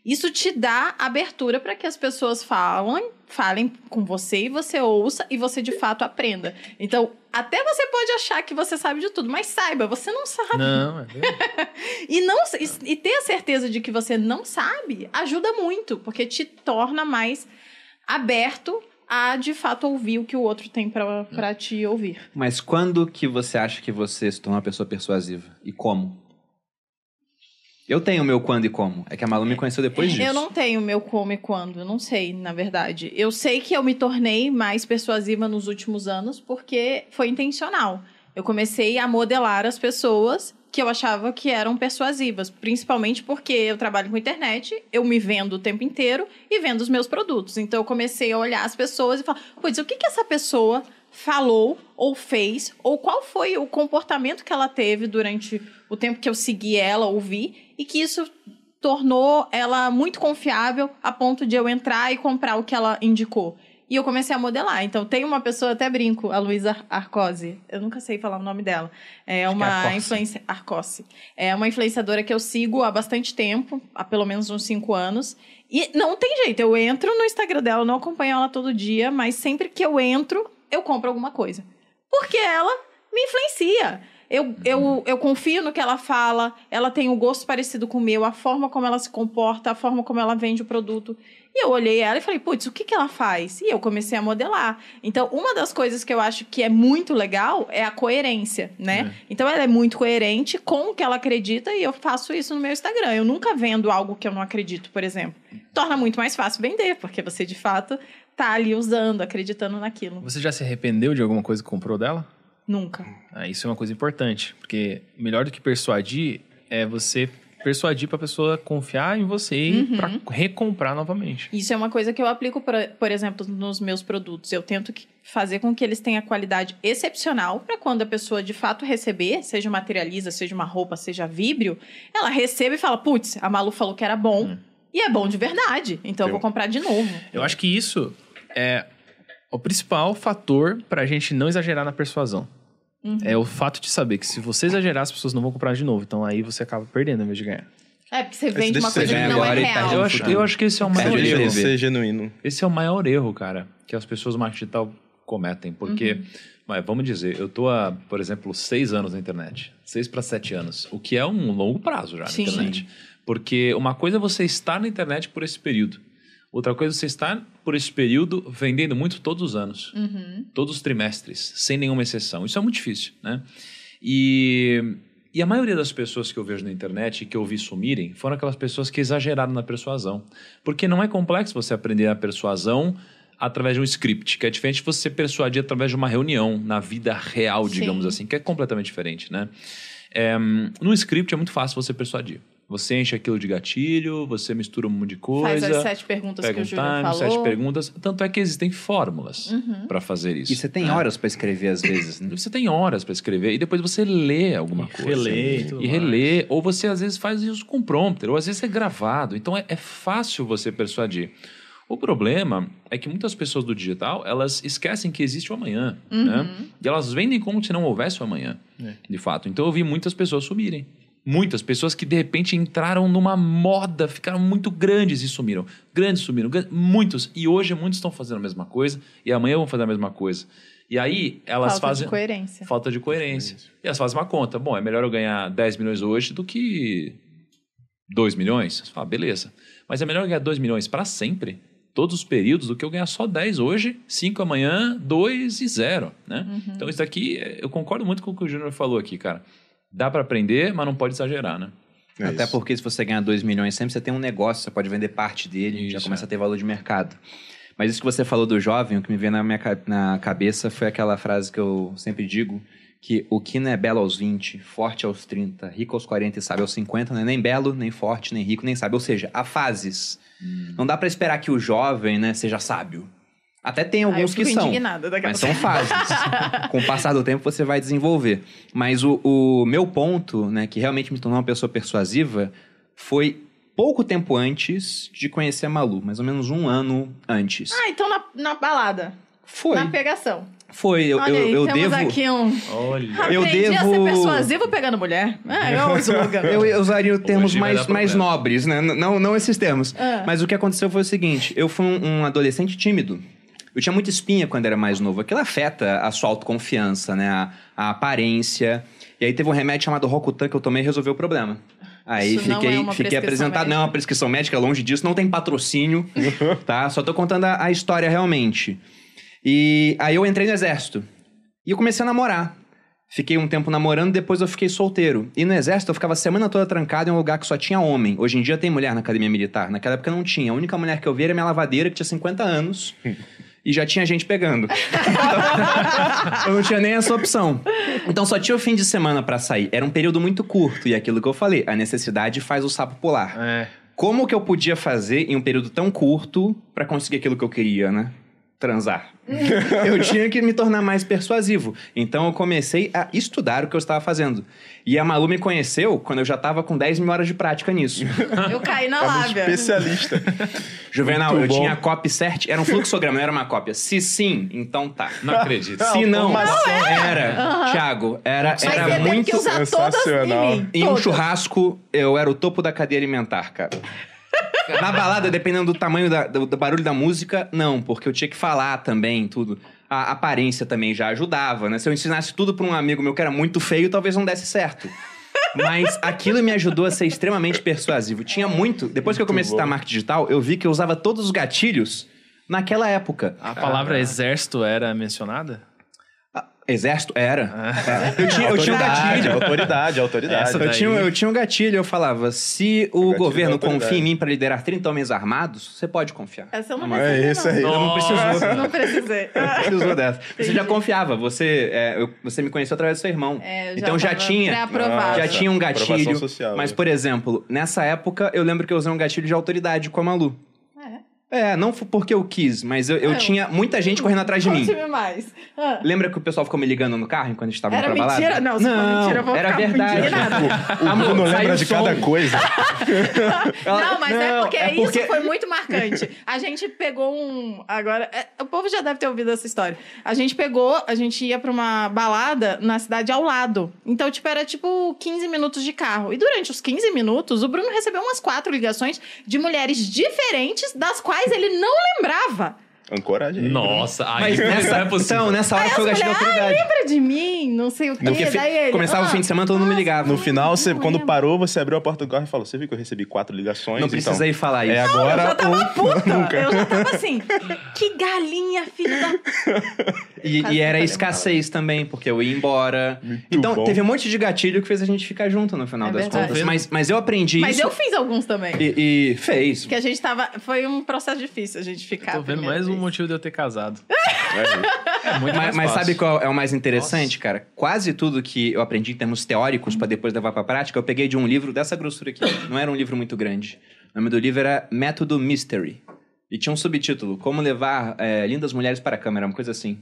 isso te dá abertura para que as pessoas falem, falem com você e você ouça e você de fato aprenda. Então, até você pode achar que você sabe de tudo, mas saiba, você não sabe. Não, é. E, não, e, e ter a certeza de que você não sabe ajuda muito, porque te torna mais aberto a de fato ouvir o que o outro tem pra te ouvir. Mas quando que você acha que você se torna uma pessoa persuasiva? E como? Eu tenho o meu quando e como. É que a Malu me conheceu depois disso. Eu não tenho meu como e quando, eu não sei, na verdade. Eu sei que eu me tornei mais persuasiva nos últimos anos porque foi intencional. Eu comecei a modelar as pessoas que eu achava que eram persuasivas, principalmente porque eu trabalho com internet, eu me vendo o tempo inteiro e vendo os meus produtos. Então eu comecei a olhar as pessoas e falar, pois o que que essa pessoa falou ou fez, ou qual foi o comportamento que ela teve durante o tempo que eu segui ela, ouvi, e que isso tornou ela muito confiável a ponto de eu entrar e comprar o que ela indicou. E eu comecei a modelar. Então, tem uma pessoa, até brinco, a Luísa Arcose. Eu nunca sei falar o nome dela. É Acho é uma influência Arcose. É uma influenciadora que eu sigo há bastante tempo, há pelo menos uns cinco anos. E não tem jeito, eu entro no Instagram dela, eu não acompanho ela todo dia, mas sempre que eu entro, eu compro alguma coisa. Porque ela me influencia. Eu, eu, eu confio no que ela fala, ela tem um gosto parecido com o meu, a forma como ela se comporta, a forma como ela vende o produto. E eu olhei ela e falei, putz, o que, que ela faz? E eu comecei a modelar. Então, uma das coisas que eu acho que é muito legal é a coerência, né? Então, ela é muito coerente com o que ela acredita e eu faço isso no meu Instagram. Eu nunca vendo algo que eu não acredito, por exemplo. Torna muito mais fácil vender, porque você, de fato, tá ali usando, acreditando naquilo. Você já se arrependeu de alguma coisa que comprou dela? Nunca. Ah, isso é uma coisa importante, porque melhor do que persuadir é você persuadir para a pessoa confiar em você e Uhum. para recomprar novamente. Isso é uma coisa que eu aplico, por, por exemplo, nos meus produtos. Eu tento que- fazer com que eles tenham qualidade excepcional para quando a pessoa de fato receber, seja materializa, seja uma roupa, seja víbrio, ela recebe e fala: putz, a Malu falou que era bom. E é bom de verdade. Então eu Eu- vou comprar de novo. Eu acho que isso é o principal fator para a gente não exagerar na persuasão. É o fato de saber que se você exagerar, as pessoas não vão comprar de novo. Então aí você acaba perdendo ao invés de ganhar. É, porque você vende uma coisa que não é e tá real. Eu no acho, eu acho que esse é o maior de erro. ser genuíno. Esse é o maior erro, cara, que as pessoas do marketing digital cometem. Porque, mas vamos dizer, eu tô há, por exemplo, seis anos na internet. Seis para sete anos. O que é um longo prazo já na Sim. internet. Porque uma coisa é você estar na internet por esse período. Outra coisa é você estar por esse período vendendo muito todos os anos. Uhum. Todos os trimestres, sem nenhuma exceção. Isso é muito difícil, né? E, e a maioria das pessoas que eu vejo na internet e que eu vi sumirem foram aquelas pessoas que exageraram na persuasão. Porque não é complexo você aprender a persuasão através de um script, que é diferente de você persuadir através de uma reunião na vida real, Sim. digamos assim, que é completamente diferente, né? É, no script é muito fácil você persuadir. Você enche aquilo de gatilho, você mistura um monte de coisa. Faz as sete perguntas pega que o um Júlio time, falou. sete perguntas. Tanto é que existem fórmulas Uhum. para fazer isso. E você tem né? horas pra escrever às vezes, né? Você tem horas para escrever e depois você lê alguma coisa. relê e tudo E relê. Ou você às vezes faz isso com prompter, ou às vezes é gravado. Então é, é fácil você persuadir. O problema é que muitas pessoas do digital, elas esquecem que existe o amanhã, né? E elas vendem como se não houvesse o amanhã, É. de fato. Então eu vi muitas pessoas sumirem. Muitas pessoas que de repente entraram numa moda, ficaram muito grandes e sumiram. Grandes sumiram, muitos. E hoje muitos estão fazendo a mesma coisa e amanhã vão fazer a mesma coisa. E aí elas Falta fazem de coerência. falta de coerência. E elas fazem uma conta. Bom, é melhor eu ganhar 10 milhões hoje do que 2 milhões. Você fala, beleza. Mas é melhor eu ganhar 2 milhões para sempre, todos os períodos, do que eu ganhar só 10 hoje, 5 amanhã, 2 e 0. Né? Então, isso aqui, é- eu concordo muito com o que o Júnior falou aqui, cara. Dá para aprender, mas não pode exagerar, né? É Até isso. porque se você ganhar 2 milhões sempre, você tem um negócio, você pode vender parte dele, já começa é. a ter valor de mercado. Mas isso que você falou do jovem, o que me veio na minha na cabeça foi aquela frase que eu sempre digo, que o que não é belo aos 20, forte aos 30, rico aos 40 e sábio aos 50, não é nem belo, nem forte, nem rico, nem sábio. Ou seja, há fases. Hum. Não dá pra esperar que o jovem né, seja sábio. Até tem alguns que fico são. indignada daquela Mas são fases. Com o passar do tempo você vai desenvolver. Mas o, o meu ponto, né, que realmente me tornou uma pessoa persuasiva, foi pouco tempo antes de conhecer a Malu, mais ou menos um ano antes. Ah, então na, na balada. Foi. Na pegação. Foi. Eu, Olha eu, aí, eu temos devo. aqui um... Olha. Eu Aprendi a ser devo- persuasivo pegando mulher. É, é o slogan. Eu eu usaria termos mais, mais nobres, né? Não, não esses termos. Ah. Mas o que aconteceu foi o seguinte: eu fui um, um adolescente tímido. Eu tinha muita espinha quando era mais novo. Aquilo afeta a sua autoconfiança, né? A, a aparência. E aí teve um remédio chamado Rocutan que eu tomei e resolveu o problema. Aí Isso fiquei, é fiquei prescrição apresentado. médica. Não, é uma prescrição médica, longe disso, não tem patrocínio, tá? Só tô contando a, a história realmente. E aí eu entrei no exército. E eu comecei a namorar. Fiquei um tempo namorando, depois eu fiquei solteiro. E no exército eu ficava a semana toda trancado em um lugar que só tinha homem. Hoje em dia tem mulher na academia militar. Naquela época não tinha. A única mulher que eu vi era minha lavadeira, que tinha 50 anos. e já tinha gente pegando. Então, eu não tinha nem essa opção. Então só tinha o fim de semana pra sair. Era um período muito curto. E aquilo que eu falei, a necessidade faz o sapo pular. É. Como que eu podia fazer em um período tão curto pra conseguir aquilo que eu queria, né? Transar. eu tinha que me tornar mais persuasivo. Então eu comecei a estudar o que eu estava fazendo. E a Malu me conheceu quando eu já estava com 10 mil horas de prática nisso. Eu caí na Tava lábia. especialista. Juvenal, Muito eu bom. tinha a copy cert, era um fluxograma, não era uma cópia. Se sim, então tá. Não acredito. Se não, era. Thiago, era, Mas era muito. que usar todas em sensacional. mim. Em um todas. churrasco, eu era o topo da cadeia alimentar, cara. Na balada, dependendo do tamanho da- do, do barulho da música, não, porque eu tinha que falar também, tudo. A aparência também já ajudava, né? Se eu ensinasse tudo pra um amigo meu que era muito feio, talvez não desse certo. Mas aquilo me ajudou a ser extremamente persuasivo. Tinha muito. Depois que eu comecei a bom. estudar marketing digital, eu vi que eu usava todos os gatilhos naquela época. A palavra exército era mencionada? Exército era. É. Eu, tinha, eu tinha um gatilho. autoridade, autoridade. Eu tinha, eu tinha um gatilho, eu falava: se o gatilho governo autoridade. confia em mim para liderar 30 homens armados, você pode confiar. Essa eu não É precisei, isso não. aí. Eu não precisou. Não precisei. precisou dessa. Você já confiava, você, é, eu- você me conheceu através do seu irmão. É, eu então já tinha. Já tinha um gatilho. social, mas, por exemplo, nessa época, eu lembro que eu usei um gatilho de autoridade com a Malu. É. É, não foi porque eu quis, mas eu, eu É, tinha muita gente correndo atrás de mim. Mais. Ah. Lembra que o pessoal ficou me ligando no carro enquanto a gente tava indo Era pra balada? mentira? Não, se for mentira, eu vou era ficar verdade. indignada. O Amor, Bruno lembra de som. cada coisa. Não, mas é, Não, porque é porque- isso foi muito marcante. A gente pegou um. Agora, é, o povo já deve ter ouvido essa história. A gente pegou, a gente ia pra uma balada na cidade ao lado. Então, tipo, era tipo 15 minutos de carro. E durante os 15 minutos, o Bruno recebeu umas quatro ligações de mulheres diferentes, das quais ele não lembrava. Ancoragem. Nossa, aí Mas não nessa, é possível. então, nessa hora Aí foi o as gatilho da mulheres, autoridade. Lembra de mim? Não sei o quê. Porque fi- Daí ele, começava ah, o fim de semana, todo mundo me ligava. No final, você, não quando lembro. parou, você abriu a porta do carro e falou: Você viu que eu recebi quatro ligações? Não então, precisei falar isso. É Eu agora já tava ou puta. nunca. Eu já tava assim, que galinha, filho da E, e era que eu escassez também, porque eu ia embora. Muito então, bom. teve um monte de gatilho que fez a gente ficar junto no final É das verdade. contas. Mas, mas eu aprendi Mas isso. eu fiz alguns também. E, e fez. Que a gente tava. Foi um processo difícil a gente ficar. Tô a vendo mais um vez. motivo de eu ter casado. É, É muito Mas, mas sabe qual é o mais interessante, cara? Quase tudo que eu aprendi em termos teóricos pra depois levar pra prática, eu peguei de um livro dessa grossura aqui. Não era um livro muito grande. O nome do livro era Método Mystery. E tinha um subtítulo: Como levar é, lindas mulheres para a câmera, uma coisa assim.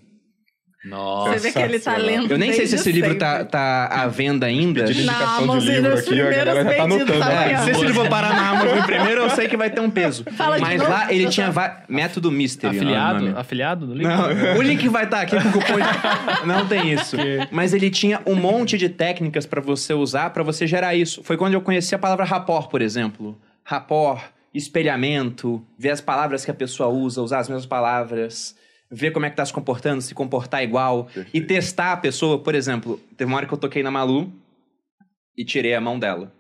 Nossa. Você vê que ele tá. Eu nem sei se esse livro tá, tá à venda ainda. Pedindo indicação de Amazon, livro nos aqui, ó, a galera já tá anotando. É, manhã. se esse livro parar na Amazon primeiro, eu sei que vai ter um peso. Fala de Mas novo. lá ele tinha va- método mystery. Afiliado? nome. Afiliado do livro? Não, o link vai estar aqui com o cupom. de- Não tem isso. Mas ele tinha um monte de técnicas pra você usar pra você gerar isso. Foi quando eu conheci a palavra rapport, por exemplo. Rapport, espelhamento, ver as palavras que a pessoa usa, usar as mesmas palavras, ver como é que tá se comportando, se comportar igual e Perfeito. testar a pessoa, por exemplo, teve uma hora que eu toquei na Malu e tirei a mão dela.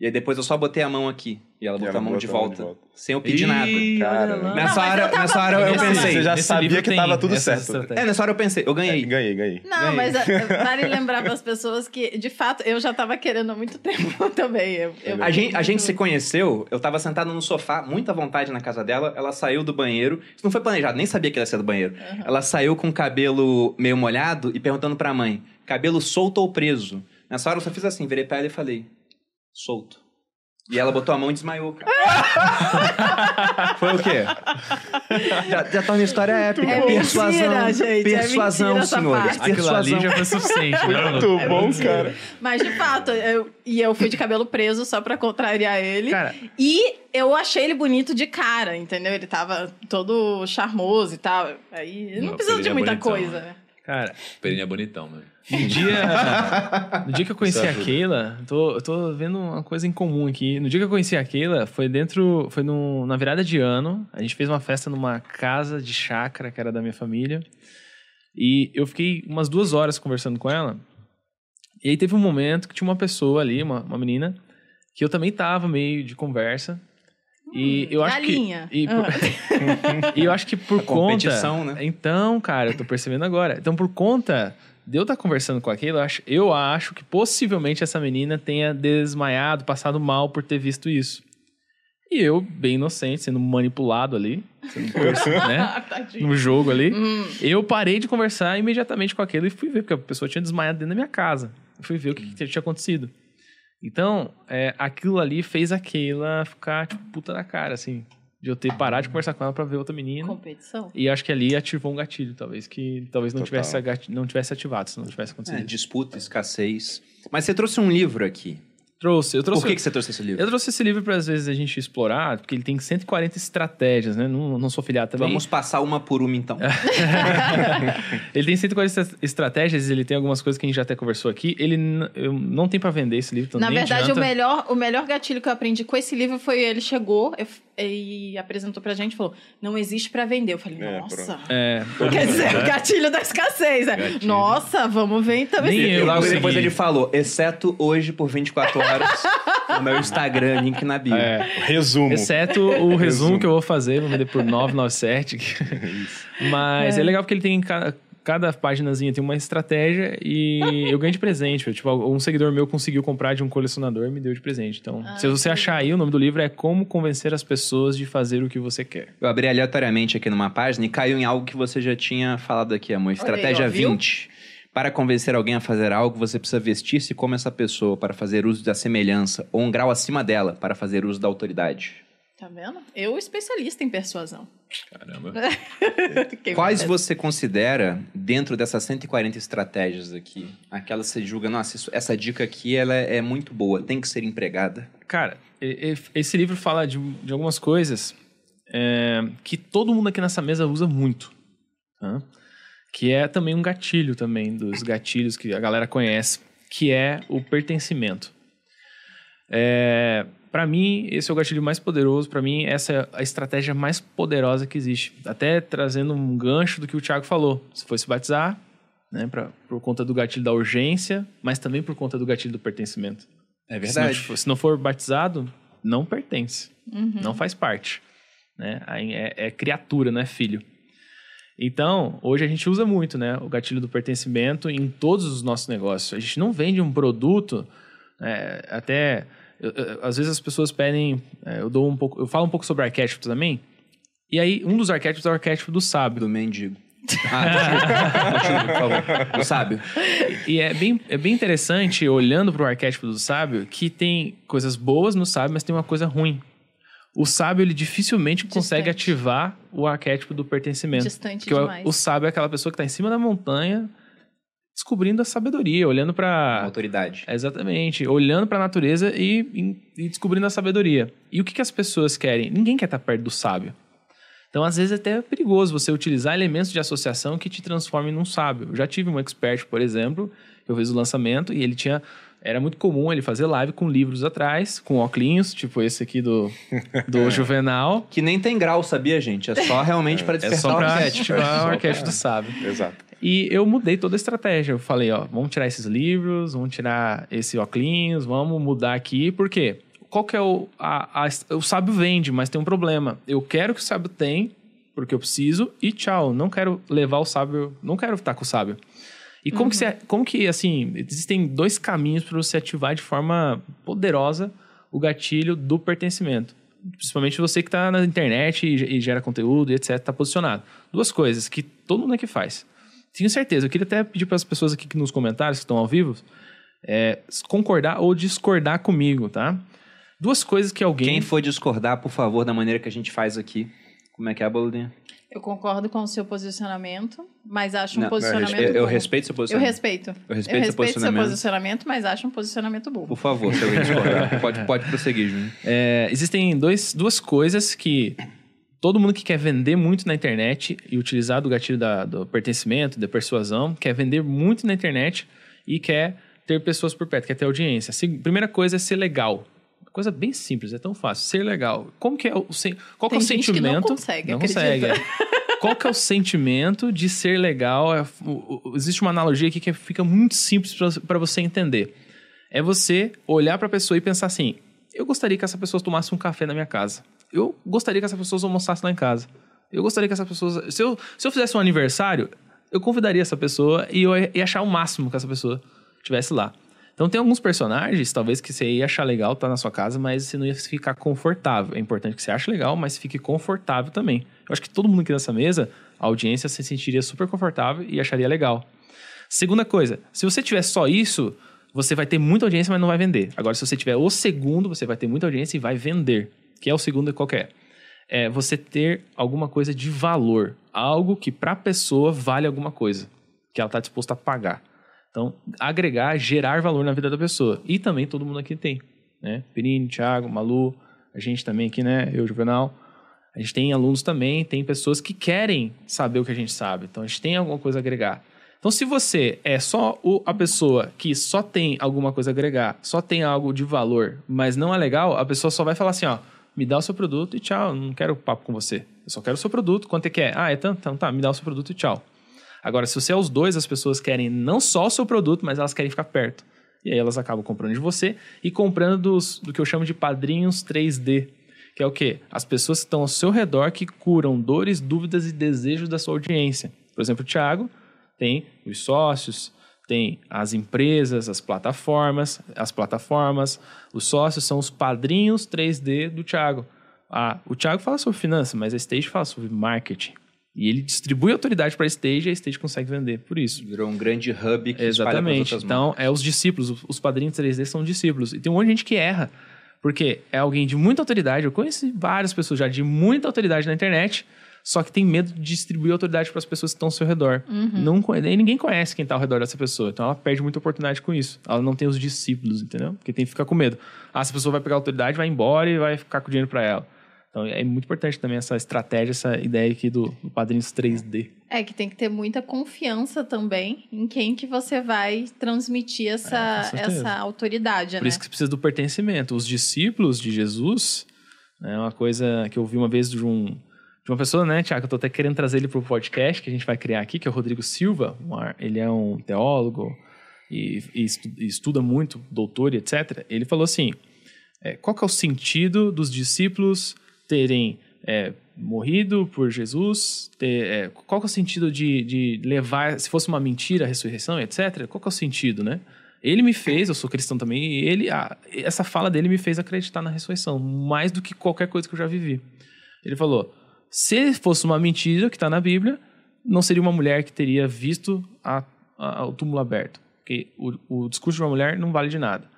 E aí depois eu só botei a mão aqui. E ela botou a mão de a volta. volta. Sem eu pedir nada. Ih, Cara, olha lá. Nessa Não, hora, eu nessa hora eu pensei. Você já sabia que tava tudo certo. estratégias. É, nessa hora eu pensei, eu ganhei. Ganhei, ganhei. Não, Ganhei. mas é, vale lembrar para as pessoas que, de fato, eu já tava querendo há muito tempo também. Eu, eu A gente, a gente se conheceu, eu tava sentado no sofá, muita vontade na casa dela, ela saiu do banheiro. Isso não foi planejado, nem sabia que ela ia sair do banheiro. Ela saiu com o cabelo meio molhado e perguntando pra mãe: cabelo solto ou preso? Nessa hora eu só fiz assim, virei pra ela e falei: solto. E ela botou a mão e desmaiou, cara. Foi o quê? Já, já torna a história épica. É mentira, persuasão, gente, é persuasão, mentira essa senhores. Aquilo ali Persuasão. já foi suficiente. né? Muito bom, cara. Mas, de fato, eu, e eu fui de cabelo preso só pra contrariar ele. Cara, E eu achei ele bonito de cara, entendeu? Ele tava todo charmoso e tal. Aí não Não, precisa de é muita bonitão, coisa, né? cara, Perini é bonitão, né? No dia, no dia que eu conheci a. Keila, tô, eu tô vendo uma coisa em comum aqui. No dia que eu conheci a Keila, foi dentro, foi no, na virada de ano. A gente fez uma festa numa casa de chácara que era da minha família. E eu fiquei umas duas horas conversando com ela. E aí teve um momento que tinha uma pessoa ali, uma, uma menina, que eu também tava meio de conversa. E eu acho Hum, Galinha. que. E, por- Ah. e eu acho que por A conta. competição, né? Então, cara, eu tô percebendo agora. Então, por conta de eu estar conversando com aquilo, eu acho, eu acho que possivelmente essa menina tenha desmaiado, passado mal por ter visto isso. E eu, bem inocente, sendo manipulado ali, sendo né? Tadinho. no jogo ali, Hum. eu parei de conversar imediatamente com aquilo e fui ver, porque a pessoa tinha desmaiado dentro da minha casa. Eu fui ver o que, que tinha acontecido. Então, é, aquilo ali fez aquela ficar, tipo, puta da cara, assim. De eu ter parado de conversar com ela pra ver outra menina. Competição. E acho que ali ativou um gatilho, talvez, que talvez não, Total. tivesse, não tivesse ativado, se não tivesse acontecido. É, disputa, escassez. Mas você trouxe um livro aqui. Trouxe, eu trouxe. Por que, que você trouxe esse livro? Eu trouxe esse livro para às vezes a gente explorar, porque ele tem 140 estratégias, né? Não, não sou filiado também. Vamos passar uma por uma, então. ele tem 140 estratégias, ele tem algumas coisas que a gente já até conversou aqui. Ele eu não tem para vender esse livro, então Na verdade, adianta. o melhor, o melhor gatilho que eu aprendi com esse livro foi ele chegou eu- e apresentou pra gente e falou: não existe pra vender. Eu falei, É, nossa. É, Quer dizer, o gatilho da escassez. né? Gatilho. Nossa, vamos ver então. Nem E eu logo consegui. depois ele falou, exceto hoje por 24 horas, no meu Instagram, link na bio. é. Resumo. Exceto o resumo Resumo. que eu vou fazer, vou vender por 997. Mas é. legal porque ele tem cada páginazinha tem uma estratégia e eu ganhei de presente. Tipo, um seguidor meu conseguiu comprar de um colecionador e me deu de presente. Então, Ah, se você achar aí, o nome do livro é Como Convencer as Pessoas de Fazer o que Você Quer. Eu abri aleatoriamente aqui numa página e caiu em algo que você já tinha falado aqui, amor. Estratégia ó, viu? 20. Para convencer alguém a fazer algo, você precisa vestir-se como essa pessoa para fazer uso da semelhança, ou um grau acima dela para fazer uso da autoridade. Tá vendo? Eu, especialista em persuasão. Caramba. Quais você considera, dentro dessas 140 estratégias aqui, aquelas que você julga, nossa, isso- essa dica aqui ela é muito boa, tem que ser empregada? Cara, esse livro fala de, de algumas coisas é, que todo mundo aqui nessa mesa usa muito. tá? Que é também um gatilho também, dos gatilhos que a galera conhece, que é o pertencimento. É, para mim, esse é o gatilho mais poderoso. Para mim, essa é a estratégia mais poderosa que existe. Até trazendo um gancho do que o Thiago falou. Se foi se batizar, né, pra, por conta do gatilho da urgência, mas também por conta do gatilho do pertencimento. É Se não, for- se não for batizado, não pertence. Uhum. Não faz parte. Né? É, é criatura, não é filho. Então, hoje a gente usa muito né, o gatilho do pertencimento em todos os nossos negócios. A gente não vende um produto, é, até. Eu- eu- às vezes as pessoas pedem. é, eu dou um pouco. Eu falo um pouco sobre arquétipos também. E aí, um dos arquétipos é o arquétipo do sábio. Do mendigo. Ah, continua, por favor. O sábio. E é bem, é bem interessante, olhando para o arquétipo do sábio, que tem coisas boas no sábio, mas tem uma coisa ruim. O sábio, ele dificilmente consegue Distante. ativar o arquétipo do pertencimento. Distante Porque o, demais. o sábio é aquela pessoa que está em cima da montanha, descobrindo a sabedoria, olhando para... Autoridade. Exatamente, olhando para a natureza e, e descobrindo a sabedoria. E o que, que as pessoas querem? Ninguém quer estar perto do sábio. Então, às vezes, é até perigoso você utilizar elementos de associação que te transformem num sábio. Eu já tive um expert, por exemplo, que eu fiz o lançamento e ele tinha. Era muito comum ele fazer live com livros atrás, com óculos, tipo esse aqui do, do Juvenal. Que nem tem grau, sabia, gente? É só realmente para É despertar só o pra arquétipo. ativar o Só arquétipo do sábio. Exato. E eu mudei toda a estratégia. Eu falei, ó, vamos tirar esses livros, vamos tirar esse óculos, vamos mudar aqui. Por quê? qual que é o... A, a- o sábio vende, mas tem um problema. Eu quero que o sábio tem, porque eu preciso, e tchau. Não quero levar o sábio... Não quero estar com o sábio. E como, que, você, como que, assim, existem dois caminhos para você ativar de forma poderosa o gatilho do pertencimento. Principalmente você que está na internet e, e gera conteúdo e etc, está posicionado. Duas coisas que todo mundo aqui faz. Tenho certeza, eu queria até pedir para as pessoas aqui que nos comentários, que estão ao vivo, é, concordar ou discordar comigo, tá? Duas coisas que alguém... Quem for discordar, por favor, da maneira que a gente faz aqui. Como é que é, Boludinha? Eu concordo com o seu posicionamento, mas acho um Não, posicionamento Eu, eu respeito seu Eu posicionamento. respeito. Eu respeito seu seu posicionamento. posicionamento, mas acho um posicionamento burro. Por favor, se alguém discordar, pode, pode prosseguir, Júnior. É, existem dois, duas coisas que todo mundo que quer vender muito na internet e utilizar do gatilho da, do pertencimento, da persuasão, quer vender muito na internet e quer ter pessoas por perto, quer ter audiência. Se- primeira coisa é ser legal. Coisa bem simples, é tão fácil. Ser legal. Como que é o qual que é Tem o gente que não sentimento? consegue, não consegue. é. Qual que é o sentimento de ser legal? É, o- o- existe uma analogia aqui que fica muito simples para você entender. É você olhar para a pessoa e pensar assim: eu gostaria que essa pessoa tomasse um café na minha casa. Eu gostaria que essa pessoa almoçasse lá em casa. Eu gostaria que essa pessoa. Se eu, se eu fizesse um aniversário, eu convidaria essa pessoa e eu ia achar o máximo que essa pessoa estivesse lá. Então tem alguns personagens, talvez que você ia achar legal estar na sua casa, mas você não ia ficar confortável. É importante que você ache legal, mas fique confortável também. Eu acho que todo mundo aqui nessa mesa, a audiência se sentiria super confortável e acharia legal. Segunda coisa, se você tiver só isso, você vai ter muita audiência, mas não vai vender. Agora, se você tiver o segundo, você vai ter muita audiência e vai vender. Que é o segundo qualquer. É você ter alguma coisa de valor. Algo que para a pessoa vale alguma coisa. Que ela está disposta a pagar. Então, agregar, gerar valor na vida da pessoa. E também todo mundo aqui tem. Né? Perini, Thiago, Malu, a gente também aqui, né? Eu, Juvenal. A gente tem alunos também, tem pessoas que querem saber o que a gente sabe. Então, a gente tem alguma coisa a agregar. Então, se você é só o- a pessoa que só tem alguma coisa a agregar, só tem algo de valor, mas não é legal, a pessoa só vai falar assim, ó, me dá o seu produto e tchau, não quero papo com você. Eu só quero o seu produto, quanto é que é? Ah, é tanto? Então tá, me dá o seu produto e tchau. Agora, se você é os dois, as pessoas querem não só o seu produto, mas elas querem ficar perto. E aí elas acabam comprando de você e comprando dos, do que eu chamo de padrinhos 3D. Que é o quê? As pessoas que estão ao seu redor que curam dores, dúvidas e desejos da sua audiência. Por exemplo, o Thiago tem os sócios, tem as empresas, as plataformas, as plataformas, os sócios são os padrinhos 3D do Thiago. Ah, o Thiago fala sobre finanças, mas a Stage fala sobre marketing. E ele distribui autoridade para a Stage e a Stage consegue vender por isso. Virou um grande hub que Exatamente. Então, é os discípulos, os- os padrinhos 3D são discípulos. E tem um monte de gente que erra. Porque é alguém de muita autoridade. Eu conheci várias pessoas já de muita autoridade na internet, só que tem medo de distribuir autoridade para as pessoas que estão ao seu redor. Não, conhe- nem ninguém conhece quem está ao redor dessa pessoa. Então ela perde muita oportunidade com isso. Ela não tem os discípulos, entendeu? Porque tem que ficar com medo. Ah, essa pessoa vai pegar a autoridade, vai embora e vai ficar com dinheiro para ela. Então é muito importante também essa estratégia, essa ideia aqui do, do Padrinhos 3D. É que tem que ter muita confiança também em quem que você vai transmitir essa, É, essa autoridade, Por né? isso que você precisa do pertencimento. Os discípulos de Jesus, é uma coisa que eu ouvi uma vez de, um, de uma pessoa, né, Tiago? Eu tô até querendo trazer ele pro podcast que a gente vai criar aqui, que é o Rodrigo Silva. ele é um teólogo e, e estu- estuda muito, doutor e etc. Ele falou assim: é, qual que é o sentido dos discípulos terem é, morrido por Jesus? Ter, é, qual que é o sentido de, de levar, se fosse uma mentira, a ressurreição, etc.? Qual que é o sentido, né? Ele me fez, eu sou cristão também, e ele, ah, essa fala dele me fez acreditar na ressurreição, mais do que qualquer coisa que eu já vivi. Ele falou: se fosse uma mentira que está na Bíblia, não seria uma mulher que teria visto a- a- o túmulo aberto. Porque o, o discurso de uma mulher não vale de nada.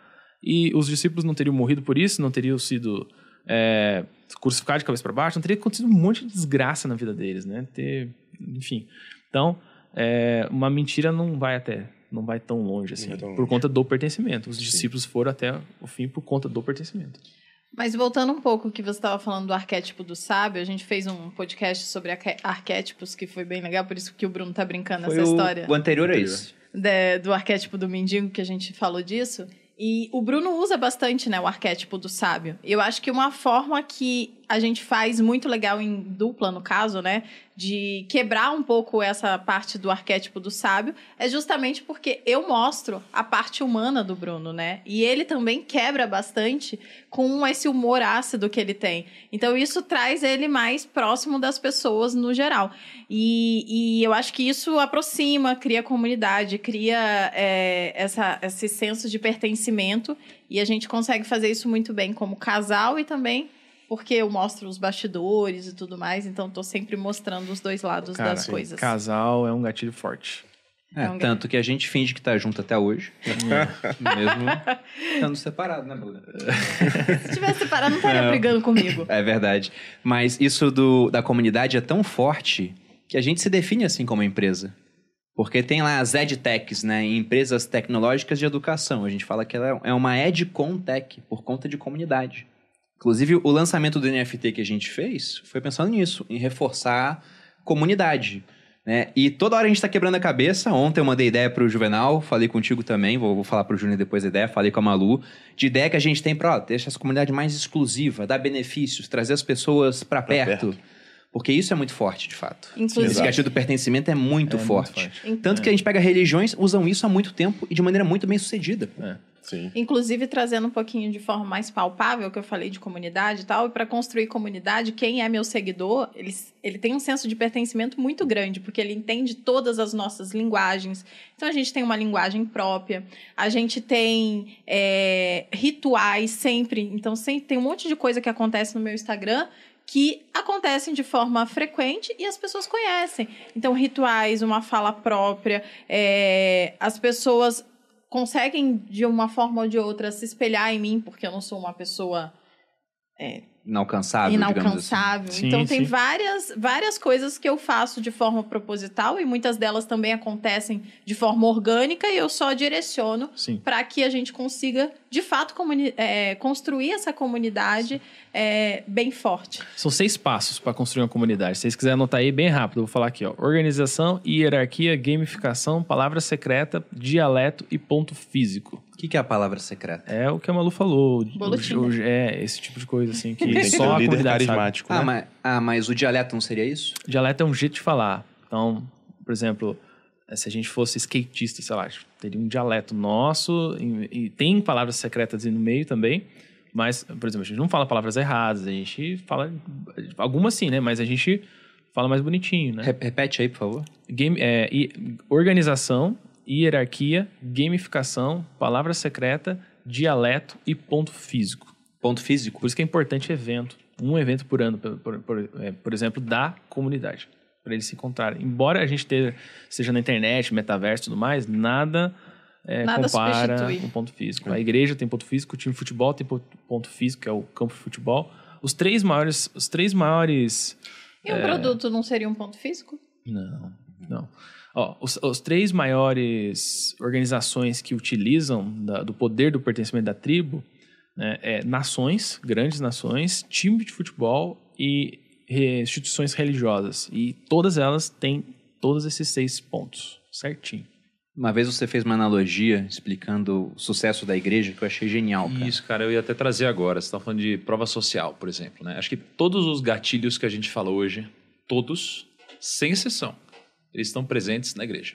E os discípulos não teriam morrido por isso, não teriam sido é, crucificados de cabeça para baixo, não teria acontecido um monte de desgraça na vida deles, né? Ter, enfim. Então, é, uma mentira não vai até, não vai tão longe assim, vai tão por longe. conta do pertencimento. Os discípulos foram até o fim por conta do pertencimento. Mas voltando um pouco ao que você estava falando do arquétipo do sábio, a gente fez um podcast sobre arquétipos que foi bem legal, por isso que o Bruno tá brincando Foi nessa o, história. o anterior a Anterior. isso. de- do arquétipo do mendigo, que a gente falou disso. E o Bruno usa bastante, né, o arquétipo do sábio. Eu acho que uma forma que a gente faz muito legal em dupla, no caso, né? De quebrar um pouco essa parte do arquétipo do sábio, é justamente porque eu mostro a parte humana do Bruno, né? E ele também quebra bastante com esse humor ácido que ele tem. Então, isso traz ele mais próximo das pessoas no geral. E, e eu acho que isso aproxima, cria comunidade, cria é, essa, esse senso de pertencimento. E a gente consegue fazer isso muito bem como casal e também porque eu mostro os bastidores e tudo mais, então tô sempre mostrando os dois lados Cara, das sim. coisas. Casal é um gatilho forte. É, É um tanto que a gente finge que tá junto até hoje. mesmo estando separado, né, Bruno? Se tivesse separado, não estaria brigando comigo. É verdade. Mas isso do, da comunidade é tão forte que a gente se define assim como empresa. Porque tem lá as EdTechs, né? Empresas tecnológicas de educação. A gente fala que ela é uma EdContech, por conta de comunidade. Inclusive, o lançamento do NFT que a gente fez foi pensando nisso, em reforçar comunidade. Né? E toda hora a gente está quebrando a cabeça. Ontem eu mandei ideia para o Juvenal, falei contigo também, vou, vou falar para o Júnior depois a ideia, falei com a Malu, de ideia que a gente tem para deixar essa comunidade mais exclusiva, dar benefícios, trazer as pessoas para perto. perto. Porque isso é muito forte, de fato. Inclusive- Esse gatilho do pertencimento é muito É muito forte. forte. Tanto que a gente pega religiões, usam isso há muito tempo e de maneira muito bem sucedida. Sim. Inclusive, trazendo um pouquinho de forma mais palpável, que eu falei de comunidade e tal, e para construir comunidade, quem é meu seguidor, ele, ele tem um senso de pertencimento muito grande, porque ele entende todas as nossas linguagens. Então, a gente tem uma linguagem própria, a gente tem é, rituais sempre. Então, sempre tem um monte de coisa que acontece no meu Instagram que acontecem de forma frequente e as pessoas conhecem. Então, rituais, uma fala própria, é, as pessoas conseguem, de uma forma ou de outra, se espelhar em mim, porque eu não sou uma pessoa Inalcançável, assim. inalcançável. Sim, então, tem sim. várias, várias coisas que eu faço de forma proposital e muitas delas também acontecem de forma orgânica e eu só direciono para que a gente consiga, de fato, é, construir essa comunidade é, bem forte. São seis passos para construir uma comunidade. Se vocês quiserem anotar aí bem rápido, eu vou falar aqui, ó. Organização, hierarquia, gamificação, palavra secreta, dialeto e ponto físico. O que que é a palavra secreta? É o que a Malu falou. o- Boletim, o- é, esse tipo de coisa, assim, que Tem que só um a líder comunidade sabe. carismático, Ah, né? mas, ah, mas o dialeto não seria isso? Dialeto é um jeito de falar. Então, por exemplo, eh, se a gente fosse skatista, sei lá, teria um dialeto nosso e, e tem palavras secretas aí no meio também. Mas, por exemplo, a gente não fala palavras erradas, a gente fala algumas sim, né? Mas a gente fala mais bonitinho, né? Re- Repete aí, por favor. Game, é, e- organização, hierarquia, gamificação, palavra secreta, dialeto e ponto físico. Ponto físico. Por isso que é importante evento, um evento por ano, por, por- por- é, por exemplo, da comunidade, para eles se encontrarem. Embora a gente ter, seja na internet, metaverso e tudo mais, nada, é, Nada compara substitui. com ponto físico. A igreja tem ponto físico, o time de futebol tem po- ponto físico, que é o campo de futebol. Os três maiores, os três maiores E um produto não seria um ponto físico? não, não. Ó, os, os três maiores organizações que utilizam da- do poder do pertencimento da tribo né, é nações, grandes nações, time de futebol e re- instituições religiosas. E todas elas têm todos esses seis pontos, certinho. Uma vez você fez uma analogia explicando o sucesso da igreja que eu achei genial, cara. Isso, cara, eu ia até trazer agora. Você está falando de prova social, por exemplo. Né? Acho que todos os gatilhos que a gente fala hoje, todos, sem exceção, eles estão presentes na igreja.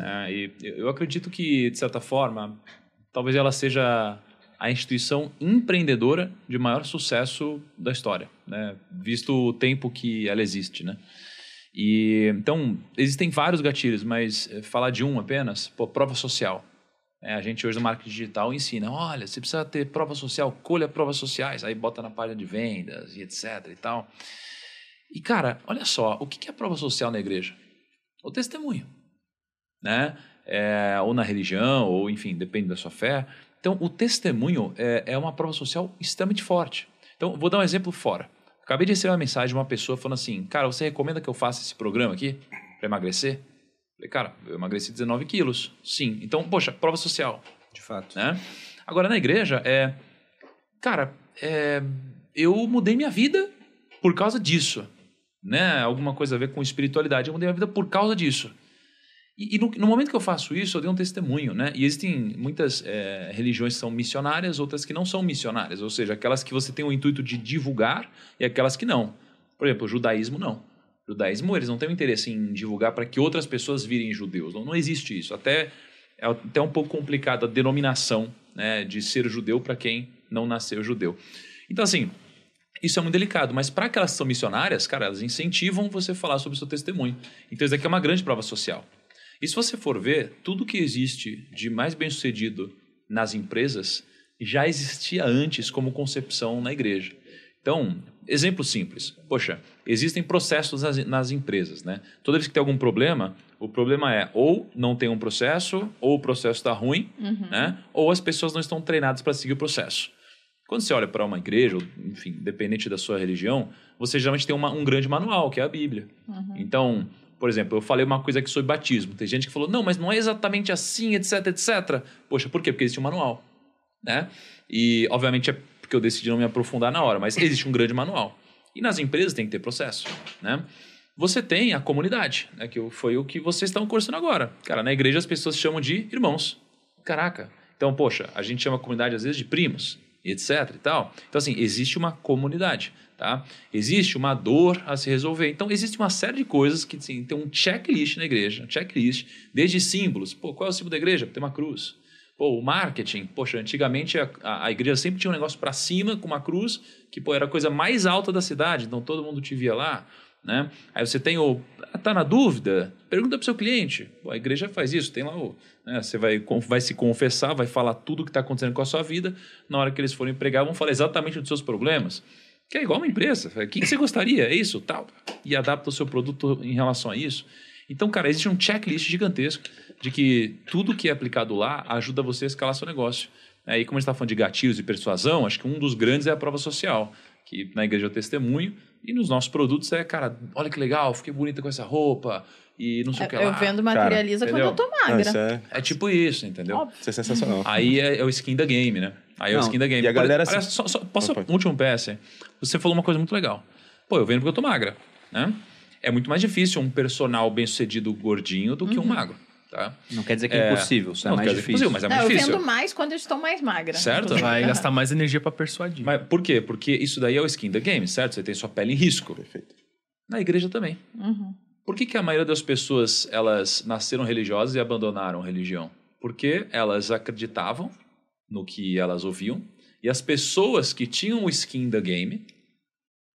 É, e eu acredito que, de certa forma, talvez ela seja a instituição empreendedora de maior sucesso da história, né? visto o tempo que ela existe. Né? E, então, existem vários gatilhos, mas eh, falar de um apenas, pô, prova social. É, a gente hoje no marketing digital ensina, olha, você precisa ter prova social, colha provas sociais, aí bota na página de vendas e etc e tal. E cara, olha só, o que é prova social na igreja? O testemunho, né? É, ou na religião, ou enfim, depende da sua fé. Então, o testemunho é, é uma prova social extremamente forte. Então, vou dar um exemplo fora. Acabei de receber uma mensagem de uma pessoa falando assim, cara, você recomenda que eu faça esse programa aqui para emagrecer? Falei, cara, eu emagreci 19 quilos. Sim. Então, poxa, prova social De fato. né? Agora, na igreja, é... Cara, é, eu mudei minha vida por causa disso, né? Alguma coisa a ver com espiritualidade. Eu mudei minha vida por causa disso. E, e no, no momento que eu faço isso, eu dei um testemunho, né? E existem muitas é, religiões que são missionárias, outras que não são missionárias, ou seja, aquelas que você tem o intuito de divulgar e aquelas que não. Por exemplo, o judaísmo não. O judaísmo, eles não têm interesse em divulgar para que outras pessoas virem judeus. Não, não existe isso. Até é até um pouco complicado a denominação né, de ser judeu para quem não nasceu judeu. Então, assim, isso é muito delicado, mas para aquelas que são missionárias, cara, elas incentivam você a falar sobre o seu testemunho. Então, isso aqui é uma grande prova social. E se você for ver, tudo que existe de mais bem sucedido nas empresas já existia antes como concepção na igreja. Então, exemplo simples. Poxa, existem processos nas, nas, empresas, né? Toda vez que tem algum problema, o problema é ou não tem um processo, ou o processo está ruim, uhum. né? Ou as pessoas não estão treinadas para seguir o processo. Quando você olha para uma igreja, enfim, dependente da sua religião, você geralmente tem uma, um grande manual, que é a Bíblia. Uhum. Então, por exemplo, eu falei uma coisa aqui sobre batismo. Tem gente que falou, não, mas não é exatamente assim, etc, etc. Poxa, por quê? Porque existe um manual. Né? E, obviamente, é porque eu decidi não me aprofundar na hora, mas existe um grande manual. E nas empresas tem que ter processo. Né? Você tem a comunidade, né? que foi o que vocês estão cursando agora. Cara, na igreja as pessoas chamam de irmãos. Caraca. Então, poxa, a gente chama a comunidade às vezes de primos, etc e tal. Então, assim, existe uma comunidade. Tá? Existe uma dor a se resolver. Então, existe uma série de coisas que assim, tem um checklist na igreja, um checklist, desde símbolos. Pô, qual é o símbolo da igreja? Tem uma cruz. Pô, o marketing. Poxa, antigamente a, a, a igreja sempre tinha um negócio para cima com uma cruz, que pô, era a coisa mais alta da cidade, então todo mundo te via lá. Né? Aí você tem o. Tá na dúvida? Pergunta para o seu cliente. A igreja faz isso, tem lá o. Né? Você vai, vai se confessar, vai falar tudo o que está acontecendo com a sua vida. Na hora que eles forem pregar, vão falar exatamente dos seus problemas. Que é igual uma empresa. O que, você gostaria? É isso, tal. E adapta o seu produto em relação a isso. Então, cara, existe um checklist gigantesco de que tudo que é aplicado lá ajuda você a escalar seu negócio. E como a gente está falando de gatilhos e persuasão, acho que um dos grandes é a prova social, que na igreja eu testemunho, e nos nossos produtos é, cara, olha que legal, fiquei bonita com essa roupa, e não sei o que lá. Eu vendo materializa cara, quando eu tô magra. é... é... tipo isso, entendeu? Óbvio. Isso é sensacional. Aí é, é, o skin da game, né? Aí não, é o skin da game. E a galera... Olha, só, só, posso, um último PS? Você falou uma coisa muito legal. Pô, eu vendo porque eu tô magra, né? É muito mais difícil um personal bem-sucedido gordinho do que um uhum. magro. Tá? Não quer dizer que é, é impossível, isso é mais difícil. Impossível, mas é não, mais difícil. Eu vendo mais quando eu estou mais magra. Certo? Vai gastar mais energia para persuadir. Mas por quê? Porque isso daí é o skin da game, certo? Você tem sua pele em risco. Perfeito. Na igreja também. Uhum. Por que, que a maioria das pessoas elas nasceram religiosas e abandonaram a religião? Porque elas acreditavam no que elas ouviam e as pessoas que tinham o skin da game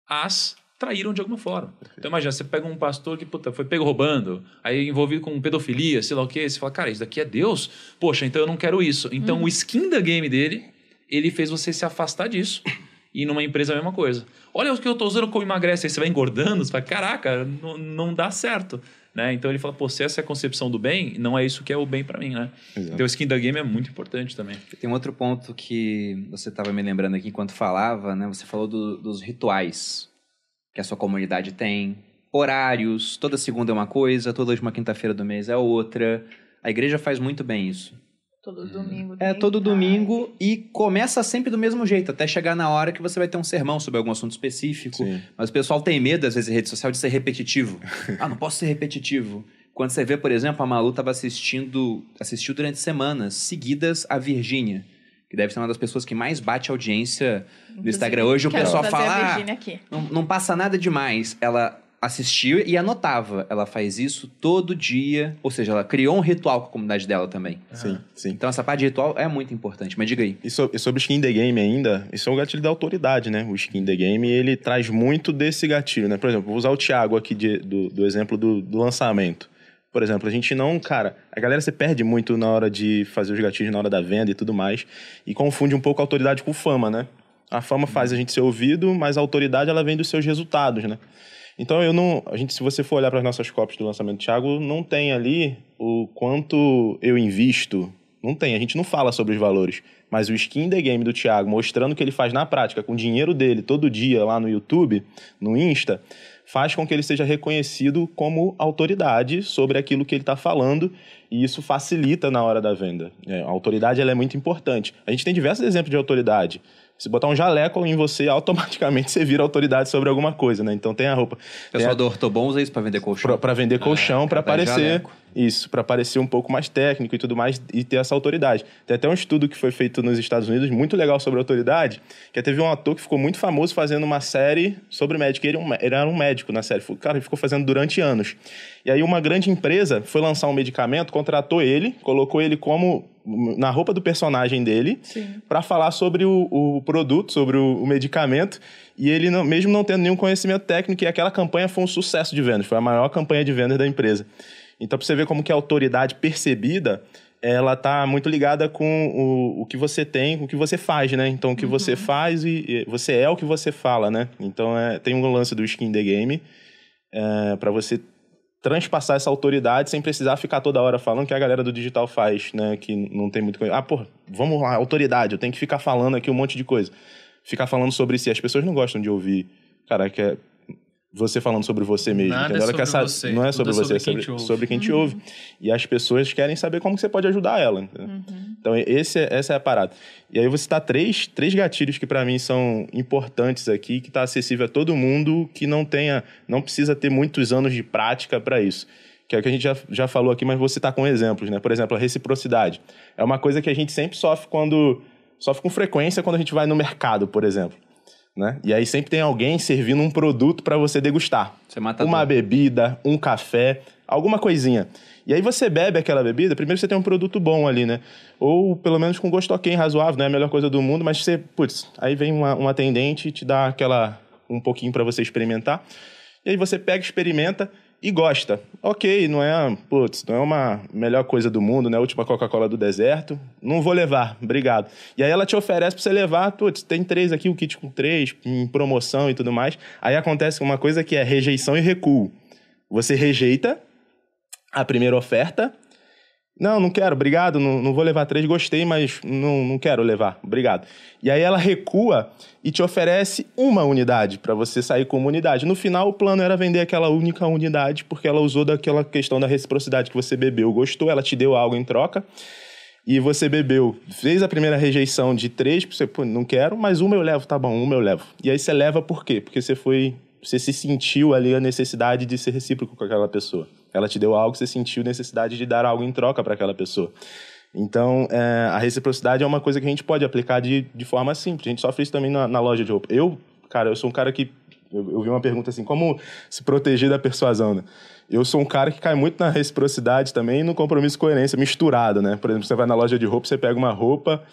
as traíram de alguma forma. Perfeito. Então imagina, você pega um pastor que puta, foi pego roubando, aí envolvido com pedofilia, sei lá o quê, você fala, cara, isso daqui é Deus? Poxa, então eu não quero isso. Então uhum. o skin da game dele, ele fez você se afastar disso. E numa empresa a mesma coisa. Olha o que eu estou usando como emagrece. Aí você vai engordando, você fala, caraca, não, não dá certo. Né? Então ele fala, pô, se essa é a concepção do bem, não é isso que é o bem para mim, né? Exato. Então o skin da game é muito importante também. Tem um outro ponto que você estava me lembrando aqui enquanto falava, né? Você falou do, dos rituais que a sua comunidade tem, horários, toda segunda é uma coisa, toda última quinta-feira do mês é outra. A igreja faz muito bem isso. Todo domingo. É, todo domingo e começa sempre do mesmo jeito, até chegar na hora que você vai ter um sermão sobre algum assunto específico. Sim. Mas o pessoal tem medo, às vezes, em rede social, de ser repetitivo. ah, não posso ser repetitivo. Quando você vê, por exemplo, a Malu estava assistindo, assistiu durante semanas seguidas a Virgínia, que deve ser uma das pessoas que mais bate audiência Inclusive, no Instagram hoje. O pessoal fala, ah, não, não passa nada demais. Ela assistiu e anotava. Ela faz isso todo dia. Ou seja, ela criou um ritual com a comunidade dela também. Sim, sim. Então essa parte de ritual é muito importante. Mas diga aí. E, so, e sobre o skin the game ainda, isso é um gatilho da autoridade, né? O skin the game, ele traz muito desse gatilho, né? Por exemplo, vou usar o Thiago aqui de, do, do exemplo do, do lançamento. Por exemplo, a gente não, cara, a galera se perde muito na hora de fazer os gatilhos na hora da venda e tudo mais, e confunde um pouco a autoridade com fama, né? A fama faz a gente ser ouvido, mas a autoridade ela vem dos seus resultados, né? Então eu não, a gente se você for olhar para as nossas cópias do lançamento do Thiago, não tem ali o quanto eu invisto, não tem, a gente não fala sobre os valores, mas o skin the game do Thiago mostrando o que ele faz na prática com o dinheiro dele todo dia lá no YouTube, no Insta, faz com que ele seja reconhecido como autoridade sobre aquilo que ele está falando e isso facilita na hora da venda. É, a autoridade ela é muito importante. A gente tem diversos exemplos de autoridade. Se botar um jaleco em você, automaticamente você vira autoridade sobre alguma coisa, né? Então tem a roupa. Pessoal a... do Ortobon usa isso para vender colchão. Para vender colchão, é, para aparecer. Isso, para parecer um pouco mais técnico e tudo mais e ter essa autoridade. Tem até um estudo que foi feito nos Estados Unidos muito legal sobre autoridade, que teve um ator que ficou muito famoso fazendo uma série sobre médico. Ele, ele era um médico na série. Cara, ele ficou fazendo durante anos. E aí uma grande empresa foi lançar um medicamento, contratou ele, colocou ele como na roupa do personagem dele para falar sobre o, o, produto, sobre o, o medicamento. E ele, não, mesmo não tendo nenhum conhecimento técnico, e aquela campanha foi um sucesso de vendas, foi a maior campanha de vendas da empresa. Então, para você ver como que a autoridade percebida, ela está muito ligada com o, o que você tem, com o que você faz, né? Então, o que uhum. você faz e, e, você é o que você fala, né? Então, é, tem um lance do skin the game é, para você transpassar essa autoridade sem precisar ficar toda hora falando que a galera do digital faz, né? Que não tem muito... Ah, pô, vamos lá, autoridade, eu tenho que ficar falando aqui um monte de coisa. Ficar falando sobre si. As pessoas não gostam de ouvir, cara, que é você falando sobre você mesmo. Nada entendeu? É sobre essa, você. Não é sobre Tudo você, é sobre é sobre, quem te sobre quem te ouve. E as pessoas querem saber como você pode ajudar ela. Uhum. Então, esse é, essa é a parada. E aí você tá três, três gatilhos que para mim são importantes aqui, que tá acessível a todo mundo, que não tenha, não precisa ter muitos anos de prática para isso. Que é o que a gente já, já falou aqui, mas vou citar com exemplos, né? Por exemplo, a reciprocidade. É uma coisa que a gente sempre sofre quando... Sofre com frequência quando a gente vai no mercado, por exemplo né? E aí sempre tem alguém servindo um produto para você degustar. Você mata uma tudo. bebida, um café, alguma coisinha. E aí você bebe aquela bebida, primeiro você tem um produto bom ali, né? Ou pelo menos com gosto ok, razoável, não é a melhor coisa do mundo, mas você, putz, aí vem uma, um atendente e te dá aquela um pouquinho para você experimentar. E aí você pega, experimenta e gosta. Ok, não é, putz, não é uma melhor coisa do mundo, né? A última Coca-Cola do deserto. Não vou levar, obrigado. E aí ela te oferece para você levar, putz, tem três aqui, o kit com três, em promoção e tudo mais. Aí acontece uma coisa que é rejeição e recuo. Você rejeita a primeira oferta não, não quero, obrigado, não, não vou levar três, gostei, mas não, não quero levar, obrigado. E aí ela recua e te oferece uma unidade para você sair com uma unidade. No final, o plano era vender aquela única unidade, porque ela usou daquela questão da reciprocidade que você bebeu, gostou, ela te deu algo em troca, e você bebeu, fez a primeira rejeição de três, você, pô, não quero, mas uma eu levo, tá bom, uma eu levo. E aí você leva por quê? Porque você foi, você se sentiu ali a necessidade de ser recíproco com aquela pessoa. Ela te deu algo, você sentiu necessidade de dar algo em troca para aquela pessoa. Então, é, a reciprocidade é uma coisa que a gente pode aplicar de, de forma simples. A gente sofre isso também na, na loja de roupa. Eu, cara, eu sou um cara que. Eu, eu vi uma pergunta assim: como se proteger da persuasão, né? Eu sou um cara que cai muito na reciprocidade também e no compromisso e coerência misturado, né? Por exemplo, você vai na loja de roupa, você pega uma roupa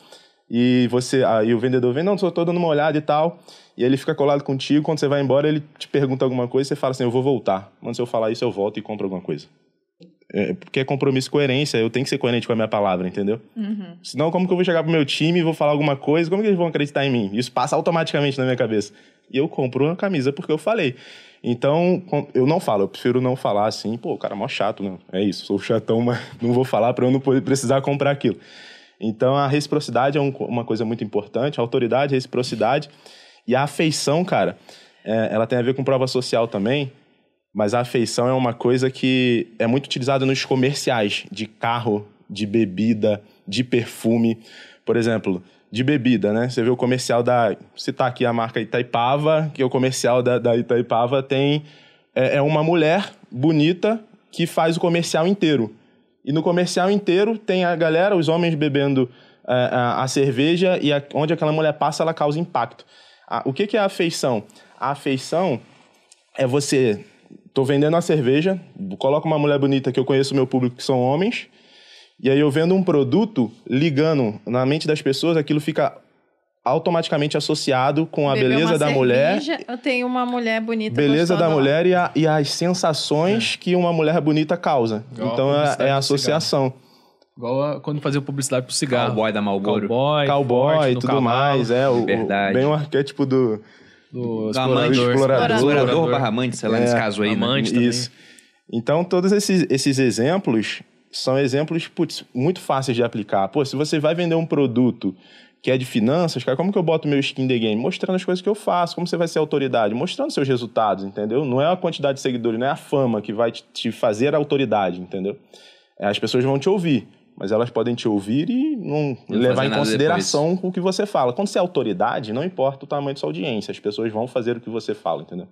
e você aí o vendedor vem, não, só tô dando uma olhada e tal. E ele fica colado contigo, quando você vai embora, ele te pergunta alguma coisa, você fala assim, eu vou voltar. Mas se eu falar isso, eu volto e compro alguma coisa. É, porque é compromisso e coerência, eu tenho que ser coerente com a minha palavra, entendeu? Uhum. Senão, como que eu vou chegar pro meu time e vou falar alguma coisa, como que eles vão acreditar em mim? Isso passa automaticamente na minha cabeça. E eu compro uma camisa porque eu falei. Então, eu não falo, eu prefiro não falar assim, pô, o cara é mó chato, não. É isso, sou chatão, mas não vou falar para eu não precisar comprar aquilo. Então, a reciprocidade é um, uma coisa muito importante, a autoridade, a reciprocidade. E a afeição, cara, é, ela tem a ver com prova social também, mas a afeição é uma coisa que é muito utilizada nos comerciais de carro, de bebida, de perfume. Por exemplo, de bebida, né? Você vê o comercial da. Citar aqui a marca Itaipava, que é o comercial da, da Itaipava, tem. É, é uma mulher bonita que faz o comercial inteiro. E no comercial inteiro tem a galera, os homens bebendo a, é, a, a cerveja e a, onde aquela mulher passa, ela causa impacto. A, o que, que é a afeição? A afeição é você. Tô vendendo uma cerveja, coloco uma mulher bonita que eu conheço meu público, que são homens, e aí eu vendo um produto, ligando na mente das pessoas, aquilo fica automaticamente associado com a Beber beleza da mulher. Eu tenho uma mulher bonita. Beleza da mulher e, a, e as sensações é. que uma mulher bonita causa. Igual então a é, é a associação. Igual a, quando fazia publicidade pro cigarro. Cowboy da Marlboro. Cowboy, Cowboy forte e tudo cavalo, mais. É, o, Verdade. o, bem o arquétipo do, Do Do amante, explorador. Explorador barra amante, sei lá, nesse É, caso aí, né? amante. também. Isso. Então, todos esses, esses exemplos são exemplos putz, muito fáceis de aplicar. Pô, se você vai vender um produto que é de finanças, cara, como que eu boto meu skin the game? Mostrando as coisas que eu faço, como você vai ser autoridade, mostrando seus resultados, entendeu? Não é a quantidade de seguidores, não é a fama que vai te- fazer autoridade, entendeu? É, As pessoas vão te ouvir, mas elas podem te ouvir e não, Não levar em consideração o que você fala. Quando você é autoridade, não importa o tamanho da sua audiência, as pessoas vão fazer o que você fala, entendeu?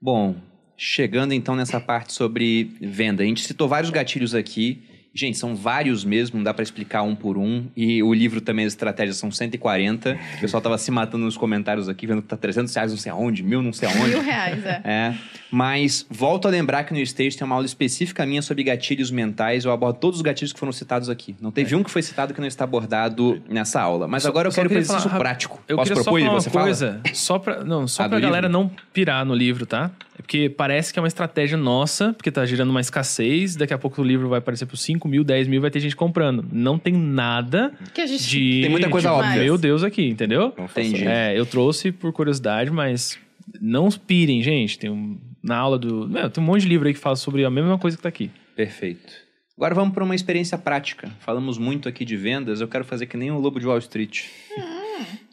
Bom, chegando então nessa parte sobre venda. A gente citou vários gatilhos aqui. Gente, são vários mesmo, não dá pra explicar um por um. E o livro também, as estratégias são 140. O pessoal tava se matando nos comentários aqui, vendo que tá 300 reais não sei aonde, mil não sei aonde. Mil reais, é. É, mas volto a lembrar que no Stage tem uma aula específica minha sobre gatilhos mentais. Eu abordo todos os gatilhos que foram citados aqui. Não teve um que foi citado que não está abordado nessa aula. Mas Só- agora eu quero exercício falar rap- prático. Eu Posso propor falar uma você fala? coisa, só pra, não, só Ah, pra galera livro? não pirar no livro, tá? É porque parece que é uma estratégia nossa, porque tá gerando uma escassez, daqui a pouco o livro vai aparecer por 5 mil, 10 mil, vai ter gente comprando. Não tem nada Que a gente... de... Tem muita coisa de, óbvia. Meu Deus aqui, entendeu? Entendi. É, eu trouxe por curiosidade, mas não pirem, gente. Tem um, na aula do... Meu, tem um monte de livro aí que fala sobre a mesma coisa que tá aqui. Perfeito. Agora vamos para uma experiência prática. Falamos muito aqui de vendas, eu quero fazer que nem o Lobo de Wall Street.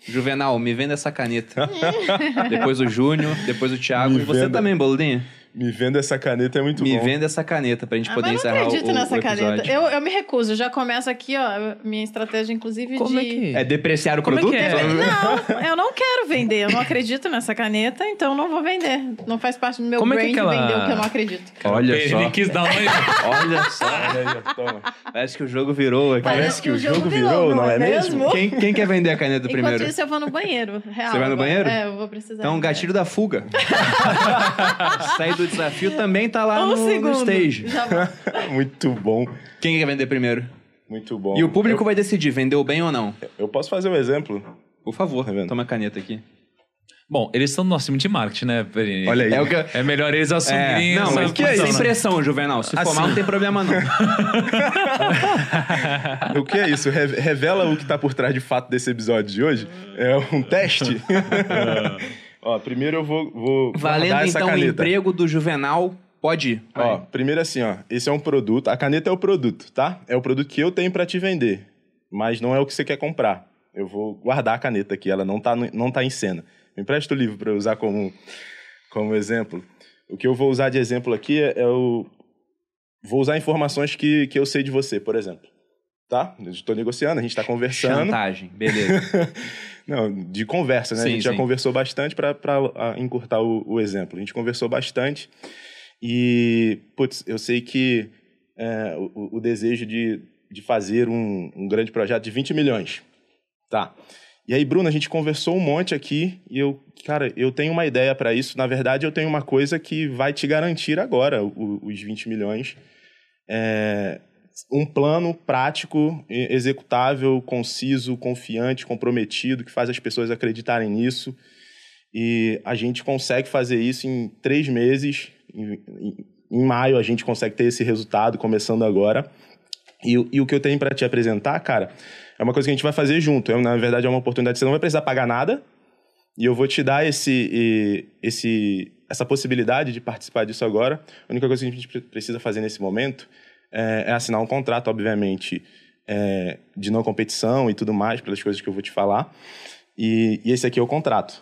Juvenal, me venda essa caneta. depois o Júnior, depois o Thiago. Me e você venda. também, Boludinho? Me vendo essa caneta é muito me bom. venda essa caneta pra gente Ah, poder mas não encerrar o, acredito o, nessa o episódio. caneta. Eu, eu me recuso. Já começa aqui, ó, minha estratégia, inclusive, Como de... é que... É depreciar o Como é produto? que é? Não, eu não quero vender. Eu não acredito nessa caneta, então não vou vender. Não faz parte do meu Como é que brand aquela- vender o que eu não acredito. Olha Ele só. nem quis dar uma... Olha só. Olha. Parece que o jogo virou aqui. Parece que o jogo virou, não é mesmo? Quem, quem quer vender a caneta Enquanto primeiro? isso, eu vou no banheiro. Real, Você vai no agora. banheiro? É, eu vou precisar. Então, gatilho da fuga. Sair do desafio também tá lá Um no, no segundo. stage. Já vou. Muito bom. Quem quer vender primeiro? Muito bom. E o público eu, vai decidir, vendeu bem ou não. eu posso fazer um exemplo? Por favor, Tá toma a caneta aqui. Bom, eles estão no nosso time de marketing, né, Perini? Olha aí. É o que É melhor eles assumirem É, não, mas que é função, sem pressão, Juvenal. Se for Assim. mal, não tem problema não. O que é isso? Re- Revela o que tá por trás de fato desse episódio de hoje? É um teste? Ó, primeiro eu vou, vou Valendo então o emprego do Juvenal, pode ir. Ó, primeiro assim, ó, esse é um produto, a caneta é o produto, tá? É o produto que eu tenho pra te vender, mas não é o que você quer comprar. Eu vou guardar a caneta aqui, ela não tá, não tá em cena. Me empresta o livro pra eu usar como, como exemplo. O que eu vou usar de exemplo aqui é, é o... Vou usar informações que, que eu sei de você, por exemplo. Tá? Estou negociando, a gente tá conversando. Chantagem, beleza. Não, de conversa, né? a Sim, gente já sim. conversou bastante para encurtar o, o exemplo. A gente conversou bastante e, putz, eu sei que é, o, o desejo de, de fazer um, um grande projeto de 20 milhões. Tá. E aí, Bruno, a gente conversou um monte aqui e eu, cara, eu tenho uma ideia para isso. Na verdade, eu tenho uma coisa que vai te garantir agora os 20 milhões. É, um plano prático, executável, conciso, confiante, comprometido, que faz as pessoas acreditarem nisso. E a gente consegue fazer isso em três meses. Em, em- em maio a gente consegue ter esse resultado, começando agora. E, o- e o que eu tenho para te apresentar, cara, é uma coisa que a gente vai fazer junto. É, na verdade, é uma oportunidade. Você não vai precisar pagar nada. E eu vou te dar esse, esse, essa possibilidade de participar disso agora. A única coisa que a gente pre- precisa fazer nesse momento é, é assinar um contrato, obviamente, é, de não competição e tudo mais, pelas coisas que eu vou te falar. E, e esse aqui é o contrato.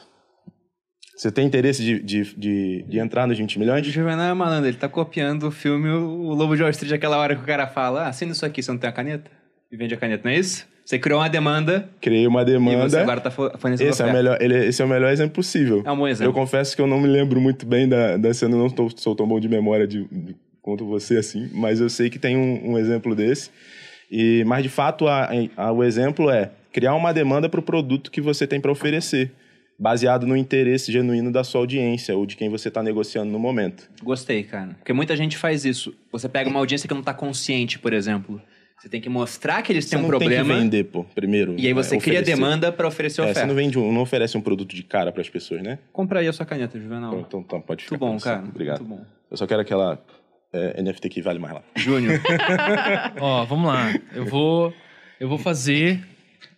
Você tem interesse de, de, de, de entrar nos 20 O milhões? Juvenal é malandro, ele tá copiando o filme O Lobo de Wall Street, aquela hora que o cara fala, ah, assina isso aqui, você não tem a caneta? E vende a caneta, não é isso? Você criou uma demanda, Criei uma e você demanda. agora tá fo- fornecendo Esse é, o melhor, ele, esse é o melhor exemplo possível. É um bom Eu exemplo. confesso que eu não me lembro muito bem da, da cena, não tô, sou tão bom de memória de, de- quanto você, assim, mas eu sei que tem um, um exemplo desse. E, mas, de fato, a- a- o exemplo é criar uma demanda para o produto que você tem para oferecer, baseado no interesse genuíno da sua audiência ou de quem você está negociando no momento. Gostei, cara. Porque muita gente faz isso. Você pega uma audiência que não tá consciente, por exemplo. Você tem que mostrar que eles Você têm um problema. tem que vender, pô, primeiro. E aí você é, cria oferecer. demanda pra oferecer É, oferta. você não, vende um- não oferece um produto de cara para as pessoas, né? Compra aí a sua caneta, Juvenal. Então, então pode ficar. Muito bom, você. cara. Obrigado. Muito bom. Eu só quero aquela é, NFT que vale mais lá. Júnior. Ó, vamos lá. Eu vou, eu vou fazer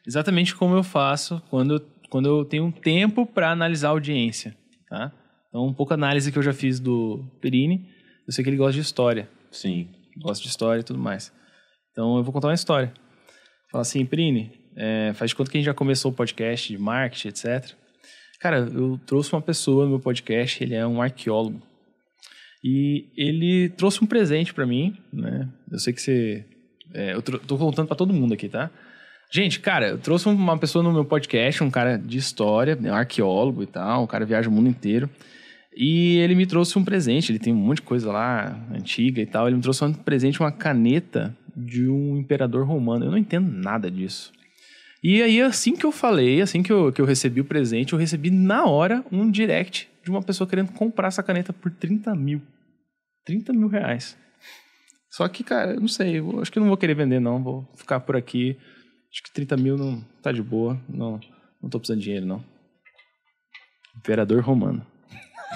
exatamente como eu faço quando, eu- quando eu tenho um tempo para analisar a audiência, tá? Então, um pouco a análise que eu já fiz do Perini. Eu sei que ele gosta de história. Sim. Gosta de história e tudo mais. Então, eu vou contar uma história. Fala assim, Perini, é, faz de conta que a gente já começou o podcast de marketing, etc. Cara, eu trouxe uma pessoa no meu podcast, ele é um arqueólogo. E ele trouxe um presente pra mim, né? Eu sei que você. é, eu tô contando pra todo mundo aqui, tá? Gente, cara, eu trouxe uma pessoa no meu podcast, um cara de história, né, um arqueólogo e tal, um cara viaja o mundo inteiro. E ele me trouxe um presente, ele tem um monte de coisa lá, antiga e tal. Ele me trouxe um presente, uma caneta de um imperador romano. Eu não entendo nada disso. E aí, assim que eu falei, assim que eu, que eu recebi o presente, eu recebi na hora um direct de uma pessoa querendo comprar essa caneta por 30 mil. 30 mil reais. Só que, cara, não sei, eu acho que eu não vou querer vender, não. Vou ficar por aqui. Acho que 30 mil não tá de boa. Não, não tô precisando de dinheiro, não. Imperador romano.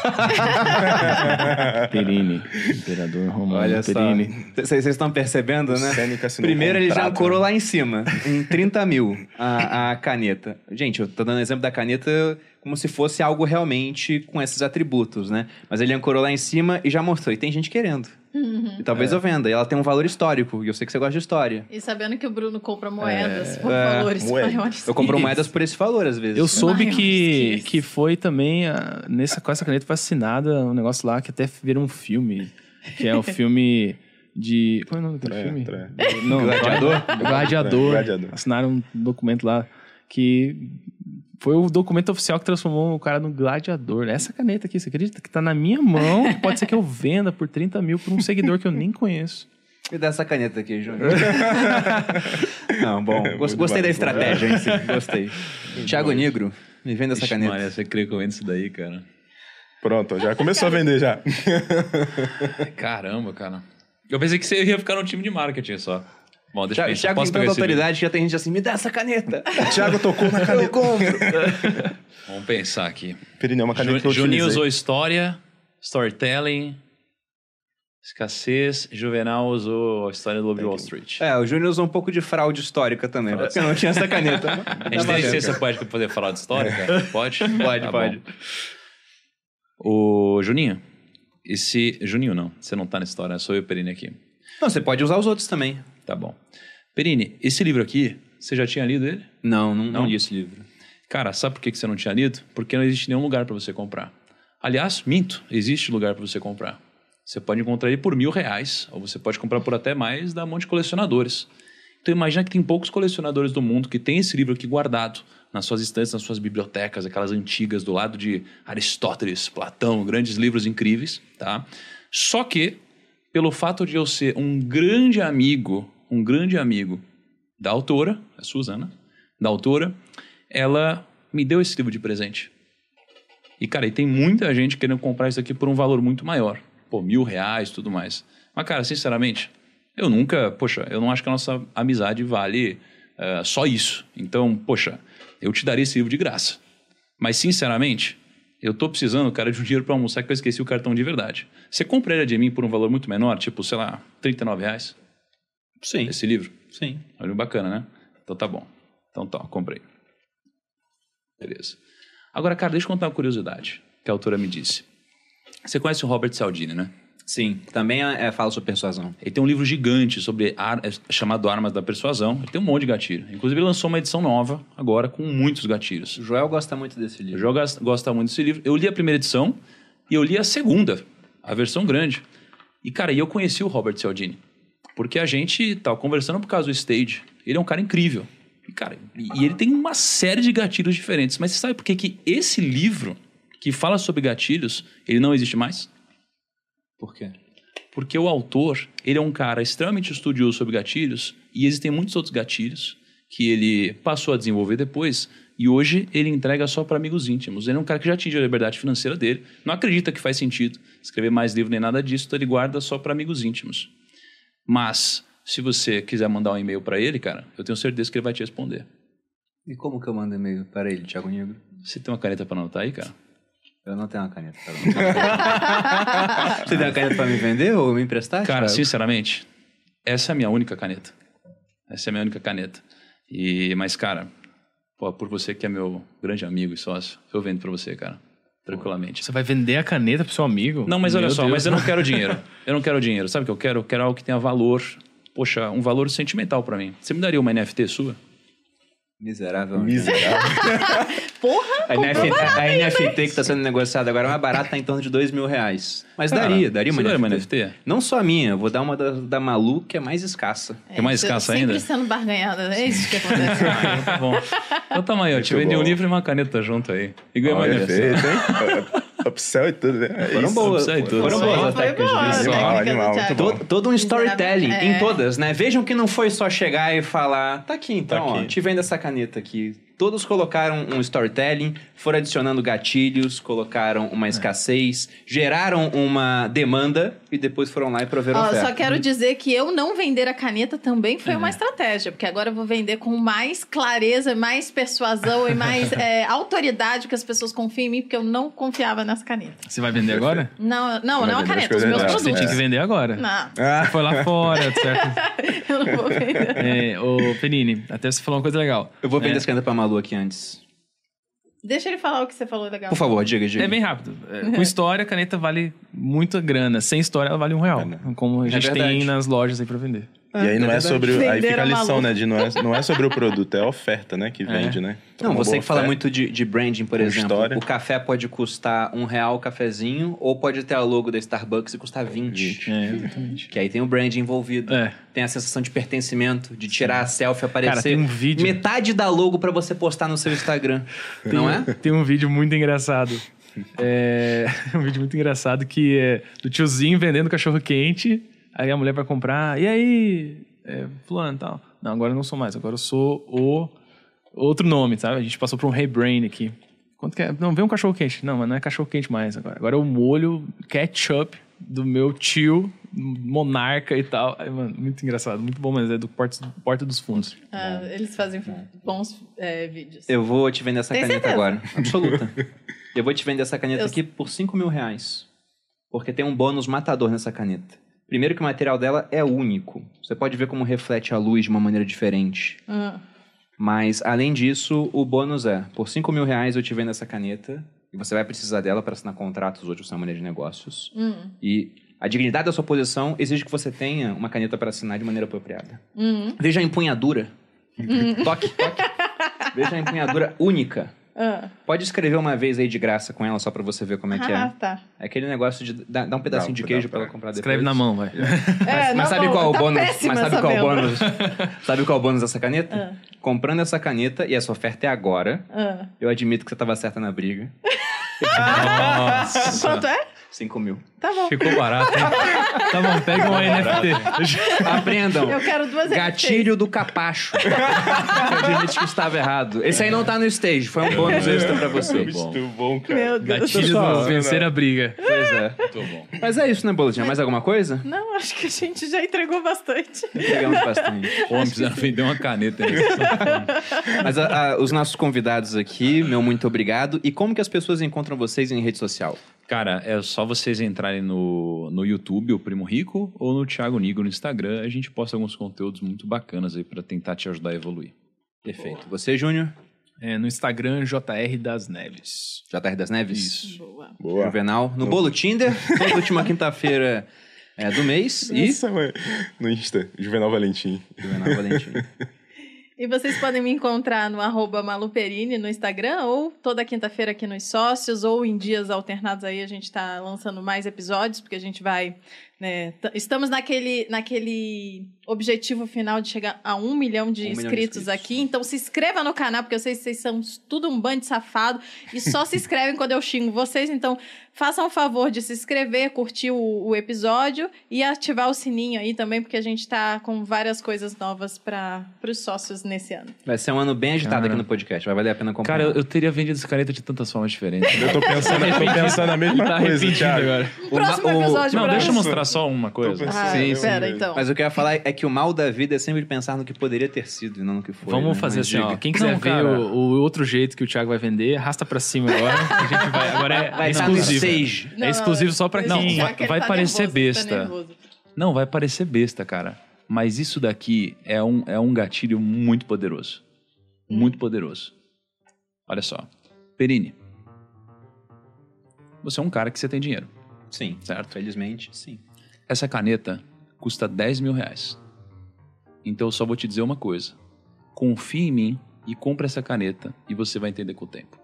Perini. Imperador romano. Olha Perini. só. Vocês estão percebendo, né? Primeiro ele já ancorou lá em cima, em 30 mil, a, a caneta. Gente, eu tô dando exemplo da caneta como se fosse algo realmente com esses atributos, né? Mas ele ancorou lá em cima e já mostrou. E tem gente querendo. E talvez eu venda. E ela tem um valor histórico. E eu sei que você gosta de história. E sabendo que o Bruno compra moedas por É, valores moedas. maiores. Eu compro moedas por esse valor, às vezes. Eu soube Maiores que, que foi também, ah, nessa, com essa caneta foi assinada um negócio lá que até virou um filme, que é o filme de... Qual é o nome daquele Troia, filme? Troia. Não, Gladiador? Gladiador. Gladiador. Assinaram um documento lá que foi o documento oficial que transformou o cara no gladiador. Essa caneta aqui, você acredita? Que tá na minha mão, que pode ser que eu venda por 30 mil por um seguidor que eu nem conheço. Me dá essa caneta aqui, Júnior. Não, bom. Muito gos- Gostei da estratégia em si. Gostei. Thiago Negro, me venda essa Ixi, caneta. Maria, você crê que eu vendo isso daí, cara? Pronto, já começou a vender já. Caramba, cara. Eu pensei que você ia ficar no time de marketing só. Bom, deixa eu Thiago, pensar. Thiago Posso tem pegar autoridade que já tem gente assim, me dá essa caneta. Thiago tocou na Eu caneta. compro. Vamos pensar aqui. Perini, é uma caneta Ju- que eu Juninho utilizei. usou história, storytelling, escassez. Juvenal usou a história do Lobo de Wall Street. É, o Júnior usou um pouco de fraude histórica também, porque eu não tinha essa caneta. A gente tem licença poética pra poder falar de história, cara? Pode? Pode, Tá pode. bom. O Juninho, esse... Juninho não, você não tá na história, sou eu, Perini, aqui. Não, você pode usar os outros também. Tá bom. Perini, esse livro aqui, você já tinha lido ele? Não, não, Não? li esse livro. Cara, sabe por que que você não tinha lido? Porque não existe nenhum lugar para você comprar. Aliás, minto, existe lugar para você comprar. Você pode encontrar ele por mil reais, ou você pode comprar por até mais da mão de colecionadores. Então imagina que tem poucos colecionadores do mundo que tem esse livro aqui guardado nas suas estantes, nas suas bibliotecas, aquelas antigas do lado de Aristóteles, Platão, grandes livros incríveis, tá? Só que pelo fato de eu ser um grande amigo, um grande amigo da autora, a Suzana, da autora, ela me deu esse livro de presente. E, cara, e tem muita gente querendo comprar isso aqui por um valor muito maior. Pô, mil reais tudo mais. Mas, cara, sinceramente, eu nunca... Poxa, eu não acho que a nossa amizade vale eh, só isso. Então, poxa, eu te daria esse livro de graça. Mas, sinceramente, eu tô precisando, cara, de um dinheiro para almoçar que eu esqueci o cartão de verdade. Você compraria de mim por um valor muito menor? Tipo, sei lá, 39 reais? Sim, Esse livro? sim. Olha, bacana, né? Então tá bom. Então tá, comprei. Beleza. Agora, cara, deixa eu contar uma curiosidade que a autora me disse. Você conhece o Robert Cialdini, né? Sim, também é, fala sobre persuasão. Ele tem um livro gigante sobre ar, é chamado Armas da Persuasão. Ele tem um monte de gatilho. Inclusive, ele lançou uma edição nova agora com muitos gatilhos. O Joel gosta muito desse O livro. João gosta- gosta muito desse livro. Eu li a primeira edição e eu li a segunda, a versão grande. E, cara, e eu conheci o Robert Cialdini. Porque a gente tava conversando por causa do Stage. Ele é um cara incrível. E, cara, e e ele tem uma série de gatilhos diferentes. Mas você sabe por que, que esse livro, que fala sobre gatilhos, ele não existe mais? Por quê? Porque o autor, ele é um cara extremamente estudioso sobre gatilhos e existem muitos outros gatilhos que ele passou a desenvolver depois e hoje ele entrega só para amigos íntimos. Ele é um cara que já atingiu a liberdade financeira dele, não acredita que faz sentido escrever mais livro nem nada disso, então ele guarda só para amigos íntimos. Mas se você quiser mandar um e-mail para ele, cara, eu tenho certeza que ele vai te responder. E como que eu mando e-mail para ele, Thiago Negro? Você tem uma caneta para anotar aí, cara? Eu não tenho uma caneta. Cara. Você tem uma caneta para me vender ou me emprestar? Cara, sinceramente, essa é a minha única caneta. Essa é a minha única caneta. E, mas, cara, pô, por você que é meu grande amigo e sócio, eu vendo pra você, cara. Tranquilamente. Você vai vender a caneta pro seu amigo? Não, mas olha Meu só, Deus. mas eu não quero dinheiro. Eu não quero dinheiro. Sabe o que eu quero? Eu quero algo que tenha valor. Poxa, um valor sentimental pra mim. Você me daria uma NFT sua? Miserável. Miserável. Porra! A NFT, a NFT que está sendo negociada agora, mais barata, tá em torno de dois mil reais. Mas Cara, daria, daria uma NFT. uma NFT? Não só a minha, vou dar uma da, da Malu, que é mais escassa. É mais você escassa sempre ainda? sendo barganhada, é isso que acontece. Então tá bom. Então aí, ó. Te vendi um livro e uma caneta junto aí. E ganhei uma NFT. Upsell e tudo, né? É Foram isso. boas, upside tudo. foram boas as técnicas boa de visual. Animal, do animal, Thiago. muito bom. Todo, todo um storytelling É. em todas, né? Vejam que não foi só chegar e falar, tá aqui então, Tá ó, aqui. te vendo essa caneta aqui. Todos colocaram um storytelling, foram adicionando gatilhos, colocaram uma escassez, geraram uma demanda e depois foram lá e proveram Ó, oferta. só quero dizer que eu não vender a caneta também foi uma estratégia, porque agora eu vou vender com mais clareza, mais persuasão e mais é, autoridade que as pessoas confiem em mim, porque eu não confiava nessa caneta. Você vai vender agora? Não, não, Vai não a vender as caneta, os coisas meus dela. Você produtos. tinha que vender agora. Não, Ah, Foi lá fora, certo? eu não vou vender. É, ô, Penini, até você falou uma coisa legal. Eu vou vender É. essa caneta pra Malu aqui antes. Deixa ele falar o que você falou legal. Por favor, diga, diga. É bem rápido. É, com história, a caneta vale muita grana. Sem história, ela vale um real. Como a É gente verdade. tem nas lojas aí pra vender. E aí não é sobre. Aí Venderam fica a lição, né? De não, é, não é sobre o produto, é a oferta, né? Que vende, né? Então, Não, você que fala oferta. muito de, de branding, por Com exemplo. história. O café pode custar um real o cafezinho, ou pode ter a logo da Starbucks e custar 20. 20. É, exatamente. Que aí tem o branding envolvido. É. Tem a sensação de pertencimento, de tirar a selfie, aparecer. Cara, tem um vídeo- Metade da logo pra você postar no seu Instagram. não é? Tem um vídeo muito engraçado. É um vídeo muito engraçado que é do tiozinho vendendo cachorro quente. Aí a mulher vai comprar. E aí, é, fulano e tal. Não, agora eu não sou mais. Agora eu sou o outro nome, sabe? A gente passou por um rebrain aqui. Quanto que é? Não, vem um cachorro quente. Não, mas não é cachorro quente mais agora. Agora é o molho ketchup do meu tio, monarca e tal. Aí, mano, muito engraçado. Muito bom, mas é do Porta, Porta dos Fundos. Ah, eles fazem bons é, vídeos. Eu vou te vender essa Tem caneta certeza? agora. Absoluta. Eu vou te vender essa caneta Eu- aqui por 5 mil reais. Porque tem um bônus matador nessa caneta. Primeiro que o material dela é único. Você pode ver como reflete a luz de uma maneira diferente. Ah, Mas, além disso, o bônus é, por 5 mil reais eu te vendo essa caneta, e você vai precisar dela para assinar contratos hoje na maneira de negócios. hum, E a dignidade da sua posição exige que você tenha uma caneta para assinar de maneira apropriada. hum, Veja a empunhadura. Toque, toque. Veja a empunhadura única. Ah. Pode escrever uma vez aí de graça com ela, só pra você ver como é que Ah, é. tá. É aquele negócio de dar, dar um pedacinho Dá- de queijo dá pra ela pra- comprar depois. Escreve na mão, vai. Mas, É, mas sabe não, qual é o tá bônus? Mas sabe qual é o bônus? sabe qual é o bônus dessa caneta? Comprando essa caneta, e essa oferta é agora, Ah. eu admito que você tava certa na briga. Nossa. Quanto é? 5 mil. Tá bom. Ficou barato, hein? Tá bom, pega um NFT. Aprendam. Eu quero duas Gatilho do capacho. eu admito que estava errado. Esse aí não tá no stage, foi um bônus extra pra você. Muito bom, cara. Meu Deus. Gatilho do vencer a briga. Pois é. Muito bom. Mas é isso, né, Bolotinha? Mais alguma coisa? Não, acho que a gente já entregou bastante. Pegamos bastante. Pô, precisando vender uma caneta aí. Mas a- a- os nossos convidados aqui, meu muito obrigado. E como que as pessoas encontram vocês em rede social? Cara, é só vocês entrarem no, no YouTube, o Primo Rico, ou no Thiago Nigo no Instagram. A gente posta alguns conteúdos muito bacanas aí pra tentar te ajudar a evoluir. Perfeito. Você, Júnior? É, no Instagram, JR das Neves. JR das Neves? Isso. Boa. Boa. Juvenal. No Bolo Tinder, toda última quinta-feira é, do mês. E Nossa, mãe. No Insta, Juvenal Valentim. Juvenal Valentim. E vocês podem me encontrar no arroba Maluperini no Instagram, ou toda quinta-feira aqui nos Sócios, ou em dias alternados aí a gente está lançando mais episódios, porque a gente vai. Né, estamos naquele, naquele objetivo final de chegar a um milhão de, Um milhão de inscritos, inscritos. aqui. Então se inscreva no canal, porque eu sei que vocês são tudo um bando de safado e só se inscrevem quando eu xingo vocês. Então façam o favor de se inscrever, curtir o, o episódio e ativar o sininho aí também, porque a gente está com várias coisas novas para os sócios nesse ano. Vai ser um ano bem agitado Cara. aqui no podcast. Vai valer a pena comprar. Cara, eu, eu teria vendido essa caneta de tantas formas diferentes. Eu tô pensando, eu tô pensando a mesma Tá coisa, Thiago. agora. Próximo o- episódio Não, pra- deixa eu mostrar só uma coisa. Ah, Sim, pera, sim. então. Mas o que eu ia falar é que o mal da vida é sempre pensar no que poderia ter sido e não no que foi. Vamos né? fazer Mas assim, ó. Quem quiser Não, ver o, o outro jeito que o Thiago vai vender, arrasta pra cima agora. A gente vai. Agora é Vai exclusivo. Não, é exclusivo não, só pra Não, quem. Já vai- que vai tá parecer nervoso, tá besta. nervoso. Não, vai parecer besta, cara. Mas isso daqui é um, é um gatilho muito poderoso. Muito poderoso. Olha só. Perini. Você é um cara que você tem dinheiro, Sim, certo? felizmente, sim. Essa caneta custa 10 mil reais. Então eu só vou te dizer uma coisa. Confie em mim e compre essa caneta e você vai entender com o tempo.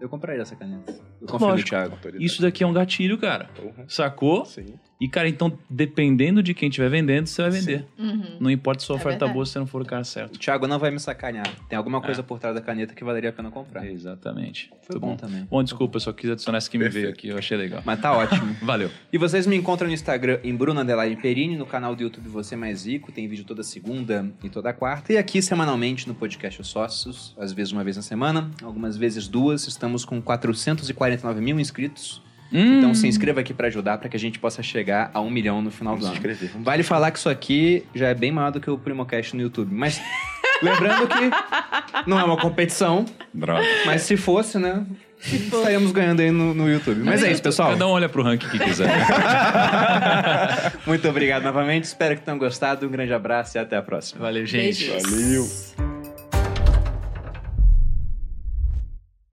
Eu compraria essa caneta. Eu confio Lógico. no Thiago. Isso daqui é um gatilho, cara. Porra. Sacou? Sim. E, cara, então, dependendo de quem estiver vendendo, você vai vender. Uhum. Não importa se a É oferta verdade. boa se você não for o cara O certo. Thiago não vai me sacanear. Tem alguma É. coisa por trás da caneta que valeria a pena comprar. Exatamente. Foi Muito bom também. Bom, desculpa, eu só quis adicionar essa que me Perfeito. veio aqui. Eu achei legal. Mas tá ótimo. Valeu. E vocês me encontram no Instagram em Bruno Underline Perini, no canal do YouTube Você Mais Rico, tem vídeo toda segunda e toda quarta, e aqui semanalmente no podcast Os Sócios, às vezes uma vez na semana, algumas vezes duas. Estamos com 449 mil inscritos. Hum. Então se inscreva aqui pra ajudar, para que a gente possa chegar a um milhão no final do Vamos se ano. Vamos Vale falar que isso aqui já é bem maior do que o Primocast no YouTube, mas lembrando que não é uma competição, Droga. mas se fosse, né, estaríamos ganhando aí no, no YouTube. Mas é isso, pessoal. Cada um olha pro ranking que quiser. Muito obrigado novamente. Espero que tenham gostado. Um grande abraço e até a próxima. Valeu, gente. Beijos. Valeu.